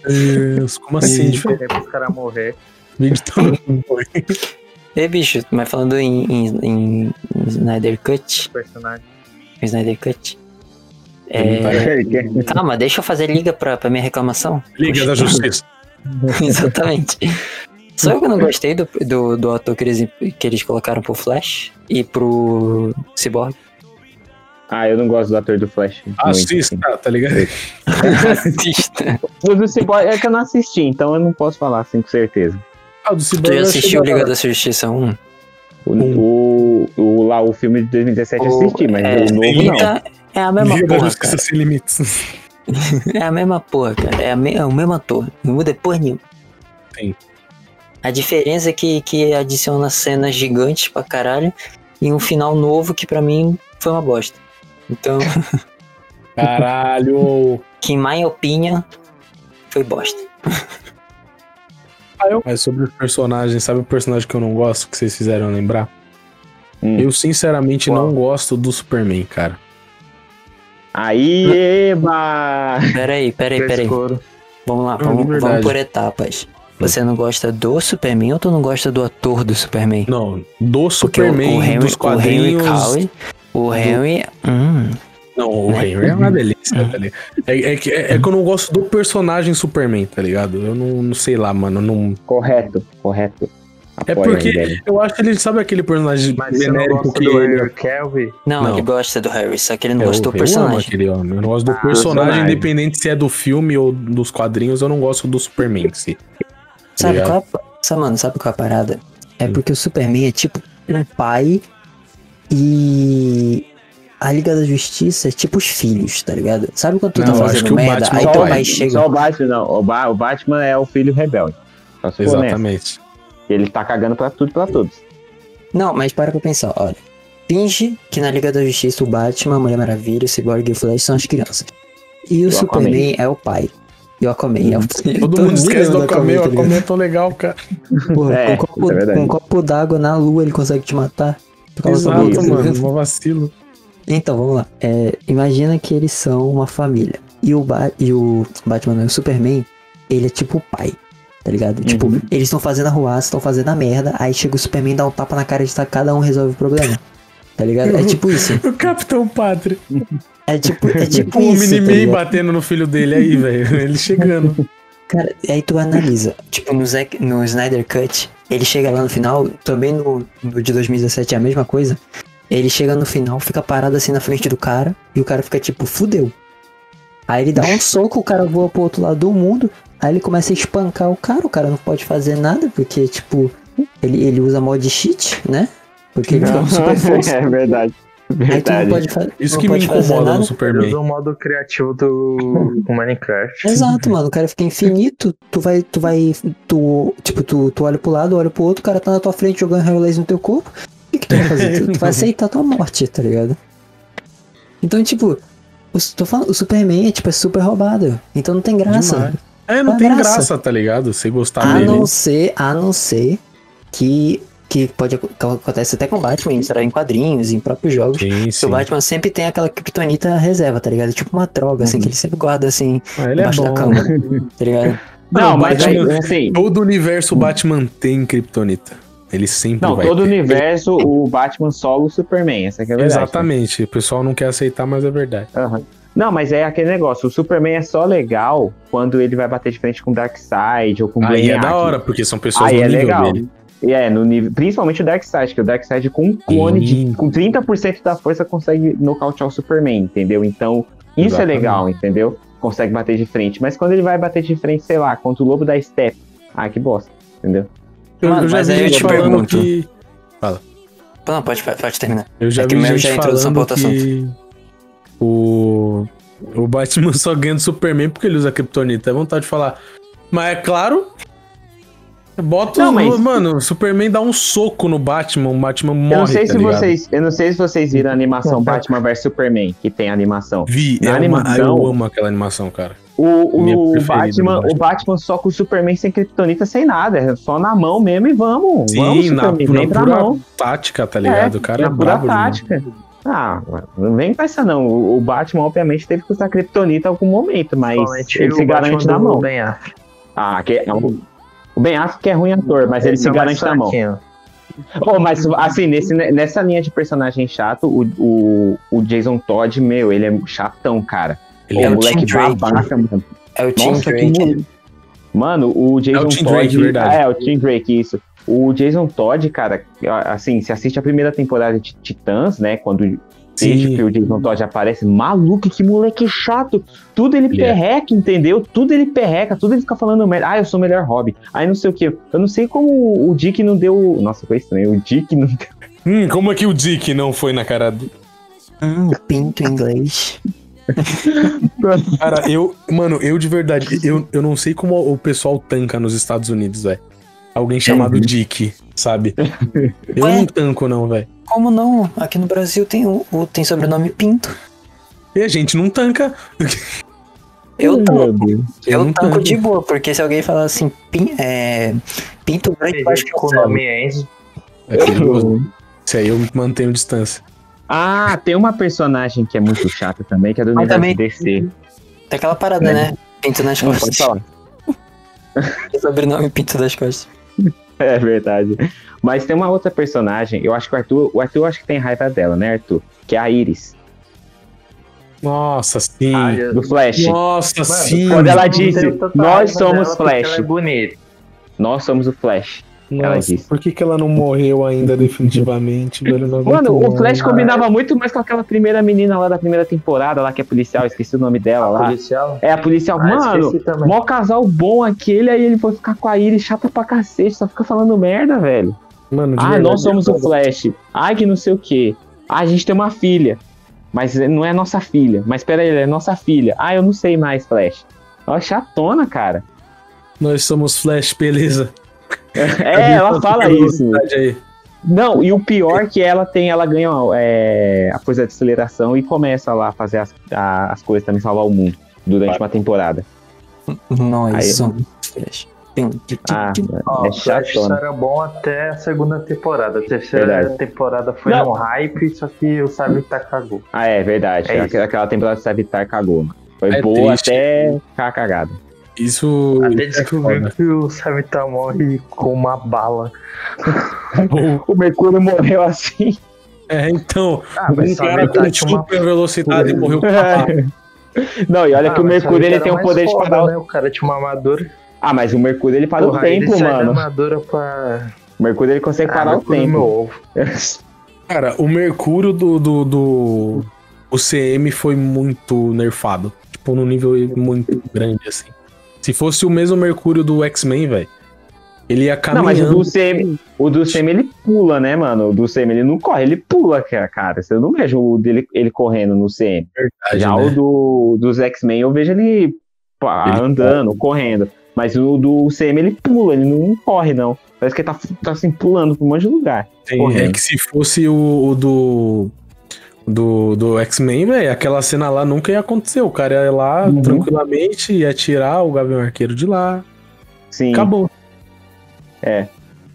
Deus, como assim? É pros caras morrer. Vídeo todo mundo. Ei, bicho, mas falando em, em, em- Snyder Cut. Personagem. Snyder Cut. É, (laughs) calma, deixa eu fazer liga pra, pra minha reclamação. Liga da Justiça. (laughs) Exatamente. Só eu que não gostei do, do, do ator que eles, que eles colocaram pro Flash e pro Cyborg. Ah, eu não gosto do ator do Flash. muito, Assista, assim. tá ligado? (laughs) Assista. O do Cyborg é que eu não assisti, então eu não posso falar assim com certeza. Ah, do Tu Cyborg já eu assistiu Liga da Justiça 1? O, o, o- lá, o filme de 2017 eu assisti, mas é, o novo não. É a mesma Liga da porra, Justiça cara. Sem Limites. (laughs) É a mesma porra, cara. É, a me- é o mesmo ator. Não muda porra nenhuma. Sim. A diferença é que, que adiciona cenas gigantes pra caralho e um final novo que pra mim foi uma bosta. Então, (laughs) Caralho. (laughs) que em minha opinião foi bosta. Mas sobre o personagem, sabe o personagem que eu não gosto, que vocês fizeram lembrar? Hum. Eu sinceramente Qual? não gosto do Superman, cara. Aí, eba! Peraí, peraí, peraí. Vamos lá, Não, vamos, vamos por etapas. Você não gosta do Superman ou tu não gosta do ator do Superman? Não, do Porque o- Superman, o Henry, dos quadrinhos. O Henry o Henry... Hum, Não, o? Henry é uma delícia, tá ligado? É, é que, é, é que eu não gosto do personagem Superman, tá ligado? Eu não, não sei lá, mano. Não... Correto, correto. É Apoio porque eu acho que ele sabe aquele personagem não genérico que do ele Henry Cavill? não, Não. ele gosta do Harry, só que ele não Eu, gosta do eu amo personagem. aquele homem. Eu não gosto do Ah, personagem, personagem. independente se é do filme ou dos quadrinhos, eu não gosto do Superman em si. Sabe ligado? qual é, sabe, mano, sabe qual é a parada? É Hum. porque o Superman é tipo um pai e a Liga da Justiça é tipo os filhos, tá ligado? Sabe quando tu Não, tá eu acho que fazendo o merda, Batman aí é pai. pai chega... Só o Batman, não. O, Ba- o Batman é o filho rebelde. Exatamente. Ele tá cagando pra tudo e pra todos. Não, mas para pra pensar, olha. Finge que na Liga da Justiça o Batman, a Mulher Maravilha, o Cyborg e o Flash são as crianças. E o o Superman é o pai. E o Aquaman é o Todo mundo esquece do Aquaman, o Aquaman é tão legal, cara. Porra, É, com, um copo, é verdade. com um copo d'água na lua ele consegue te matar. Tu Exato, mano. Um vacilo. Então, vamos lá. É, imagina que eles são uma família. E o, ba e o Batman, não, o Superman, ele é tipo o pai. Tá ligado? Tipo, eles estão fazendo a ruaça, estão fazendo a merda. Aí chega o Superman, dá um tapa na cara de tá, cada um resolve o problema. Tá ligado? É tipo isso. (laughs) O Capitão Pátria. É tipo, é (laughs) tipo o isso. tá Mini-Man ligado? batendo no filho dele aí, velho. (laughs) Ele chegando. Cara, aí tu analisa. Tipo, no, Zack, no Snyder Cut, ele chega lá no final, também no, no de 2017 é a mesma coisa. Ele chega no final, fica parado assim na frente do cara, e o cara fica tipo, fudeu. Aí ele dá um (laughs) soco, o cara voa pro outro lado do mundo, aí ele começa a espancar o cara, o cara não pode fazer nada, porque, tipo, ele, ele usa mod cheat, né? Porque ele fica com super força. (laughs) é verdade. Aí tu não Verdade. pode, Isso que me incomoda nada. no Superman. usa o modo criativo do do Minecraft. Exato, mano. O cara fica infinito. Tu vai, tu vai, tu, tipo, tu, tu olha pro lado, olha pro outro, o cara tá na tua frente jogando raio laser no teu corpo. Que, tu vai fazer? Tu, tu vai aceitar a tua morte, tá ligado? Então, tipo, O, tô falando, o Superman é, tipo, é super roubado. Então não tem graça. Demais. É, não a tem graça? graça, tá ligado? Você gostar A dele. não ser, a não ser que, que pode que acontece até com o Batman, em, em quadrinhos, em próprios jogos. Sim, Que sim. o Batman sempre tem aquela kryptonita reserva, tá ligado? Tipo uma droga, assim, que ele sempre guarda, assim, Ah, ele é embaixo da bom. cama, tá ligado? Não, o mas Batman- aí, assim, Todo o universo Batman tem Kryptonita. Ele sempre não, vai todo o ter. universo, o Batman solo o Superman, essa que é a verdade. Exatamente. O pessoal não quer aceitar, mas é verdade. Aham. Não, mas é aquele negócio, o Superman é só legal quando ele vai bater de frente com o Darkseid ou com o Aí é da hora, porque são pessoas Aí no é nível legal. dele. E é, no nível, principalmente o Darkseid, que o Darkseid com um clone de, com 30% da força consegue nocautear o Superman, entendeu? Então, isso Exatamente. é legal, entendeu? Consegue bater de frente. Mas quando ele vai bater de frente, sei lá, contra o Lobo da Steppe, ah, que bosta, entendeu? Eu, Mano, eu já mas vi aí eu gente te falando pergunto. que. Não, pode, pode terminar. Eu já É que vi o meu gente já falando que o, o Batman (laughs) só ganha do Superman porque ele usa Kryptonita. É vontade de falar. Mas é claro. Bota Não, o. mas- Mano, o Superman dá um soco no Batman, o Batman morre. eu não sei tá se ligado? vocês, eu não sei se vocês viram a animação. Batman vs Superman, que tem a animação. Vi, Na é uma, animação- eu amo aquela animação, cara. O, o, Batman, Batman. o Batman só com o Superman sem Kryptonita, sem nada, é só na mão mesmo e vamos. vamos, Sim, na, Superman, na pra pura mão. tática, tá ligado? o cara é na pura brabo tática. Ah, não vem com essa não. O o Batman, obviamente, teve que usar Kryptonita em algum momento, mas Principalmente ele se o garante Batman na mão. Ben Affleck. Ah, que, o Ben Affleck é ruim ator, mas ele Esse se é o mais garante na mão. Oh, mas assim, nesse, nessa linha de personagem chato, o, o, o Jason Todd, meu, ele é chatão, cara. Ele é o moleque Tim Drake. babaca, mano. É o Tim Nossa, que Drake. Mano, o Jason É o Tim Todd. Drake, verdade. É, o Tim Drake, isso. O Jason Todd, cara, assim, se assiste a primeira temporada de Titãs, né? Quando desde que o Jason Todd aparece, maluco, que moleque chato. Tudo ele Ele é. perreca, entendeu? Tudo ele perreca, tudo ele fica falando merda. Ah, eu sou o melhor hobby. Aí não sei o que. Eu não sei como o Dick não deu. Nossa, foi estranho. O Dick não deu. Hum, como é que o Dick não foi na cara dele? Hum, pinto em inglês. (laughs) Cara, eu, mano, eu de verdade, eu, eu não sei como o pessoal tanca nos Estados Unidos, velho. Alguém chamado Dick, sabe? Eu Ué? não tanco, não, velho. Como não? Aqui no Brasil tem, o, o- tem sobrenome Pinto. E a gente não tanca. Eu tanco. Eu não tanco tanco. de boa, porque se alguém falar assim, pin, é, Pinto Branco, eu acho que com o eu nome Enzo. É perigoso. Isso aí eu mantenho distância. Ah, tem uma personagem que é muito chata também, que é do Mas universo também- DC. Tem aquela parada, né? Pinto nas Não, pode costas. falar. (laughs) Sobrenome Pinto das costas. (laughs) É verdade. Mas tem uma outra personagem, eu acho que o Arthur, o Arthur acho que tem raiva dela, né, Arthur? Que é a Iris, Nossa, sim. Ah, do Flash. Nossa, Mano, sim. quando ela disse, "Nós somos porque Flash." Ela é bonita. Nós somos o Flash. Ela Nossa, disse. por que, que ela não morreu ainda (laughs) definitivamente, velho? Mano, o mais. Flash combinava muito mais com aquela primeira menina lá da primeira temporada, lá que é policial, esqueci o nome dela lá. Policial. É a policial. Ah, Mano, mó casal bom aquele, aí ele foi ficar com a Iris chata pra cacete, só fica falando merda, velho. Mano, de Ah, verdade, nós somos o. Flash. Ai, que não sei o quê. Ah, a gente tem uma filha. Mas não é nossa filha. Mas pera aí, é nossa filha. Ah, eu não sei mais, Flash. Ó, chatona, cara. Nós somos Flash, beleza. (laughs) É, ela fala isso. Verdade aí. Não, e o pior é que ela tem, ela ganha é, a força de aceleração e começa lá a fazer as, a- as coisas também, salvar o mundo durante uma temporada. Flash. Ah, é o Flash só chatona. era bom até a segunda temporada. A terceira Verdade. temporada foi Não. um hype, só que o Savitar cagou. Ah, é verdade. É Aquela- Aquela temporada de Savitar cagou. Foi É boa triste. até ficar cagada. Isso. Até é descobrir foda. que o Savitar morre com uma bala. (laughs) O Mercúrio morreu assim. É, então. Ah, Um cara com tinha uma super velocidade morreu com (laughs) a bala. Não, e olha Ah, que o Mercúrio ele tem o mais poder de foda, parar. o- Né? O cara tinha uma armadura. Ah, mas o Mercúrio ele para o Porra, ele tempo, da mano. armadura pra. O Mercúrio ele consegue parar ah, o Mercúrio, tempo. meu ovo. (laughs) Cara, o Mercúrio do, do, do. O CM foi muito nerfado. Tipo, num nível muito grande, assim. Se fosse o mesmo Mercúrio do X-Men, velho. Ele ia Não, mas o caminhando. do CM, o do CM ele pula, né, mano? O do CM ele não corre, ele pula, cara. Você não vejo o dele ele correndo no CM. verdade, Já né? o do, dos X-Men eu vejo ele, pá, Ele andando, correndo. Mas o do CM ele pula, ele não corre, não. Parece que ele tá, tá assim, pulando pra um monte de lugar. Tem- é que se fosse o, o do. Do, do X-Men, velho, aquela cena lá nunca ia acontecer. O cara ia lá Uhum. tranquilamente, ia tirar o Gavião Arqueiro de lá. Sim. Acabou. É.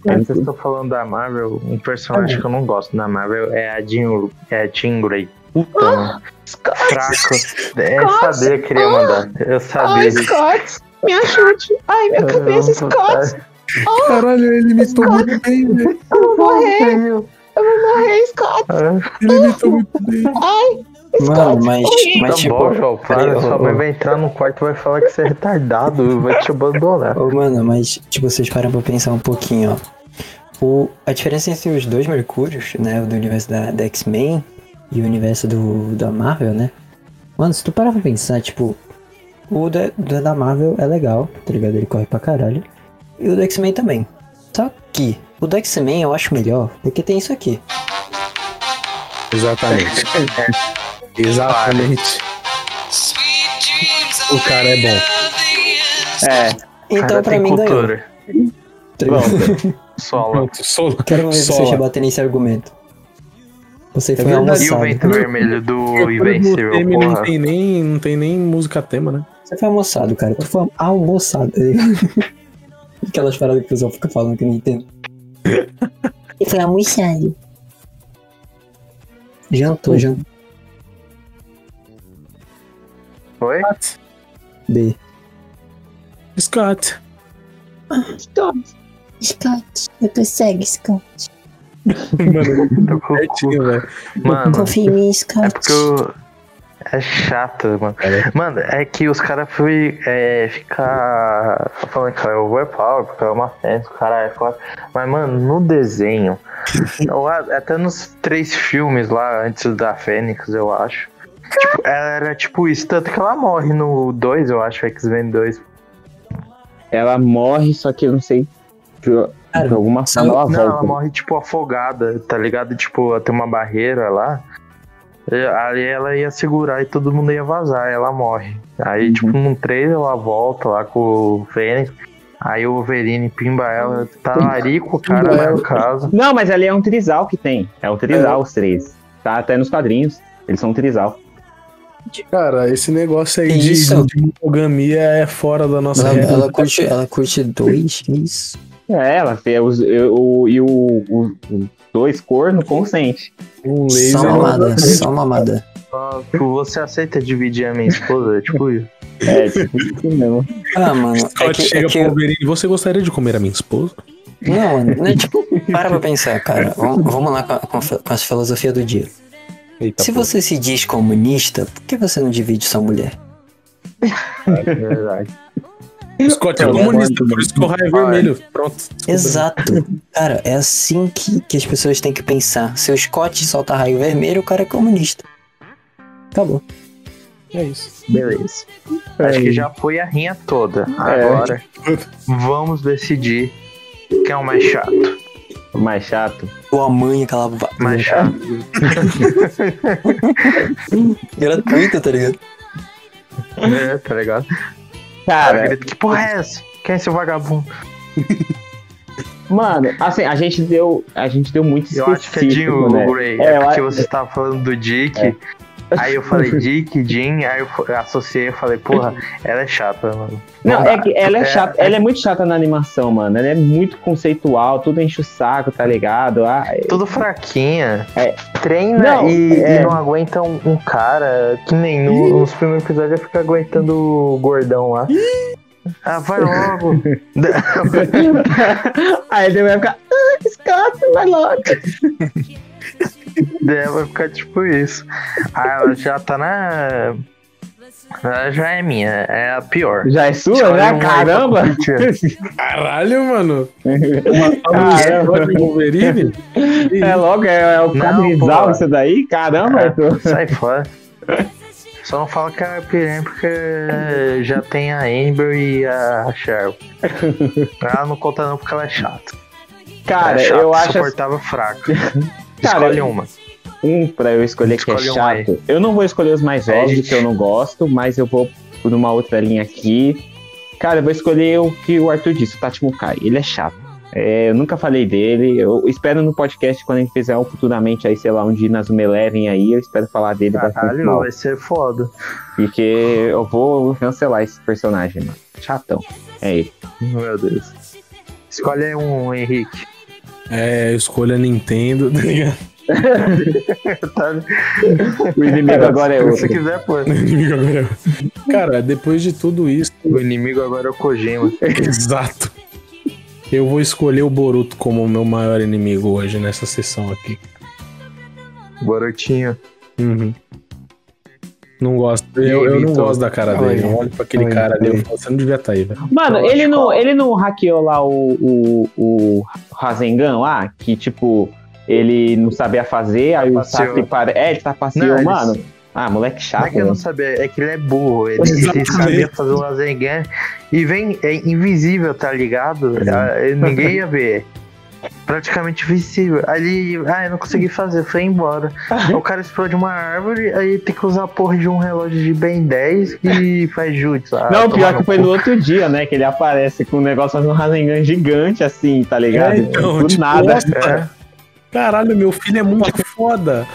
Antes eu tô falando da Marvel, um personagem que eu não gosto da Marvel é a Jean, é a Jean Grey. Puta, mano. Fraco. É, Eu sabia que queria mandar. Eu Ai, sabia. Scott, me ajude. Ai, minha cabeça, Scott. Caralho, ele imitou muito bem, velho. Eu vou morrer, morrer, Scott. Ele imitou muito bem. Mano, mas, mas Tá tipo. bom, João, para. Sua mãe vai entrar no quarto e vai falar que você é retardado, vai te abandonar. Ô, mano, mas, tipo, vocês param pra pensar um pouquinho, ó. O, a diferença entre os dois Mercúrios, né? O do universo da, da X-Men e o universo do, da Marvel, né? Mano, se tu parar pra pensar, tipo, o da, da da Marvel é legal, tá ligado? Ele corre pra caralho. E o do X-Men também. Só que o do X-Men eu acho melhor, porque tem isso aqui. Exatamente. Exatamente. O cara é bom. É. Então pra mim ganhou. cultura. tá ligado? Solo. Pronto, (laughs) solo. Quero ver Sola. você já bater nesse argumento. Você foi verdade. E o almoçado. vento vermelho do Invencível, não tem, nem, não tem nem música tema, né? Você foi almoçado, cara. Tu foi almoçado. Aquelas paradas que o pessoal fica falando que eu não entendo. E (laughs) foi almoçado. Jantou, jantou. Foi? B. Scott. Scott. Scott, eu tô cego, Scott. (laughs) Mano, Tô com o cu. Mano, Confia em mim, é Scott. porque eu... É chato, mano. Mano, é que os caras foi é, ficar falando que é overpower, porque é uma festa, o cara é foda. Mas, mano, no desenho, eu até nos três filmes lá, antes da Fênix, eu acho. Tipo, ela era tipo isso, tanto que ela morre no 2, eu acho, X-Men 2. Ela morre, só que eu não sei. Por, Cara, por alguma forma ela Não, ela volta. morre tipo afogada, tá ligado? Tipo, tem uma barreira lá. E Aí ela ia segurar e todo mundo ia vazar, ela morre. Aí, Uhum. tipo, no 3 ela volta lá com o Fênix. Aí o Wolverine pimba ela, tá larico, o cara vai ela. no caso. Não, mas ali é um trisal que tem. É um trisal, os três. Tá até nos quadrinhos. Eles são um trisal. Cara, esse negócio aí de, isso? de monogamia é fora da nossa Ela, ela curte, ela curte dois, que isso? É, ela fez os, eu- o, e o, o- o dois corno consente. Um laser. Só mamada, só mamada. Só que Você aceita dividir a minha esposa? (laughs) tipo isso. É, tipo isso mesmo. Ah, mano, é que, chega é que pro Wolverine. Você gostaria de comer a minha esposa? Não, mano, não é tipo, para pra pensar, cara. Vamos, vamos lá com a, com a fi- com a filosofia do dia. Eita, Se pô. você se diz comunista, por que você não divide sua mulher? É verdade. Scott é comunista, por isso que o raio é é. vermelho. Pronto. Exato. Cara, é assim que, que as pessoas têm que pensar. Se o Scott solta raio vermelho, o cara é comunista. Acabou. É isso. Beleza. Acho que já foi a rinha toda. Agora, (laughs) vamos decidir quem é o mais chato. O mais chato. Tua mãe, aquela. Mais chato. (laughs) Gratuita, tá ligado? É, tá ligado? Cara, grita, que porra é essa? Quem é esse vagabundo? (laughs) mano, assim, a gente deu. A gente deu muito Eu acho que é Jim né? É, É, eu porque acho- você estava falando do Dick. É. Aí eu falei Dick, Jim, aí eu associei e falei, porra, ela é chata, mano. Não, dá. é que ela é É, chata, ela é muito chata na animação, mano. Ela é muito conceitual, tudo enche o saco, tá ligado? Ah, é- Tudo fraquinha. É. Treina Não, e, é. e não aguenta um, um cara que nem no, nos primeiros episódios fica aguentando o gordão lá. Ah, vai logo. (laughs) Aí ele vai ficar, ah, Scott, vai logo. (laughs) Daí vai ficar tipo isso. Ah, ela já tá na. Ela já é minha, é a pior. Já é sua, Escolhe né? Caramba! (laughs) Caralho, mano. Caramba. Wolverine? (laughs) É logo, é, é o pô. isso daí? Caramba, É. Arthur. Sai fora. (laughs) Só não fala que é a Piranha porque já tem a Amber e a Cheryl. Ela não conta não porque ela é chata. Cara, ela é chata, eu acho suportável fraco. Cara, Escolhe uma. um pra eu escolher que é Escolhe um chato. Eu não vou escolher os mais É, óbvios gente. que eu não gosto, mas eu vou por uma outra linha aqui. Cara, eu vou escolher o que o Arthur disse, o Tati Mukai. Ele é chato. É, eu nunca falei dele. Eu espero no podcast, quando a gente fizer um futuramente aí, sei lá, um nas Eleven aí, eu espero falar dele bastante Caralho, mal. vai ser foda. Porque eu vou cancelar esse personagem, mano. Chatão. É ele. Meu Deus. Escolhe aí um, Henrique. É, escolha Nintendo, (laughs) tá ligado? (laughs) O inimigo agora é Se outro. você quiser, pô. (laughs) O inimigo agora é- Cara, depois de tudo isso, O inimigo agora é o Kojima. exato. Eu vou escolher o Boruto como o meu maior inimigo hoje nessa sessão aqui. Borutinho. Uhum. Não gosto. Eu, eu não gosto da cara dele. Eu olho pra aquele cara ali, eu oi. falo, você não devia estar aí, velho. Mano, Eu ele não, ele não hackeou lá o, o, o Rasengan lá, que tipo, ele não sabia fazer, aí o. Sasuke para. É, ele tá passeando, Não, mano. Ah, moleque Não chato. é que eu não sabia, é que ele é burro. Ele, sabia fazer um Rasengan e vem, é invisível, tá ligado? Ah, Ninguém ia ver. Praticamente invisível. Aí ele, ah, eu não consegui fazer, foi embora. Aí o cara explode uma árvore, aí tem que usar a porra de um relógio de Ben 10 e (laughs) faz jutsu. Ah, Não, pior que foi no outro dia, né? Que ele aparece com um negócio fazendo um Rasengan gigante, assim, tá ligado? É, então, Do tipo, nada. É. Caralho, meu filho é muito foda.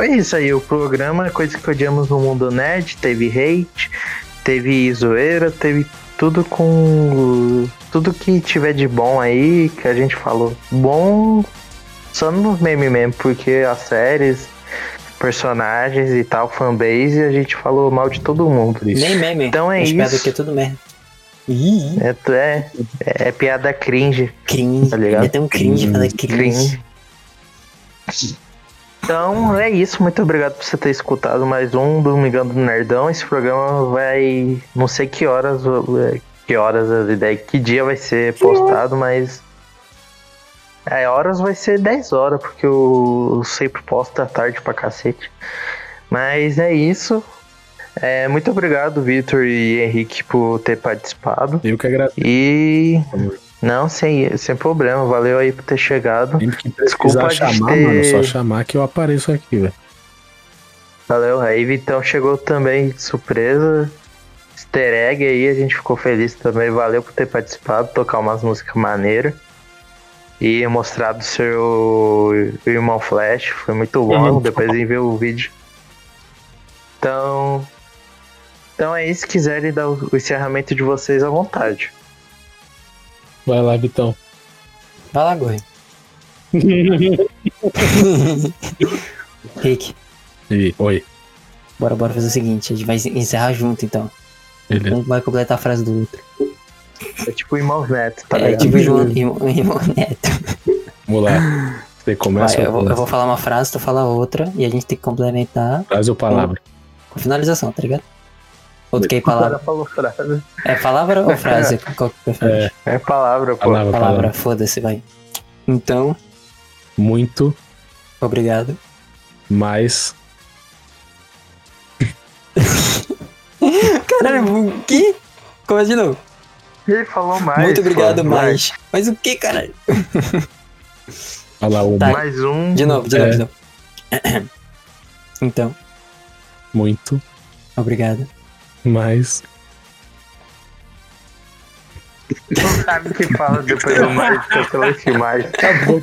Foi isso aí. O programa, coisa que odiamos no mundo nerd, teve hate, teve zoeira, teve tudo com. Tudo que tiver de bom aí, que a gente falou. Bom só no meme mesmo, porque as séries, personagens e tal, fanbase, a gente falou mal de todo mundo. Nem meme. Então é isso. que tudo merda. É, tu- é, é piada cringe. cringe. Tá ligado? É tão cringe, falar cringe. Então é isso, muito obrigado por você ter escutado mais um Domingão do Nerdão. Esse programa vai. Não sei que horas. Que horas as ideias. Que dia vai ser postado, mas. É, horas vai ser 10 horas, porque eu sempre posto à tarde pra cacete. Mas é isso. É, muito obrigado, Vitor e Henrique, por ter participado. Eu que agradeço. E. Não, sem, sem problema. Valeu aí por ter chegado. Desculpa precisar a chamar, ter- mano, só chamar que eu apareço aqui, velho. Valeu, aí Vitão chegou também de surpresa. Easter egg aí, a gente ficou feliz também. Valeu por ter participado, tocar umas músicas maneiras. E mostrado seu irmão Flash, foi muito bom. Uhum. Depois enviou o vídeo. Então. Então é isso, se quiserem dar o encerramento de vocês à vontade. Vai lá, Vitão. Vai lá, Goi. (laughs) Rick, E, oi. bora, bora fazer o seguinte. A gente vai encerrar junto, então. Beleza. Um vai completar a frase do outro. É tipo irmãos neto, tá é ligado? tipo irmão, irmão, irmão neto. Vamos lá. Você começa Vai, eu, ou vou, eu vou falar uma frase, tu fala outra. E a gente tem que complementar frase ou palavra? com finalização, tá ligado? Ou tu quer palavra? falou frase. É palavra ou frase? (laughs) Qual que tu prefere? É palavra, pô. Palavra, Palavra, palavra. foda-se, vai. Então, Muito obrigado. mais. (laughs) Caralho, o quê? Começa de novo. Ele falou mais. Muito obrigado, pô. mais. Mas o que, caralho? (laughs) Falar uma. Tá. Mais um. De novo, de novo, É. de novo. (clears throat) Então, Muito obrigado. Mais. Não sabe o que fala depois do mais, que esse mais. Acabou.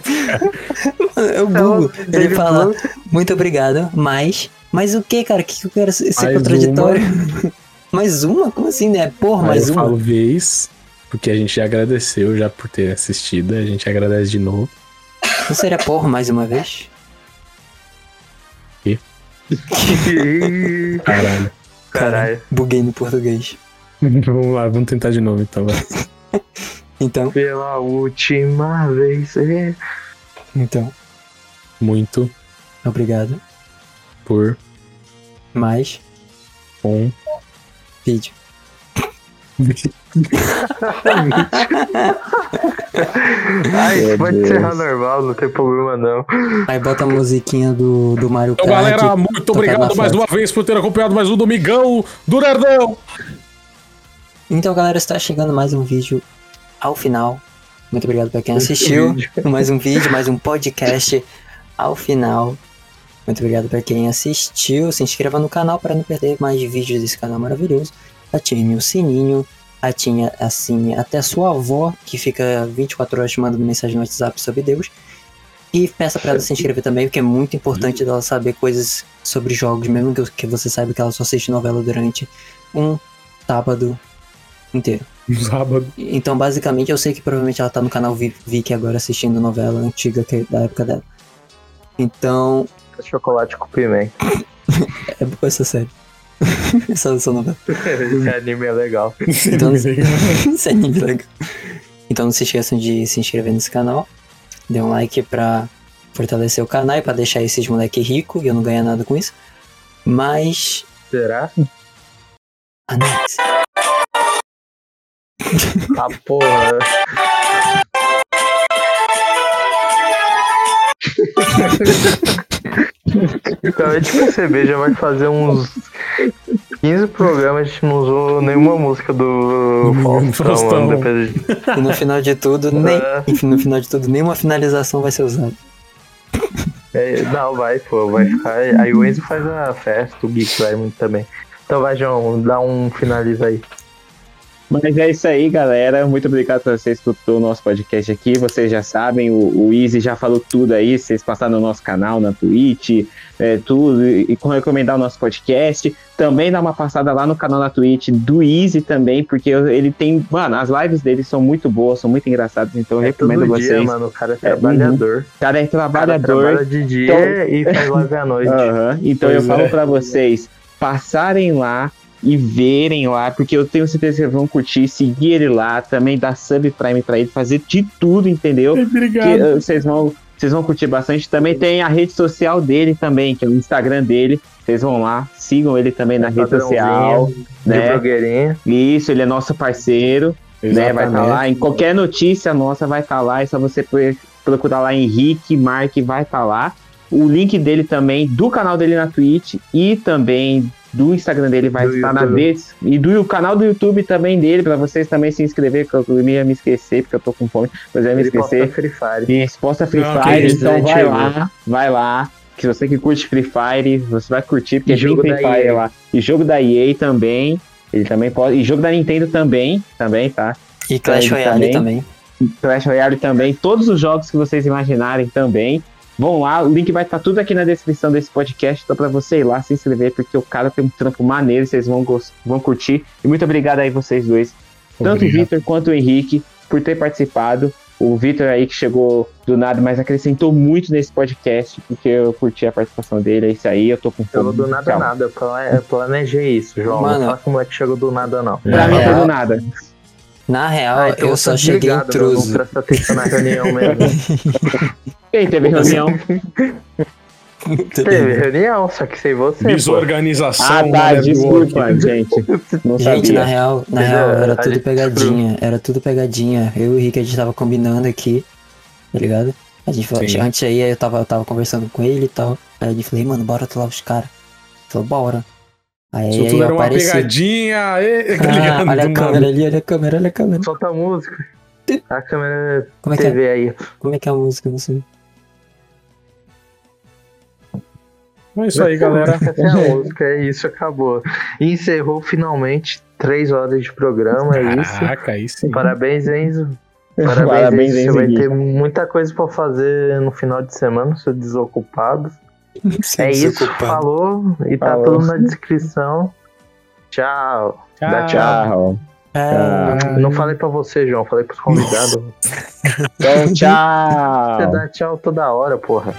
É o Então, Google. Ele fala, muito obrigado, mas. Mas o que, cara? O que, que eu quero ser Mais contraditório? (laughs) mais uma? Como assim, né? Porra, Aí mais eu uma? falo vez, porque a gente já agradeceu já por ter assistido. A gente agradece de novo. Não seria porra mais uma vez? (laughs) Caralho. Caralho. Buguei no português. (laughs) vamos lá, vamos tentar de novo então. vai. (laughs) Então, Pela última vez. é. então, Muito obrigado. por Mais um. vídeo. Ai, Meu pode Deus. encerrar normal, não tem problema não. Aí bota a musiquinha do, do Mario Então, Kart. galera, muito obrigado mais uma vez por ter acompanhado mais um Domingão do Nerdão. Então, galera, está chegando mais um vídeo ao final. Muito obrigado pra quem assistiu. mais um vídeo, mais um podcast ao final. Muito obrigado pra quem assistiu. Se inscreva no canal para não perder mais vídeos desse canal maravilhoso. Ative o sininho. Atinha assim até a sua avó, que fica 24 horas te mandando mensagem no WhatsApp sobre Deus. E peça pra ela se inscrever também, porque é muito importante dela saber coisas sobre jogos, mesmo que, que você saiba que ela só assiste novela durante um sábado inteiro. Um sábado. Então, basicamente, eu sei que provavelmente ela tá no canal Vi- Vicky agora assistindo novela antiga que é da época dela. Então, Chocolate com pimenta. (laughs) é boa essa série. (laughs) essa, essa novela. (laughs) Esse anime é legal. Então, (laughs) esse anime é legal. Então, não se esqueçam de se inscrever nesse canal. Dê um like pra fortalecer o canal e pra deixar esses moleque rico e eu não ganhar nada com isso. Mas. Será? Anéis. Ah, porra. Acabei de perceber, já vai fazer uns 15 programas, a gente não usou nenhuma música do Faustão. (laughs) Depois de... E no final de tudo, nem. É. Enfim, no final de tudo, nenhuma finalização vai ser usada. É, não, vai, pô, vai ficar. Aí o Enzo faz a festa, o Geek vai muito também. Então vai, João, dá um finaliza aí. Mas é isso aí, galera. Muito obrigado por você escutou o nosso podcast aqui. Vocês já sabem, o, o Easy já falou tudo aí. Vocês passaram no nosso canal, na Twitch, é, tudo. E, e com recomendar o nosso podcast. Também dá uma passada lá no canal da Twitch do Easy também, porque ele tem. Mano, as lives dele são muito boas, são muito engraçadas. Então eu É recomendo todo vocês. dia, mano. O cara é É, trabalhador. O cara é O cara trabalhador. trabalha de dia e faz live à noite. (laughs) Aham, Então Pois eu falo é. pra vocês passarem lá e verem lá, porque eu tenho certeza que vocês vão curtir, seguir ele lá, também dar sub prime pra ele, fazer de tudo, entendeu? Que Obrigado. eh, vocês vão, vocês vão curtir bastante. Também tem a rede social dele também, que é o Instagram dele. Vocês vão lá, sigam ele também na rede social, De né? Isso, ele é nosso parceiro né? Vai estar lá. Em qualquer notícia nossa vai estar lá. É só você pro- procurar lá Henrique Mark, vai estar lá. O link dele também, do canal dele na Twitch e também do Instagram dele vai Do estar na YouTube. des... E do canal do YouTube também dele, pra vocês também se inscrever, que eu ia me esquecer, porque eu tô com fome, mas eu ia me Ele esquecer. Free Fire. Exposta Free Não, Fire, isso, então vai lá, vai lá. Que você que curte Free Fire, você vai curtir, porque E tem jogo Free da Fire EA. lá. E jogo da EA também. Ele também pode. E jogo da Nintendo também, também, tá? E Clash Royale também. também. Clash Royale também, todos os jogos que vocês imaginarem também. Vão lá, o link vai estar tudo aqui na descrição desse podcast, então pra você ir lá se inscrever, porque o cara tem um trampo maneiro, vocês vão, vão curtir. E muito obrigado aí vocês dois, tanto o Obrigado. Vitor quanto o Henrique, por ter participado. O Vitor aí que chegou do nada, mas acrescentou muito nesse podcast, porque eu curti a participação dele, é isso aí, eu tô com Chegou fome. do nada Tchau. nada. Eu plane- eu planejei isso, João. Mano. Não fala que o moleque chegou do nada, não. Pra É. mim foi do nada. Na real, Ah, então eu tá só cheguei desligado, meu, intruso. Não presta atenção na reunião mesmo. (laughs) Quem teve reunião? (laughs) Teve reunião, só que sem você. Desorganização. Ah, tá, né, desculpa, gente. (laughs) Não Gente, na real, na Mas, real, é, era tudo pegadinha. Era tudo pegadinha. Eu e o Rick, a gente tava combinando aqui, tá ligado? A gente falou, Sim. antes aí eu tava, eu tava conversando com ele e tal. Aí a gente falei, mano, bora aturar os caras. Ele falou, bora. Aí, Isso aí tudo eu era uma apareci. pegadinha. (laughs) tá Ah, ligado? olha a câmera ali, olha a câmera, olha a câmera. Solta a música. A câmera Como é que é? TV aí. Como é que é a música, você? É isso aí, galera. Essa (laughs) é a música, é isso, acabou. E encerrou finalmente três horas de programa, é isso. Caraca, aí sim. Parabéns, Enzo. (laughs) Parabéns, Parabéns, Enzo. Você vai ter muita coisa pra fazer no final de semana, seu desocupado. é isso, falou. E tá Falou. tudo na descrição. Tchau. Dá tchau. Tchau. Não falei pra você, João, falei pros convidados. Então, tchau. Você dá tchau toda hora, porra.